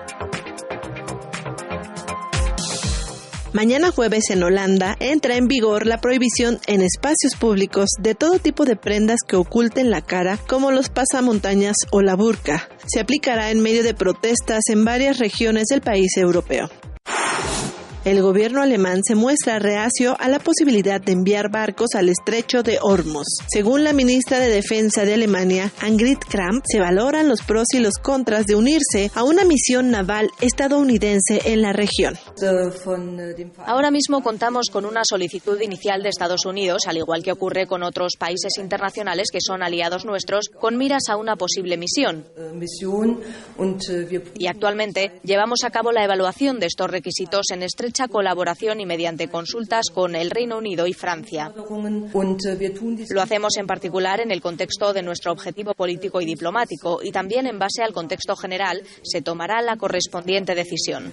Mañana jueves en Holanda entra en vigor la prohibición en espacios públicos de todo tipo de prendas que oculten la cara, como los pasamontañas o la burka. Se aplicará en medio de protestas en varias regiones del país europeo. El gobierno alemán se muestra reacio a la posibilidad de enviar barcos al estrecho de Hormuz. Según la ministra de Defensa de Alemania, Angrid Kramp, se valoran los pros y los contras de unirse a una misión naval estadounidense en la región. Ahora mismo contamos con una solicitud inicial de Estados Unidos, al igual que ocurre con otros países internacionales que son aliados nuestros, con miras a una posible misión. Y actualmente llevamos a cabo la evaluación de estos requisitos en estrecho colaboración y mediante consultas con el Reino Unido y Francia. Lo hacemos en particular en el contexto de nuestro objetivo político y diplomático y también en base al contexto general se tomará la correspondiente decisión.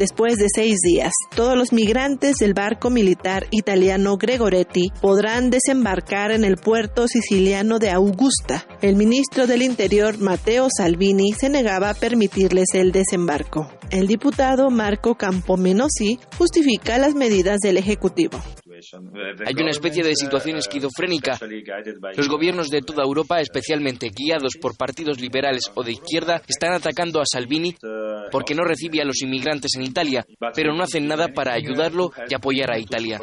Después de seis días, todos los migrantes del barco militar italiano Gregoretti podrán desembarcar en el puerto siciliano de Augusta. El ministro del Interior, Matteo Salvini, se negaba a permitirles el desembarco. El diputado Marco Campomenosi justifica las medidas del Ejecutivo. Hay una especie de situación esquizofrénica. Los gobiernos de toda Europa, especialmente guiados por partidos liberales o de izquierda, están atacando a Salvini porque no recibe a los inmigrantes en Italia, pero no hacen nada para ayudarlo y apoyar a Italia.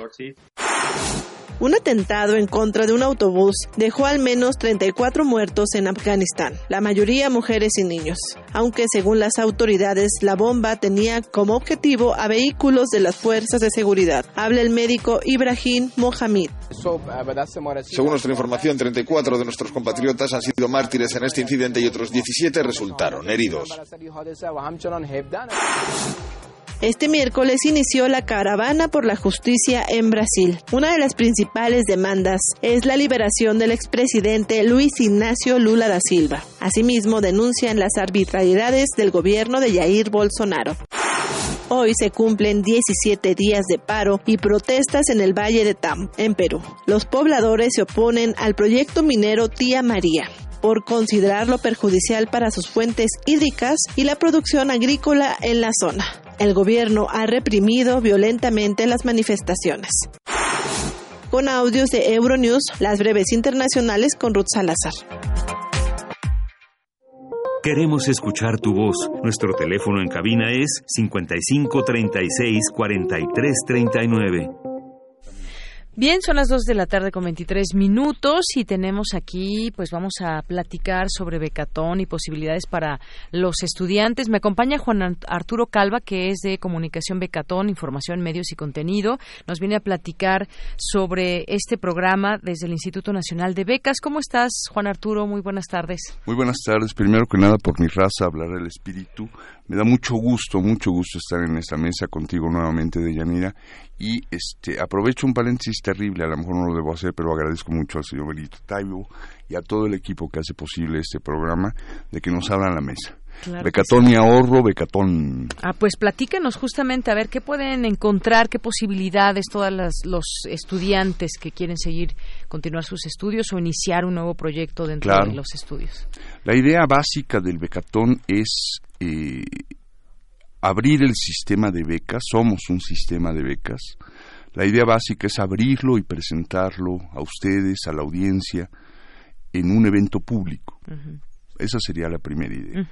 Un atentado en contra de un autobús dejó al menos 34 muertos en Afganistán, la mayoría mujeres y niños, aunque según las autoridades la bomba tenía como objetivo a vehículos de las fuerzas de seguridad. Habla el médico Ibrahim Mohamed. Según nuestra información, 34 de nuestros compatriotas han sido mártires en este incidente y otros 17 resultaron heridos. Este miércoles inició la caravana por la justicia en Brasil. Una de las principales demandas es la liberación del expresidente Luis Ignacio Lula da Silva. Asimismo, denuncian las arbitrariedades del gobierno de Jair Bolsonaro. Hoy se cumplen 17 días de paro y protestas en el Valle de Tam, en Perú. Los pobladores se oponen al proyecto minero Tía María por considerarlo perjudicial para sus fuentes hídricas y la producción agrícola en la zona. El gobierno ha reprimido violentamente las manifestaciones. Con audios de Euronews, las breves internacionales con Ruth Salazar. Queremos escuchar tu voz. Nuestro teléfono en cabina es 55 36 43 39. Bien, son las 2 de la tarde con 23 minutos y tenemos aquí, pues vamos a platicar sobre Becatón y posibilidades para los estudiantes. Me acompaña Juan Arturo Calva, que es de Comunicación Becatón, Información, Medios y Contenido. Nos viene a platicar sobre este programa desde el Instituto Nacional de Becas. ¿Cómo estás, Juan Arturo? Muy buenas tardes. Muy buenas tardes. Primero que nada, por mi raza, hablar del espíritu. Me da mucho gusto, mucho gusto estar en esta mesa contigo nuevamente, Deyanira. Y este, aprovecho un paréntesis terrible, a lo mejor no lo debo hacer, pero agradezco mucho al señor Benito Taibo y a todo el equipo que hace posible este programa de que nos abran la mesa. becatón y ahorro, Becatón. Ah, pues platícanos justamente a ver qué pueden encontrar, qué posibilidades todos los estudiantes que quieren seguir, continuar sus estudios o iniciar un nuevo proyecto dentro de los estudios. La idea básica del Becatón es eh, abrir el sistema de becas, somos un sistema de becas. La idea básica es abrirlo y presentarlo a ustedes, a la audiencia, en un evento público. Esa sería la primera idea.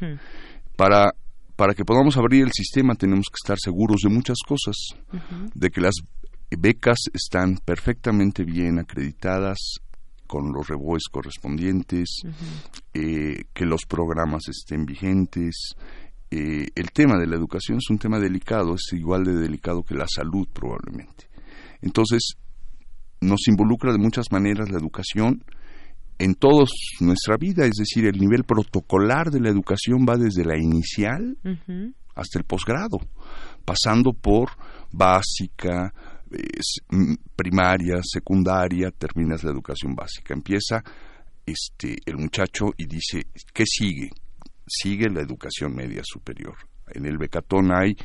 para, para que podamos abrir el sistema tenemos que estar seguros de muchas cosas, de que las becas están perfectamente bien acreditadas con los reboes correspondientes, eh, que los programas estén vigentes, eh, el tema de la educación es un tema delicado, es igual de delicado que la salud probablemente. Entonces, nos involucra de muchas maneras la educación en toda nuestra vida, es decir, el nivel protocolar de la educación va desde la inicial hasta el posgrado, pasando por básica, primaria, secundaria, terminas la educación básica. Empieza este el muchacho y dice, ¿qué sigue? sigue la educación media superior. En el Becatón hay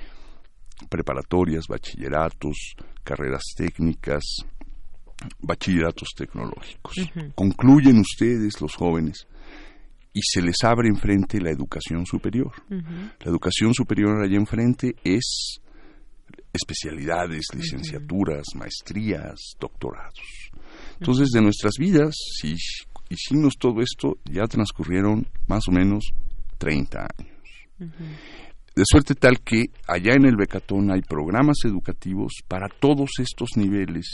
preparatorias, bachilleratos, carreras técnicas, bachilleratos tecnológicos. Concluyen ustedes, los jóvenes, y se les abre enfrente la educación superior. La educación superior allá enfrente es especialidades, licenciaturas, maestrías, doctorados. Entonces, de nuestras vidas, si hicimos todo esto, ya transcurrieron más o menos 30 años. De suerte tal que allá en el Becatón hay programas educativos para todos estos niveles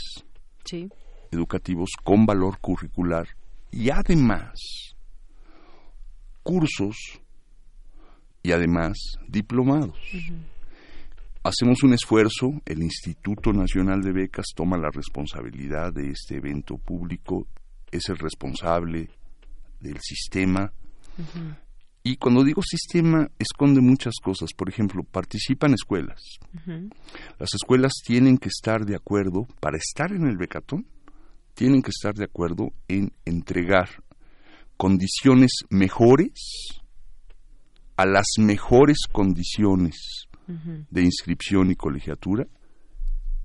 educativos con valor curricular y además cursos y además diplomados. Hacemos un esfuerzo, el Instituto Nacional de Becas toma la responsabilidad de este evento público, es el responsable del sistema, y cuando digo sistema, esconde muchas cosas. Por ejemplo, participan escuelas. Las escuelas tienen que estar de acuerdo, para estar en el becatón, tienen que estar de acuerdo en entregar condiciones mejores a las mejores condiciones de inscripción y colegiatura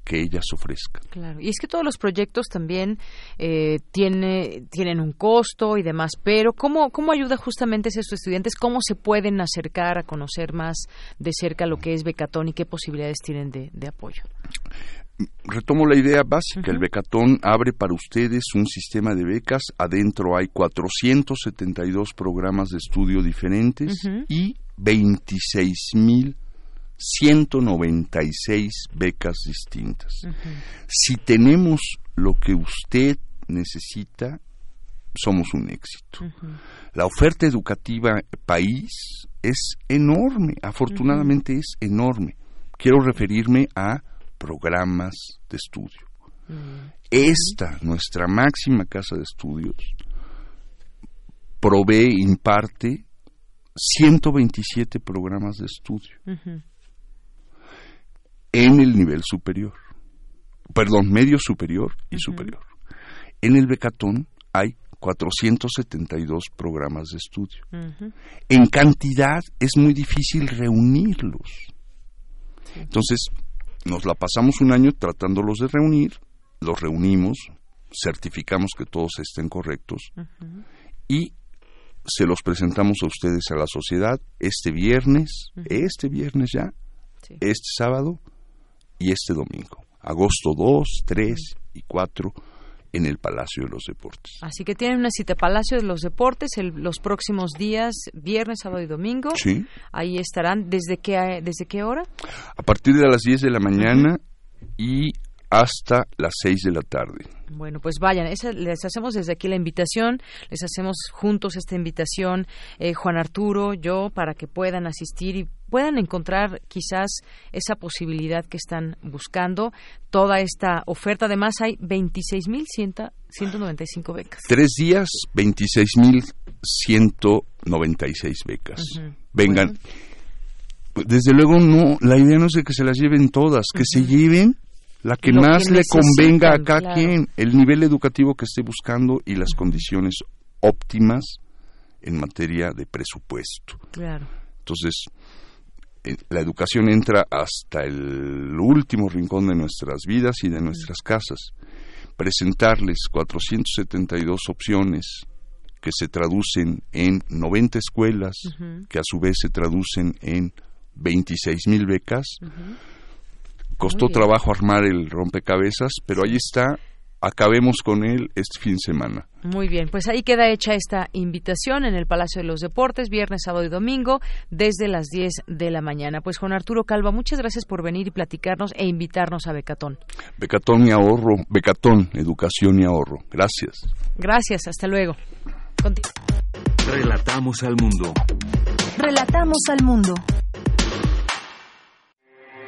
que ellas ofrezcan. Claro, y es que todos los proyectos también eh, tiene, tienen un costo y demás, pero ¿cómo, ¿cómo ayuda justamente a esos estudiantes? ¿Cómo se pueden acercar a conocer más de cerca lo que es Becatón y qué posibilidades tienen de, apoyo? Retomo la idea básica. El Becatón abre para ustedes un sistema de becas. Adentro hay 472 programas de estudio diferentes y 26 mil 196 becas distintas. Si tenemos lo que usted necesita, somos un éxito. La oferta educativa país es enorme, afortunadamente es enorme. Quiero referirme a programas de estudio. Esta, nuestra máxima casa de estudios, provee, imparte 127 programas de estudio en el nivel superior. Perdón, medio superior y superior. En el Becatón hay 472 programas de estudio. En cantidad es muy difícil reunirlos. Entonces, nos la pasamos un año tratándolos de reunir, los reunimos, certificamos que todos estén correctos y se los presentamos a ustedes a la sociedad este viernes, este viernes ya, este sábado y este domingo, agosto 2, 3 y 4 en el Palacio de los Deportes. Así que tienen una cita Palacio de los Deportes los próximos días, viernes, sábado y domingo. Sí. Ahí estarán. ¿Desde qué, desde qué hora? A partir de las 10 de la mañana y hasta las 6 de la tarde. Bueno, pues vayan, les hacemos desde aquí la invitación, les hacemos juntos esta invitación, eh, Juan Arturo, yo, para que puedan asistir y puedan encontrar quizás esa posibilidad que están buscando, toda esta oferta. Además, hay 26.195 becas. Tres días, 26.196 becas. Vengan. Desde luego, no, la idea no es de que se las lleven todas, que se lleven la que más le convenga a cada quien, el nivel educativo que esté buscando y las condiciones óptimas en materia de presupuesto. Claro. Entonces, eh, la educación entra hasta el último rincón de nuestras vidas y de nuestras casas. Presentarles 472 opciones que se traducen en 90 escuelas, que a su vez se traducen en 26 mil becas. Costó trabajo armar el rompecabezas, pero ahí está. Acabemos con él este fin de semana. Muy bien, pues ahí queda hecha esta invitación en el Palacio de los Deportes, viernes, sábado y domingo, desde las 10 de la mañana. Pues Juan Arturo Calva, muchas gracias por venir y platicarnos e invitarnos a Becatón. Becatón y ahorro, Becatón, educación y ahorro. Gracias. Gracias, hasta luego. Relatamos al mundo. Relatamos al mundo.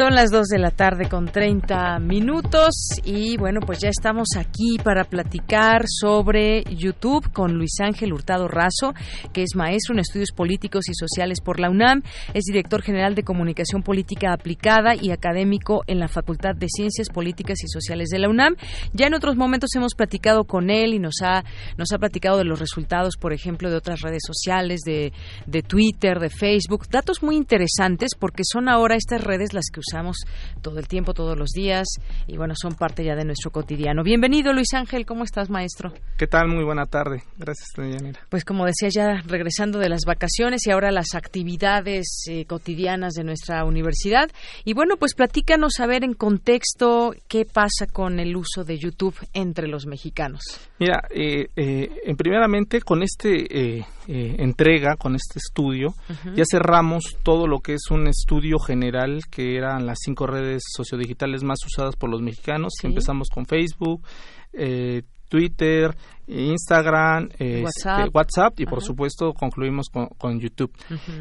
Son las 2 de la tarde con 30 minutos y bueno, pues ya estamos aquí para platicar sobre YouTube con Luis Ángel Hurtado Razo, que es maestro en estudios políticos y sociales por la UNAM, es director general de comunicación política aplicada y académico en la Facultad de Ciencias Políticas y Sociales de la UNAM. Ya en otros momentos hemos platicado con él y nos ha, nos ha platicado de los resultados, por ejemplo, de otras redes sociales, de, de Twitter, de Facebook, datos muy interesantes porque son ahora estas redes las que usamos todo el tiempo, todos los días y bueno, son parte ya de nuestro cotidiano. Bienvenido Luis Ángel, ¿cómo estás maestro? ¿Qué tal? Muy buena tarde. Gracias, Daniela. Pues como decía ya, regresando de las vacaciones y ahora las actividades eh, cotidianas de nuestra universidad. Y bueno, pues platícanos a ver en contexto qué pasa con el uso de YouTube entre los mexicanos. Mira, eh, eh, primeramente con este eh, entrega, con este estudio, ya cerramos todo lo que es un estudio general que eran las cinco redes sociodigitales más usadas por los mexicanos. Empezamos con Facebook, Twitter, Instagram, este, WhatsApp. WhatsApp y por supuesto concluimos con, con YouTube.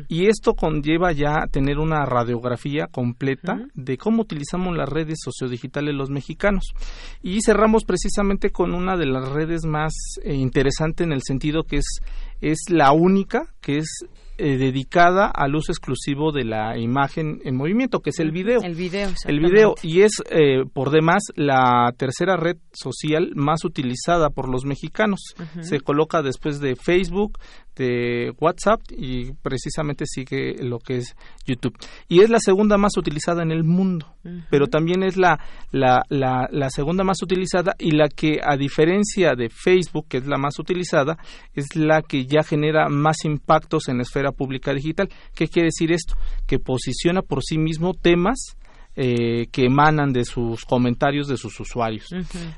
Y esto conlleva ya tener una radiografía completa de cómo utilizamos las redes sociodigitales los mexicanos. Y cerramos precisamente con una de las redes más eh, interesante en el sentido que es es la única que es eh, dedicada al uso exclusivo de la imagen en movimiento, que es el video. El video, El video y es eh, por demás la tercera red social más utilizada por los mexicanos. Se coloca después de Facebook, de WhatsApp y precisamente sigue lo que es YouTube. Y es la segunda más utilizada en el mundo, pero también es la, la, la, la segunda más utilizada y la que a diferencia de Facebook, que es la más utilizada, es la que ya genera más impactos en la esfera pública digital. ¿Qué quiere decir esto? Que posiciona por sí mismo temas eh, que emanan de sus comentarios de sus usuarios.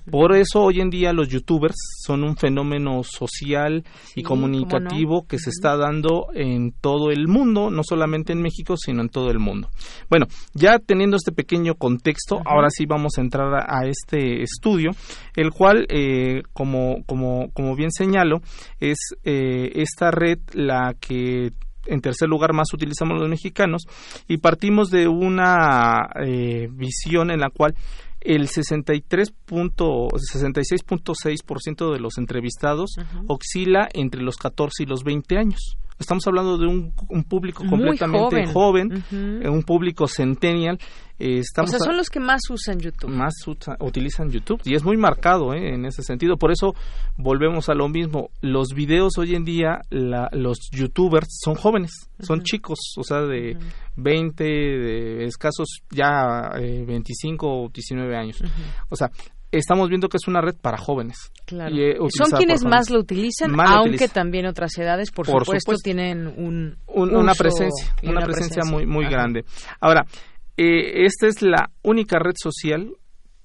Por eso hoy en día los youtubers son un fenómeno social y comunicativo que se está dando en todo el mundo, no solamente en México, sino en todo el mundo. Bueno, ya teniendo este pequeño contexto, ahora sí vamos a entrar a, a este estudio, el cual, eh, como, como, como bien señalo, es eh, esta red la que en tercer lugar más utilizamos los mexicanos y partimos de una eh, visión en la cual el 63 punto- 66.6% de los entrevistados oscila entre los 14 y los 20 años. Estamos hablando de un, un público Muy completamente joven. eh, un público centennial. eh, O estamos sea, a- son los que más usan YouTube. más usa- utilizan YouTube y es muy marcado ¿eh? en ese sentido. Por eso volvemos a lo mismo. Los videos hoy en día, la- los youtubers son jóvenes, son chicos, o sea, de 20, de escasos ya eh, 25 o 19 años. O sea, estamos viendo que es una red para jóvenes. Claro. Y, eh, Son quienes más lo utilizan, Más aunque utilizan. también otras edades, por, Por supuesto, supuesto. tienen un, Un- una presencia, una, presencia, muy, muy Ajá. grande. Ahora, eh, esta es la única red social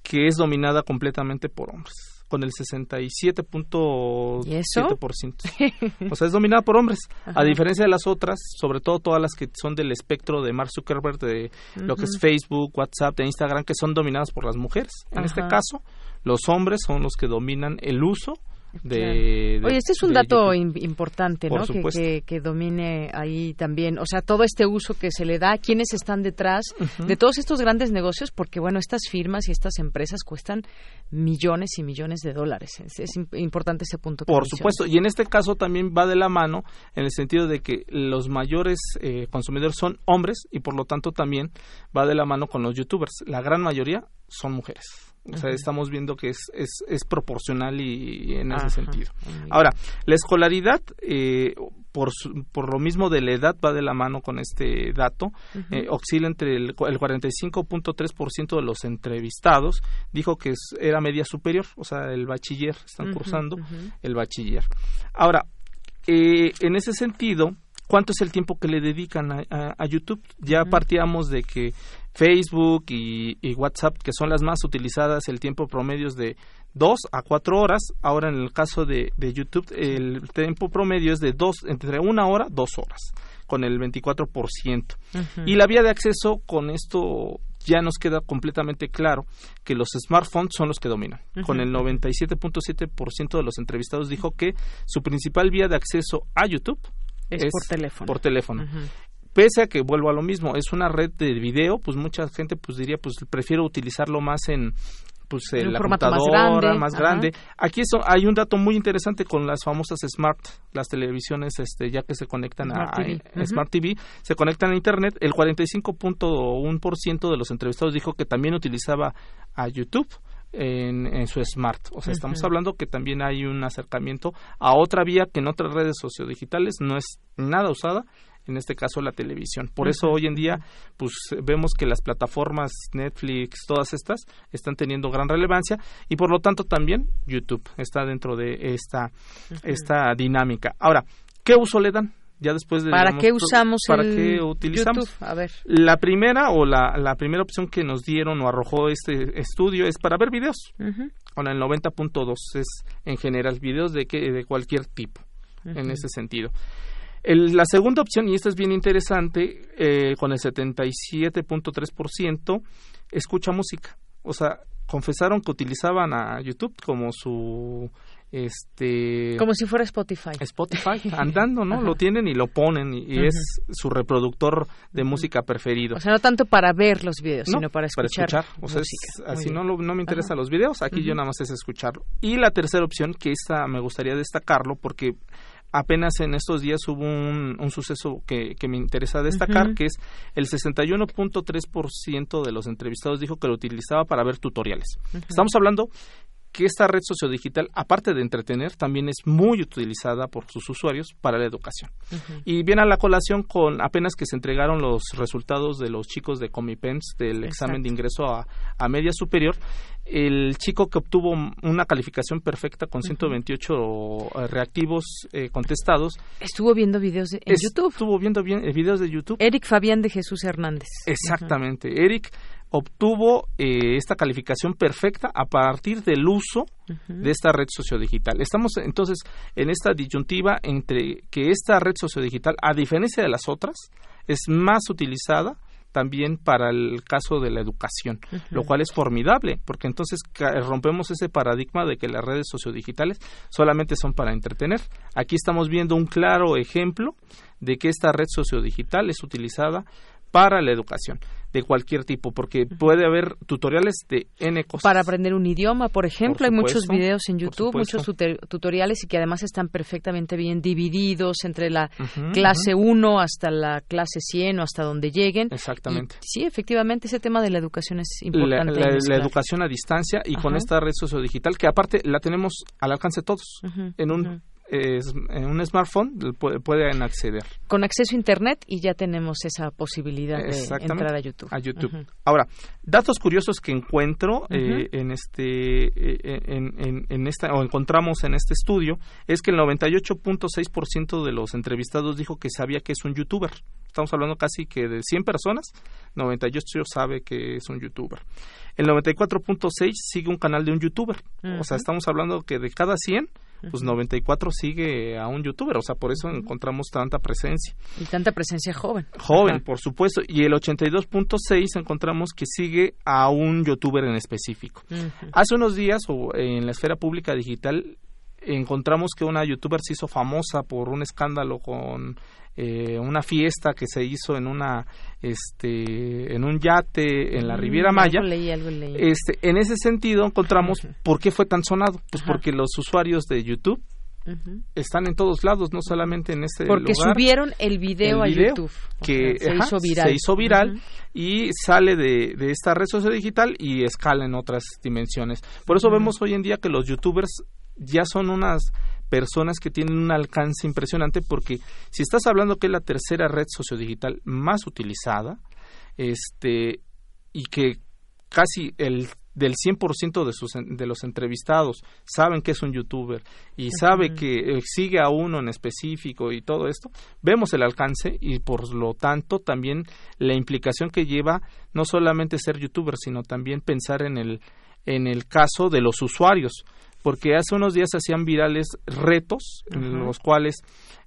que es dominada completamente por hombres, con el 67.7%. ¿Y eso? [laughs] o sea, es dominada por hombres, Ajá. a diferencia de las otras, sobre todo todas las que son del espectro de Mark Zuckerberg, de lo que es. Facebook, WhatsApp, de Instagram, que son dominadas por las mujeres. En este caso, los hombres son los que dominan el uso de... Claro. de- Oye, este es un dato YouTube. importante, Por ¿no? Que, supuesto. que, que domine ahí también, o sea, todo este uso que se le da, quiénes están detrás de todos estos grandes negocios, porque bueno, estas firmas y estas empresas cuestan millones y millones de dólares. Es, es im- importante ese punto. que Por mencionas. supuesto, y en este caso también va de la mano en el sentido de que los mayores eh, consumidores son hombres y por lo tanto también va de la mano con los youtubers. La gran mayoría son mujeres. O sea, estamos viendo que es, es, es proporcional y, y en ese sentido. Ahora, la escolaridad, eh, por, su- por lo mismo de la edad, va de la mano con este dato. Eh, oscila entre el, el 45.3% de los entrevistados dijo que es- era media superior, o sea, el bachiller, están cursando el bachiller. Ahora, eh, en ese sentido, ¿cuánto es el tiempo que le dedican a, a- a YouTube? Ya partíamos de que Facebook y, y WhatsApp, que son las más utilizadas, el tiempo promedio es de 2 a 4 horas. Ahora, en el caso de, de YouTube, el tiempo promedio es de dos, entre una hora, dos horas, con el 24%. Ujú. Y la vía de acceso, con esto ya nos queda completamente claro que los smartphones son los que dominan. Ujú. Con el 97.7% de los entrevistados dijo que su principal vía de acceso a YouTube Es por teléfono. por teléfono. Pese a que vuelvo a lo mismo, es una red de video, pues mucha gente pues diría pues prefiero utilizarlo más en pues en la más computadora, grande, más grande. Aquí eso, hay un dato muy interesante con las famosas smart, las televisiones este ya que se conectan Smart a, TV. a-. Smart TV, se conectan a internet, el 45.1% de los entrevistados dijo que también utilizaba a YouTube en, en su smart. O sea, estamos hablando que también hay un acercamiento a otra vía que en otras redes sociodigitales no es nada usada, en este caso la televisión. Por eso hoy en día pues vemos que las plataformas Netflix, todas estas están teniendo gran relevancia y por lo tanto también YouTube está dentro de esta esta dinámica. Ahora, ¿qué uso le dan? Ya después de ¿Para digamos, qué usamos para el qué utilizamos? YouTube? A ver. La primera o la, la primera opción que nos dieron o arrojó este estudio es para ver videos. Ujú. Con el 90.2 es en general videos de que de cualquier tipo en ese sentido. El- la segunda opción, y esta es bien interesante, eh, con el 77.3%, escucha música. o sea, confesaron que utilizaban a YouTube como su este como si fuera Spotify. Spotify [laughs] andando no lo tienen y lo ponen y, es su reproductor de música preferido. O sea no tanto para ver los videos sino para escuchar, para escuchar. o sea así no no me interesan los videos aquí yo nada más es escucharlo. Y la tercera opción que esta me gustaría destacarlo porque apenas en estos días hubo un, un suceso que, que, me interesa destacar, que es el 61.3% de los entrevistados dijo que lo utilizaba para ver tutoriales. Estamos hablando que esta red sociodigital, aparte de entretener, también es muy utilizada por sus usuarios para la educación. Y viene a la colación con apenas que se entregaron los resultados de los chicos de Comipens del examen de ingreso a, a media superior, el chico que obtuvo una calificación perfecta con 128 eh, reactivos eh, contestados. Estuvo viendo videos de, en YouTube. Estuvo viendo bien, eh, videos de YouTube. Eric Fabián de Jesús Hernández. Exactamente. Eric obtuvo esta calificación perfecta a partir del uso de esta red sociodigital. Estamos entonces en esta disyuntiva entre que esta red sociodigital, a diferencia de las otras, es más utilizada también para el caso de la educación, lo cual es formidable, porque entonces rompemos ese paradigma de que las redes sociodigitales solamente son para entretener. Aquí estamos viendo un claro ejemplo de que esta red sociodigital es utilizada para la educación de cualquier tipo, porque puede haber tutoriales de N cosas. Para aprender un idioma, por ejemplo, hay muchos videos en YouTube, muchos tutoriales y que además están perfectamente bien divididos entre la clase 1 hasta la clase 100 o hasta donde lleguen. Exactamente. sí, efectivamente, ese tema de la educación es importante. La, educación a distancia y con esta red sociodigital, que aparte la tenemos al alcance todos, en un en un smartphone pueden acceder. Con acceso a Internet y ya tenemos esa posibilidad de entrar a YouTube. A YouTube. Ahora, datos curiosos que encuentro eh, en este eh, en, en, esta o encontramos en este estudio es que el 98.6% de los entrevistados dijo que sabía que es un youtuber. Estamos hablando casi que de 100 personas, 98 sabe que es un youtuber. El 94.6 sigue un canal de un youtuber. O sea, estamos hablando que de cada 100 pues 94 sigue a un youtuber, o sea, por eso encontramos tanta presencia. Y tanta presencia joven. Joven, por supuesto, y el 82.6 encontramos que sigue a un youtuber en específico. Hace unos días, o en la esfera pública digital, encontramos que una youtuber se hizo famosa por un escándalo con eh, una fiesta que se hizo en una este en un yate en la mm, Riviera Maya este en ese sentido encontramos por qué fue tan sonado pues porque los usuarios de YouTube están en todos lados, no solamente en este Porque subieron el video, a YouTube. Que se, hizo viral. se hizo viral. y sale de, de, esta red social digital y escala en otras dimensiones. Por eso vemos hoy en día que los youtubers ya son unas personas que tienen un alcance impresionante porque si estás hablando que es la tercera red sociodigital más utilizada este y que casi el del 100% de, sus, de los entrevistados saben que es un youtuber y sabe que eh, sigue a uno en específico y todo esto, vemos el alcance y por lo tanto también la implicación que lleva no solamente ser youtuber, sino también pensar en el, en el caso de los usuarios porque hace unos días hacían virales retos en los cuales,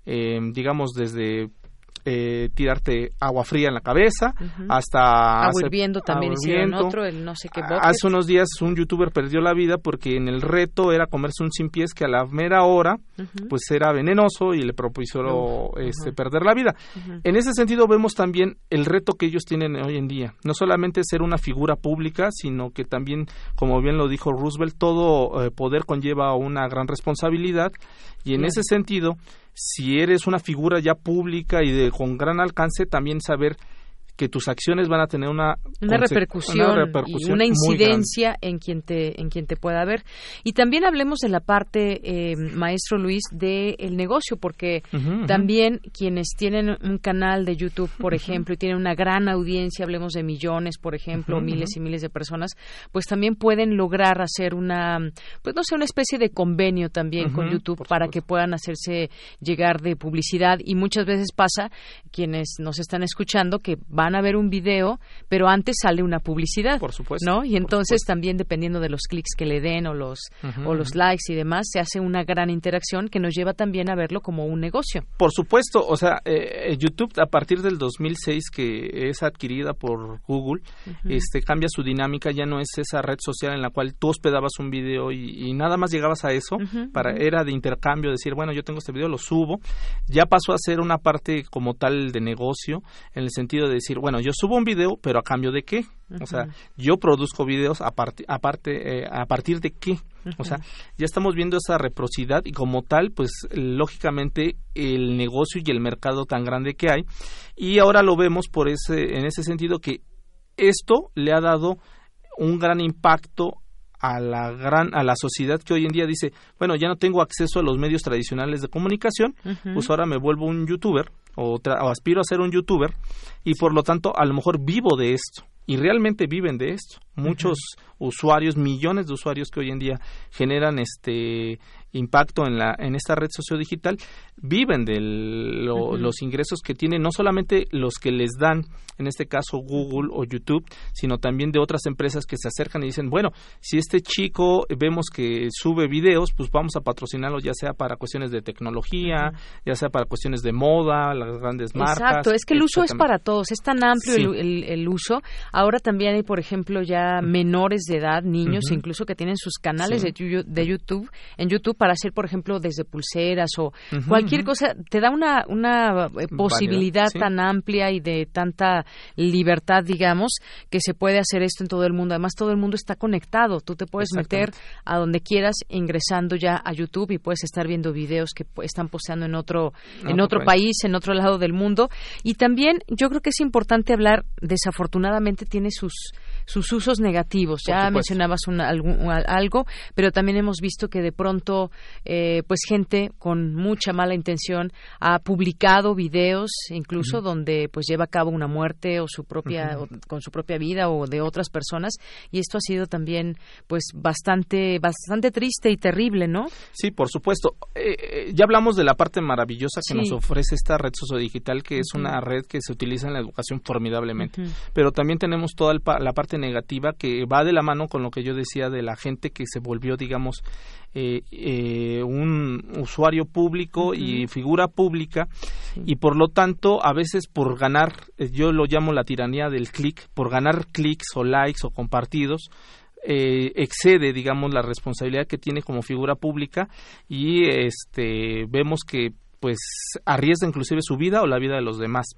eh, digamos, desde eh, tirarte agua fría en la cabeza, hasta... Agua hirviendo también hicieron otro, el no sé qué Hace unos días un youtuber perdió la vida porque en el reto era comerse un sin pies que a la mera hora pues era venenoso y le propuso este, perder la vida. En ese sentido vemos también el reto que ellos tienen hoy en día. No solamente ser una figura pública, sino que también, como bien lo dijo Roosevelt, todo eh, poder conlleva una gran responsabilidad. Y en ese sentido si eres una figura ya pública y de con gran alcance, también saber que tus acciones van a tener una, una, repercusión, una y una incidencia en quien te en quien te pueda ver. Y también hablemos de la parte eh, maestro Luis del el negocio porque también quienes tienen un canal de YouTube por ejemplo y tienen una gran audiencia hablemos de millones por ejemplo miles y miles de personas pues también pueden lograr hacer una pues no sé una especie de convenio también con YouTube para que puedan hacerse llegar de publicidad. Y muchas veces pasa quienes nos están escuchando que van van a ver un video, pero antes sale una publicidad. Por supuesto. ¿No? Y entonces también dependiendo de los clics que le den o los, o los likes y demás, se hace una gran interacción que nos lleva también a verlo como un negocio. Por supuesto, o sea, eh, YouTube a partir del 2006 que es adquirida por Google, este cambia su dinámica, ya no es esa red social en la cual tú hospedabas un video y, nada más llegabas a eso, para era de intercambio, decir, bueno, yo tengo este video, lo subo, ya pasó a ser una parte como tal de negocio, en el sentido de decir, bueno, yo subo un video, pero a cambio de qué? O sea, yo produzco videos a, aparte, eh, a partir de qué? O sea, ya estamos viendo esa reciprocidad y como tal, pues lógicamente el negocio y el mercado tan grande que hay. Y ahora lo vemos por ese en ese sentido que esto le ha dado un gran impacto a la gran a la sociedad que hoy en día dice bueno ya no tengo acceso a los medios tradicionales de comunicación pues ahora me vuelvo un youtuber o, o, aspiro a ser un youtuber y por lo tanto a lo mejor vivo de esto y realmente viven de esto. Muchos usuarios millones de usuarios que hoy en día generan este impacto en la en esta red sociodigital viven de los ingresos que tienen no solamente los que les dan en este caso Google o YouTube sino también de otras empresas que se acercan y dicen bueno si este chico vemos que sube videos pues vamos a patrocinarlo ya sea para cuestiones de tecnología ya sea para cuestiones de moda las grandes marcas exacto es que el uso es para todos es tan amplio el, el uso. Ahora también hay por ejemplo ya menores de edad niños incluso que tienen sus canales de, de YouTube en YouTube para hacer, por ejemplo, desde pulseras o cualquier cosa, te da una, una eh, posibilidad tan amplia y de tanta libertad, digamos, que se puede hacer esto en todo el mundo. Además, todo el mundo está conectado. Tú te puedes meter a donde quieras ingresando ya a YouTube y puedes estar viendo videos que están posteando en otro, en otro país, en otro lado del mundo. Y también yo creo que es importante hablar, desafortunadamente tiene sus sus usos negativos. Ya mencionabas algo, pero también hemos visto que de pronto, eh, pues gente con mucha mala intención ha publicado videos, incluso donde pues lleva a cabo una muerte o su propia, con su propia vida o de otras personas, y esto ha sido también pues bastante, bastante triste y terrible, ¿no? Sí, por supuesto. Eh, eh, ya hablamos de la parte maravillosa que nos ofrece esta red sociodigital, que es una red que se utiliza en la educación formidablemente, pero también tenemos toda la parte negativa que va de la mano con lo que yo decía de la gente que se volvió, digamos, eh, eh, un usuario público y figura pública. Y por lo tanto a veces por ganar, eh, yo lo llamo la tiranía del clic, por ganar clics o likes o compartidos, excede digamos la responsabilidad que tiene como figura pública y este vemos que pues arriesga inclusive su vida o la vida de los demás.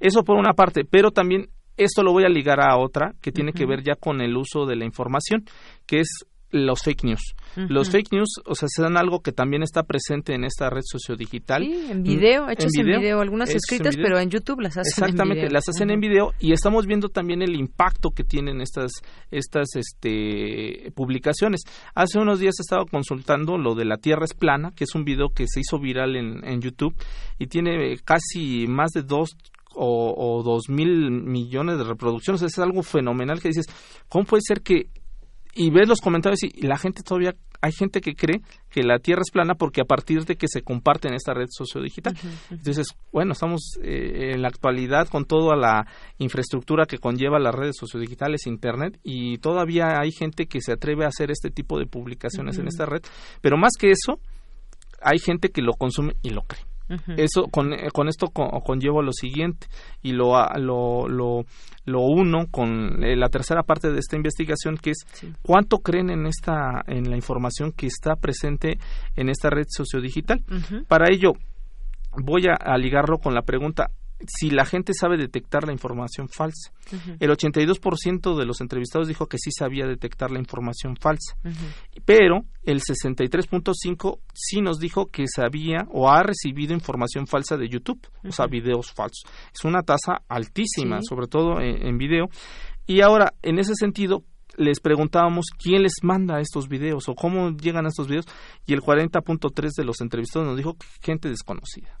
Eso por una parte, pero también esto lo voy a ligar a otra que tiene que ver ya con el uso de la información, que es los fake news. Los fake news, o sea, se dan algo que también está presente en esta red sociodigital. Sí, en video, hechas en video, algunas escritas, pero en YouTube las hacen Exactamente, en video. las hacen en video y estamos viendo también el impacto que tienen estas estas este publicaciones. Hace unos días he estado consultando lo de La Tierra es plana, que es un video que se hizo viral en, en YouTube y tiene casi más de dos o, dos mil millones de reproducciones. Es algo fenomenal que dices, ¿cómo puede ser que... Y ves los comentarios y la gente todavía hay gente que cree que la Tierra es plana porque a partir de que se comparte en esta red sociodigital. Entonces, bueno, estamos eh, en la actualidad con toda la infraestructura que conlleva las redes sociodigitales, Internet, y todavía hay gente que se atreve a hacer este tipo de publicaciones en esta red. Pero más que eso, hay gente que lo consume y lo cree. Eso con, eh, con esto conllevo lo siguiente y lo, lo, lo, lo uno con eh, la tercera parte de esta investigación que es cuánto creen en esta en la información que está presente en esta red sociodigital. Para ello voy a, ligarlo con la pregunta si la gente sabe detectar la información falsa. El 82% de los entrevistados dijo que sí sabía detectar la información falsa, pero el 63.5 sí nos dijo que sabía o ha recibido información falsa de YouTube, o sea, videos falsos. Es una tasa altísima, sobre todo en, en video. Y ahora, en ese sentido, les preguntábamos quién les manda estos videos o cómo llegan a estos videos y el 40.3 de los entrevistados nos dijo que gente desconocida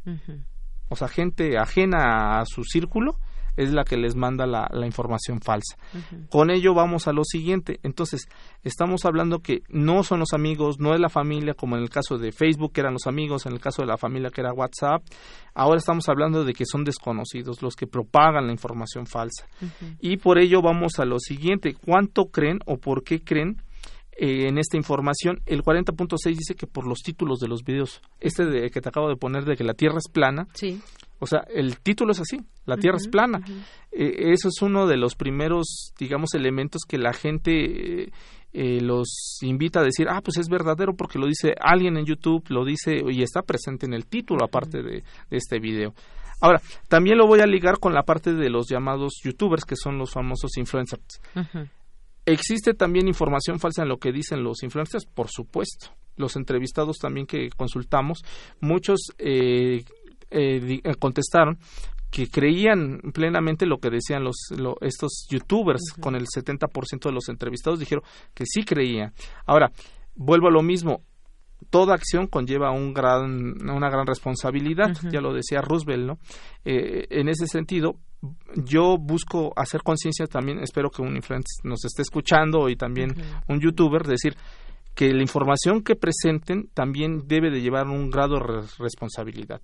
o sea, gente ajena a su círculo, es la que les manda la, información falsa. Con ello vamos a lo siguiente. Entonces, estamos hablando que no son los amigos, no es la familia, como en el caso de Facebook, que eran los amigos, en el caso de la familia, que era WhatsApp. Ahora estamos hablando de que son desconocidos los que propagan la información falsa. Y por ello vamos a lo siguiente. ¿Cuánto creen o por qué creen? Eh, en esta información, el 40.6 dice que por los títulos de los videos, este de, que te acabo de poner de que la Tierra es plana, sí. o sea, el título es así, la Tierra es plana. Eh, eso es uno de los primeros, digamos, elementos que la gente eh, los invita a decir, ah, pues es verdadero porque lo dice alguien en YouTube, lo dice y está presente en el título aparte de, de este video. Ahora, también lo voy a ligar con la parte de los llamados youtubers, que son los famosos influencers. ¿Existe también información falsa en lo que dicen los influencers? Por supuesto. Los entrevistados también que consultamos, muchos eh, eh, eh, contestaron que creían plenamente lo que decían los, estos youtubers, con el 70% de los entrevistados dijeron que sí creían. Ahora, vuelvo a lo mismo, toda acción conlleva un gran, una gran responsabilidad, ya lo decía Roosevelt, ¿no? en ese sentido, yo busco hacer conciencia también, espero que un influencer nos esté escuchando y también un youtuber, decir que la información que presenten también debe de llevar un grado de responsabilidad.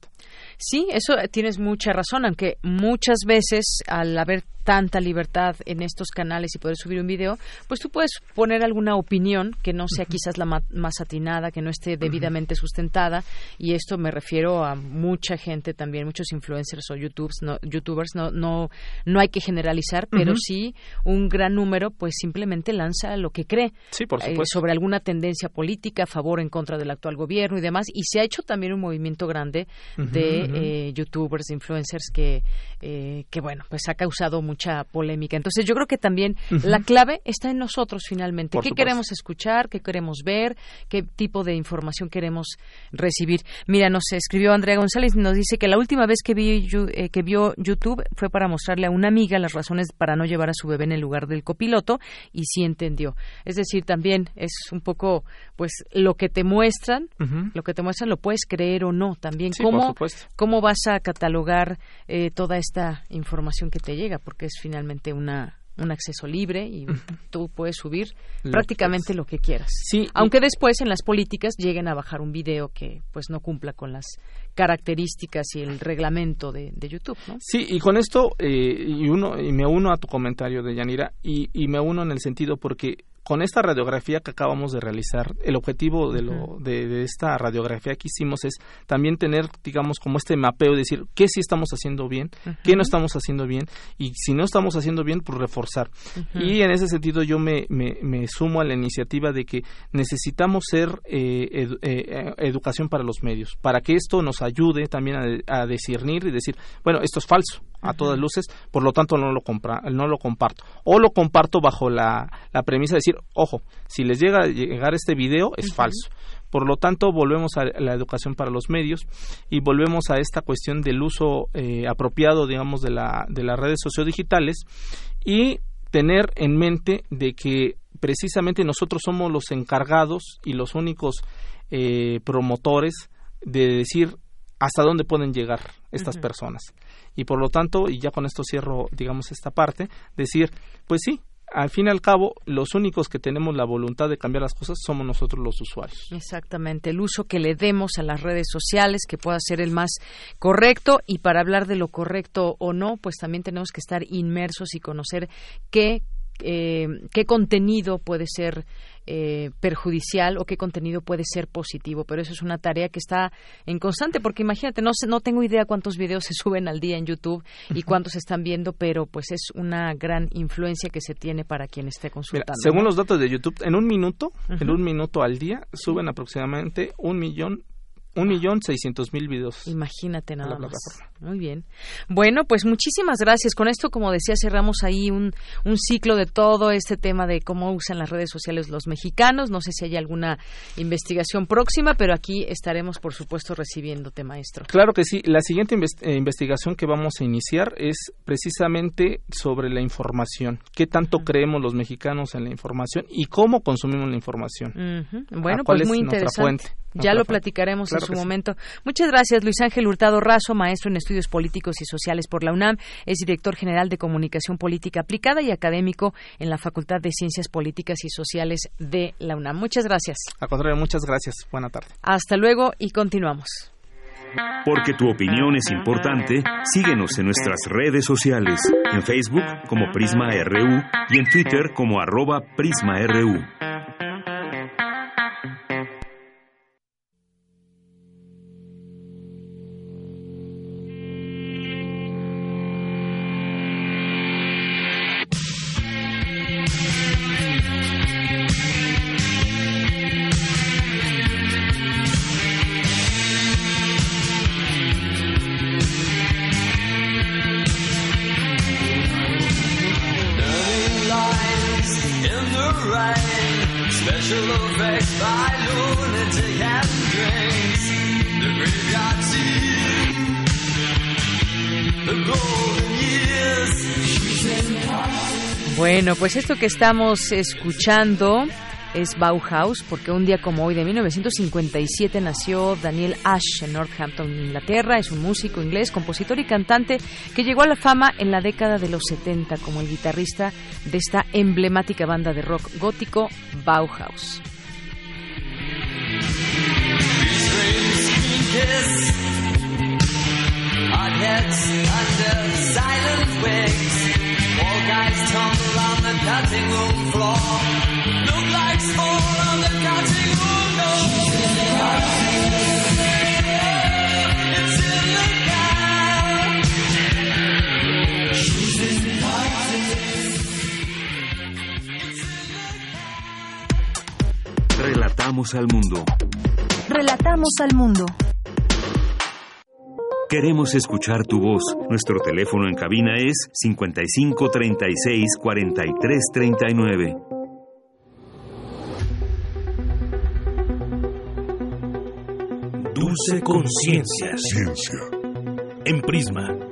Sí, eso tienes mucha razón, aunque muchas veces al haber tanta libertad en estos canales y poder subir un video, pues tú puedes poner alguna opinión que no sea quizás la más atinada, que no esté debidamente sustentada, y esto me refiero a mucha gente también, muchos influencers o YouTubers, no, youtubers, no, no, no hay que generalizar, pero sí un gran número pues simplemente lanza lo que cree eh, sobre alguna tendencia política, a favor o en contra del actual gobierno y demás, y se ha hecho también un movimiento grande de eh, youtubers, influencers que, eh, que bueno, pues ha causado mucha polémica. Entonces yo creo que también la clave está en nosotros finalmente. ¿Qué queremos escuchar? ¿Qué queremos ver? ¿Qué tipo de información queremos recibir? Mira, nos escribió Andrea González y nos dice que la última vez que, vi, eh, que vio YouTube fue para mostrarle a una amiga las razones para no llevar a su bebé en el lugar del copiloto y sí entendió. Es decir, también es un poco, pues, lo que te muestran, lo que te muestran lo puedes creer o no. También cómo, cómo vas a catalogar eh, toda esta información que te llega, porque es finalmente una un acceso libre y tú puedes subir prácticamente lo que quieras. Sí, aunque después en las políticas lleguen a bajar un video que pues no cumpla con las características y el reglamento de, YouTube, ¿no? Sí, y con esto eh, y uno y me uno a tu comentario de Yanira y, y me uno en el sentido porque con esta radiografía que acabamos de realizar, el objetivo de, lo, de, esta radiografía que hicimos es también tener, digamos, como este mapeo, decir qué sí estamos haciendo bien, qué no estamos haciendo bien, y si no estamos haciendo bien, pues reforzar. Y en ese sentido yo me, me, sumo a la iniciativa de que necesitamos ser eh, eh, educación para los medios, para que esto nos ayude también a, a discernir y decir, bueno, esto es falso, a todas luces, por lo tanto no lo, compra, no lo comparto. O lo comparto bajo la, la premisa de decir, ojo, si les llega a llegar este video es falso. Por lo tanto, volvemos a la educación para los medios y volvemos a esta cuestión del uso eh, apropiado, digamos, de, la, de las redes sociodigitales y tener en mente de que precisamente nosotros somos los encargados y los únicos eh, promotores de decir hasta dónde pueden llegar estas personas. Y por lo tanto, y ya con esto cierro, digamos, esta parte, decir, pues sí, al fin y al cabo, los únicos que tenemos la voluntad de cambiar las cosas somos nosotros los usuarios. Exactamente, el uso que le demos a las redes sociales, que pueda ser el más correcto, y para hablar de lo correcto o no, pues también tenemos que estar inmersos y conocer qué eh, qué contenido puede ser eh, perjudicial o qué contenido puede ser positivo. Pero eso es una tarea que está en constante, porque imagínate, no, no tengo idea cuántos videos se [laughs] suben al día en YouTube y cuántos están viendo, pero pues es una gran influencia que se tiene para quien esté consultando. según los datos de YouTube, en un minuto, en un minuto al día, suben aproximadamente un millón un millón seiscientos mil videos. Imagínate nada más. Muy bien. Bueno, pues muchísimas gracias. Con esto, como decía, cerramos ahí un, un ciclo de todo este tema de cómo usan las redes sociales los mexicanos. No sé si hay alguna investigación próxima, pero aquí estaremos, por supuesto, recibiéndote, maestro. Claro que sí. La siguiente eh, investigación que vamos a iniciar es precisamente sobre la información. ¿Qué tanto creemos los mexicanos en la información y cómo consumimos la información? Bueno, pues muy interesante. Ya lo platicaremos en su momento. Muchas gracias, Luis Ángel Hurtado Razo, maestro en estudios políticos y sociales por la UNAM, es director general de comunicación política aplicada y académico en la Facultad de Ciencias Políticas y Sociales de la UNAM. Muchas gracias. A contrario, muchas gracias. Buena tarde. Hasta luego y continuamos. Porque tu opinión es importante, síguenos en nuestras redes sociales, en Facebook como Prisma RU y en Twitter como arroba PrismaRU. Pues esto que estamos escuchando es Bauhaus, porque un día como hoy de 1957 nació Daniel Ash en Northampton, Inglaterra. Es un músico inglés, compositor y cantante que llegó a la fama en la década de los 70 como el guitarrista de esta emblemática banda de rock gótico Bauhaus. Relatamos al mundo. Relatamos al mundo. Queremos escuchar tu voz. Nuestro teléfono en cabina es 55 36 43 39. Dulce Conciencia. Ciencia. En Prisma.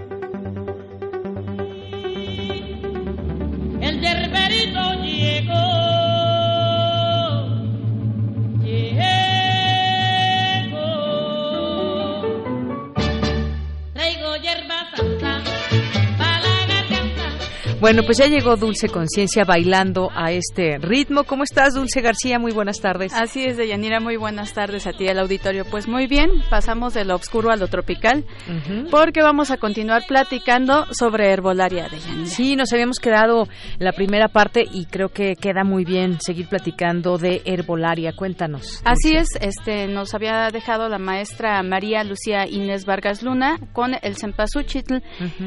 Bueno, pues ya llegó Dulce Conciencia bailando a este ritmo. ¿Cómo estás, Dulce García? Muy buenas tardes. Así es, Deyanira, muy buenas tardes a ti al auditorio. Pues muy bien, pasamos de lo oscuro a lo tropical, porque vamos a continuar platicando sobre herbolaria, Deyanira. Sí, nos habíamos quedado la primera parte y creo que queda muy bien seguir platicando de herbolaria. Cuéntanos. Así es, este nos había dejado la maestra María Lucía Inés Vargas Luna con el Cempasúchitl.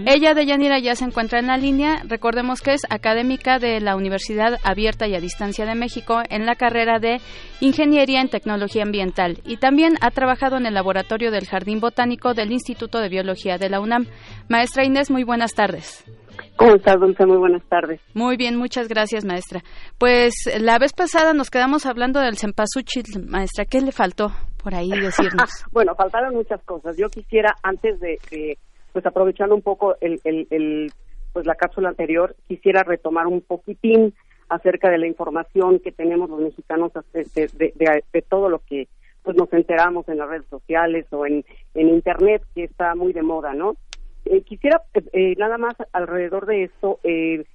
Ella, Deyanira, ya se encuentra en la línea Recordemos que es académica de la Universidad Abierta y a Distancia de México en la carrera de Ingeniería en Tecnología Ambiental y también ha trabajado en el laboratorio del Jardín Botánico del Instituto de Biología de la UNAM. Maestra Inés, muy buenas tardes. ¿Cómo estás, Dulce? Muy buenas tardes. Muy bien, muchas gracias, maestra. Pues la vez pasada nos quedamos hablando del cempasúchil, maestra. ¿Qué le faltó por ahí decirnos? [laughs] bueno, faltaron muchas cosas. Yo quisiera, antes de, pues aprovechando un poco el, el pues la cápsula anterior, quisiera retomar un poquitín acerca de la información que tenemos los mexicanos de, de, todo lo que pues nos enteramos en las redes sociales o en, en internet que está muy de moda, ¿no? Eh, quisiera eh, nada más alrededor de esto eh,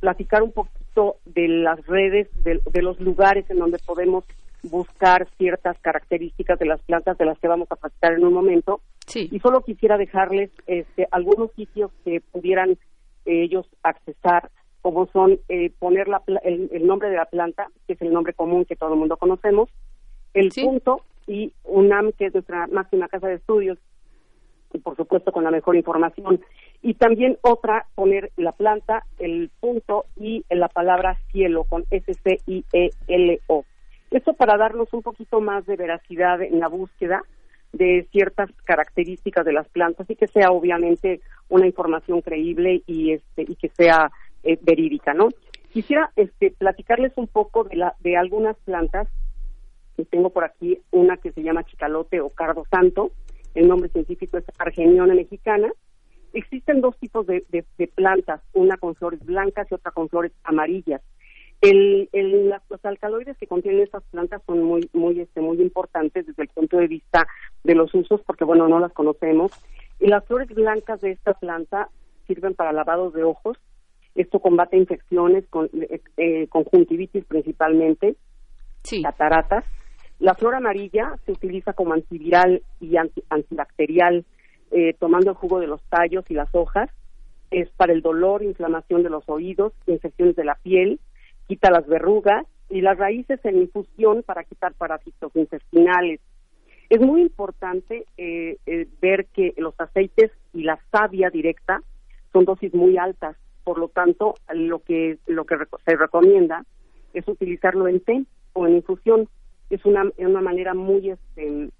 platicar un poquito de las redes, de, de, los lugares en donde podemos buscar ciertas características de las plantas de las que vamos a platicar en un momento y solo quisiera dejarles este, algunos sitios que pudieran eh, ellos accesar, como son eh, poner la, el, nombre de la planta, que es el nombre común que todo el mundo conocemos, el punto y UNAM, que es nuestra máxima casa de estudios, y por supuesto con la mejor información. Y también otra, poner la planta, el punto y la palabra cielo con S-C-I-E-L-O. Esto para darnos un poquito más de veracidad en la búsqueda de ciertas características de las plantas y que sea obviamente una información creíble y este y que sea eh, verídica, ¿no? Quisiera este platicarles un poco de la de algunas plantas que tengo por aquí una que se llama chicalote o cardo santo, el nombre científico es argeniona mexicana. Existen dos tipos de, de plantas, una con flores blancas y otra con flores amarillas. El, los alcaloides que contienen estas plantas son muy, muy, este, muy importantes desde el punto de vista de los usos, porque bueno, no las conocemos. Y las flores blancas de esta planta sirven para lavados de ojos. Esto combate infecciones, con, eh, eh, conjuntivitis principalmente, cataratas. La flor amarilla se utiliza como antiviral y antibacterial, eh, tomando el jugo de los tallos y las hojas. Es para el dolor, inflamación de los oídos, infecciones de la piel, quita las verrugas y las raíces en infusión para quitar parásitos intestinales. Es muy importante eh, eh, ver que los aceites y la savia directa son dosis muy altas, por lo tanto, lo que lo que se recomienda es utilizarlo en té o en infusión. Es una, una manera muy este,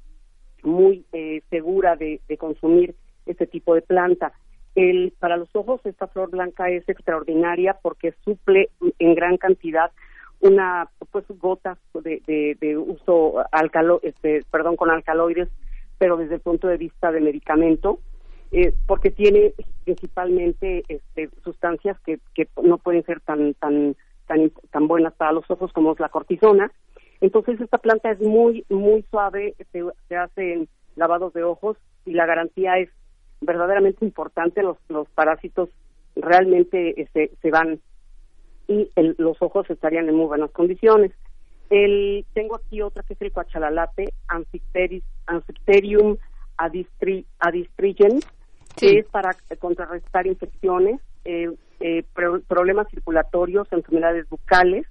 muy eh, segura de, de consumir este tipo de planta. El, para los ojos esta flor blanca es extraordinaria porque suple en gran cantidad una pues gotas de, uso alcalo, este, perdón con alcaloides pero desde el punto de vista de medicamento eh, porque tiene principalmente este, sustancias que, que no pueden ser tan tan tan tan buenas para los ojos como es la cortisona. Entonces esta planta es muy muy suave se, se hacen lavados de ojos y la garantía es verdaderamente importante, los, los parásitos realmente este, se van y los ojos estarían en muy buenas condiciones. El, tengo aquí otra que es el cuachalalate, Amphicterium adistri, adistrigen, que es para contrarrestar infecciones, eh, eh, problemas circulatorios, enfermedades bucales,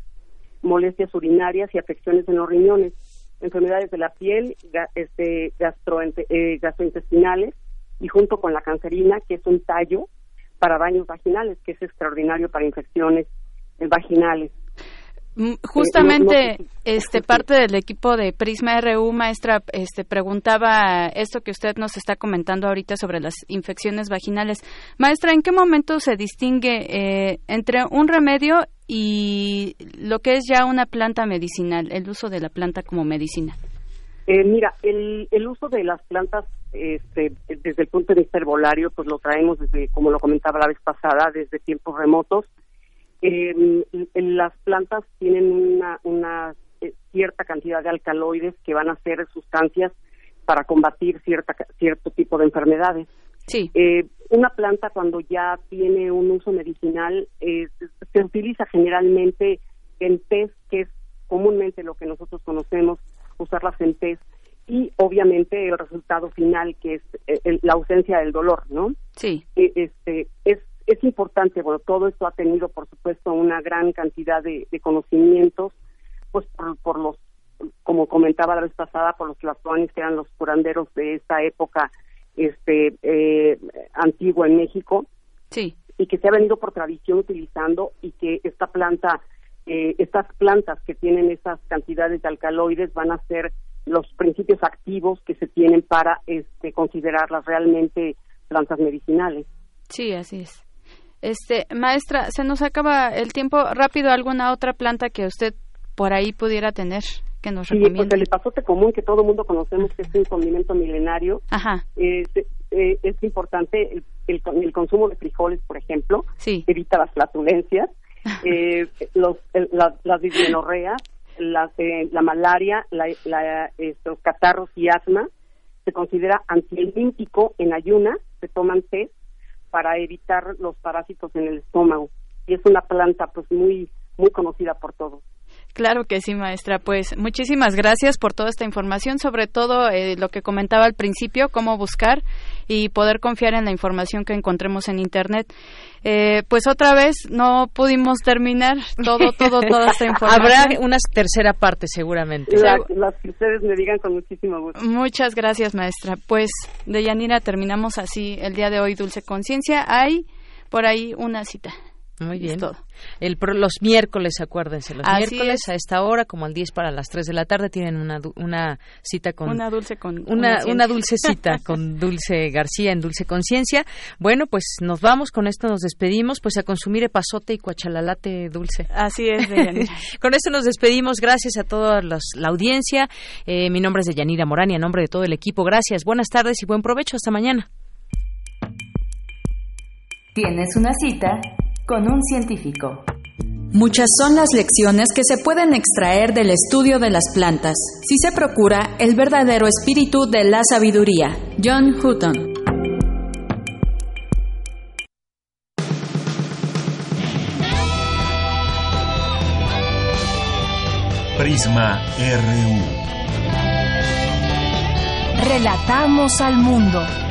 molestias urinarias y afecciones en los riñones, enfermedades de la piel, este, eh, gastrointestinales, y junto con la cancerina, que es un tallo para baños vaginales, que es extraordinario para infecciones vaginales. Mm, justamente, eh, este parte del equipo de Prisma RU, maestra, este preguntaba esto que usted nos está comentando ahorita sobre las infecciones vaginales. Maestra, ¿en qué momento se distingue eh, entre un remedio y lo que es ya una planta medicinal, el uso de la planta como medicina? Eh, mira, el, el uso de las plantas este, desde el punto de vista herbolario, pues lo traemos desde, como lo comentaba la vez pasada, desde tiempos remotos. Eh, las plantas tienen una, una eh, cierta cantidad de alcaloides que van a ser sustancias para combatir cierta, cierto tipo de enfermedades. Sí. Eh, una planta cuando ya tiene un uso medicinal eh, se utiliza generalmente en test, que es comúnmente lo que nosotros conocemos usarlas en test y obviamente el resultado final que es eh, la ausencia del dolor, ¿no? Sí. E, este es es importante, bueno, todo esto ha tenido por supuesto una gran cantidad de, conocimientos, pues por, los como comentaba la vez pasada, por los tlatoanis que eran los curanderos de esta época este eh, antigua en México. Sí. Y que se ha venido por tradición utilizando y que esta planta eh, estas plantas que tienen esas cantidades de alcaloides van a ser los principios activos que se tienen para este, considerarlas realmente plantas medicinales. Sí, así es. Este, maestra, se nos acaba el tiempo. Rápido, ¿alguna otra planta que usted por ahí pudiera tener que nos sí, recomiende? pues el pasote común que todo el mundo conocemos que es un condimento milenario. Ajá. Eh, es importante el, el, consumo de frijoles, por ejemplo. Sí. Evita las flatulencias. [laughs] eh, los, las, las eh, la malaria, la, los catarros y asma, se considera antielímpico en ayuna, se toman té para evitar los parásitos en el estómago y es una planta pues muy muy conocida por todos. Claro que sí, maestra. Pues muchísimas gracias por toda esta información, sobre todo eh, lo que comentaba al principio, cómo buscar y poder confiar en la información que encontremos en Internet. Eh, pues otra vez no pudimos terminar todo, todo, toda esta [laughs] información. Habrá una tercera parte seguramente. las que ustedes me digan con muchísimo gusto. Muchas gracias, maestra. Pues de Yanira terminamos así el día de hoy, Dulce Conciencia. Hay por ahí una cita. Muy bien. El, los miércoles, acuérdense, los miércoles a esta hora, como al 10 para las 3 de la tarde, tienen una, una cita con... Una dulce con... Una, una dulce cita [laughs] con Dulce García en Dulce Conciencia. Bueno, pues nos vamos, con esto nos despedimos, pues a consumir epazote y cuachalalate dulce. Así es, [laughs] Con esto nos despedimos, gracias a toda la audiencia. Eh, mi nombre es Deyanira Morán y a nombre de todo el equipo, gracias, buenas tardes y buen provecho, hasta mañana. Tienes una cita con un científico. Muchas son las lecciones que se pueden extraer del estudio de las plantas, si se procura el verdadero espíritu de la sabiduría. John Hutton. Prisma RU. Relatamos al mundo.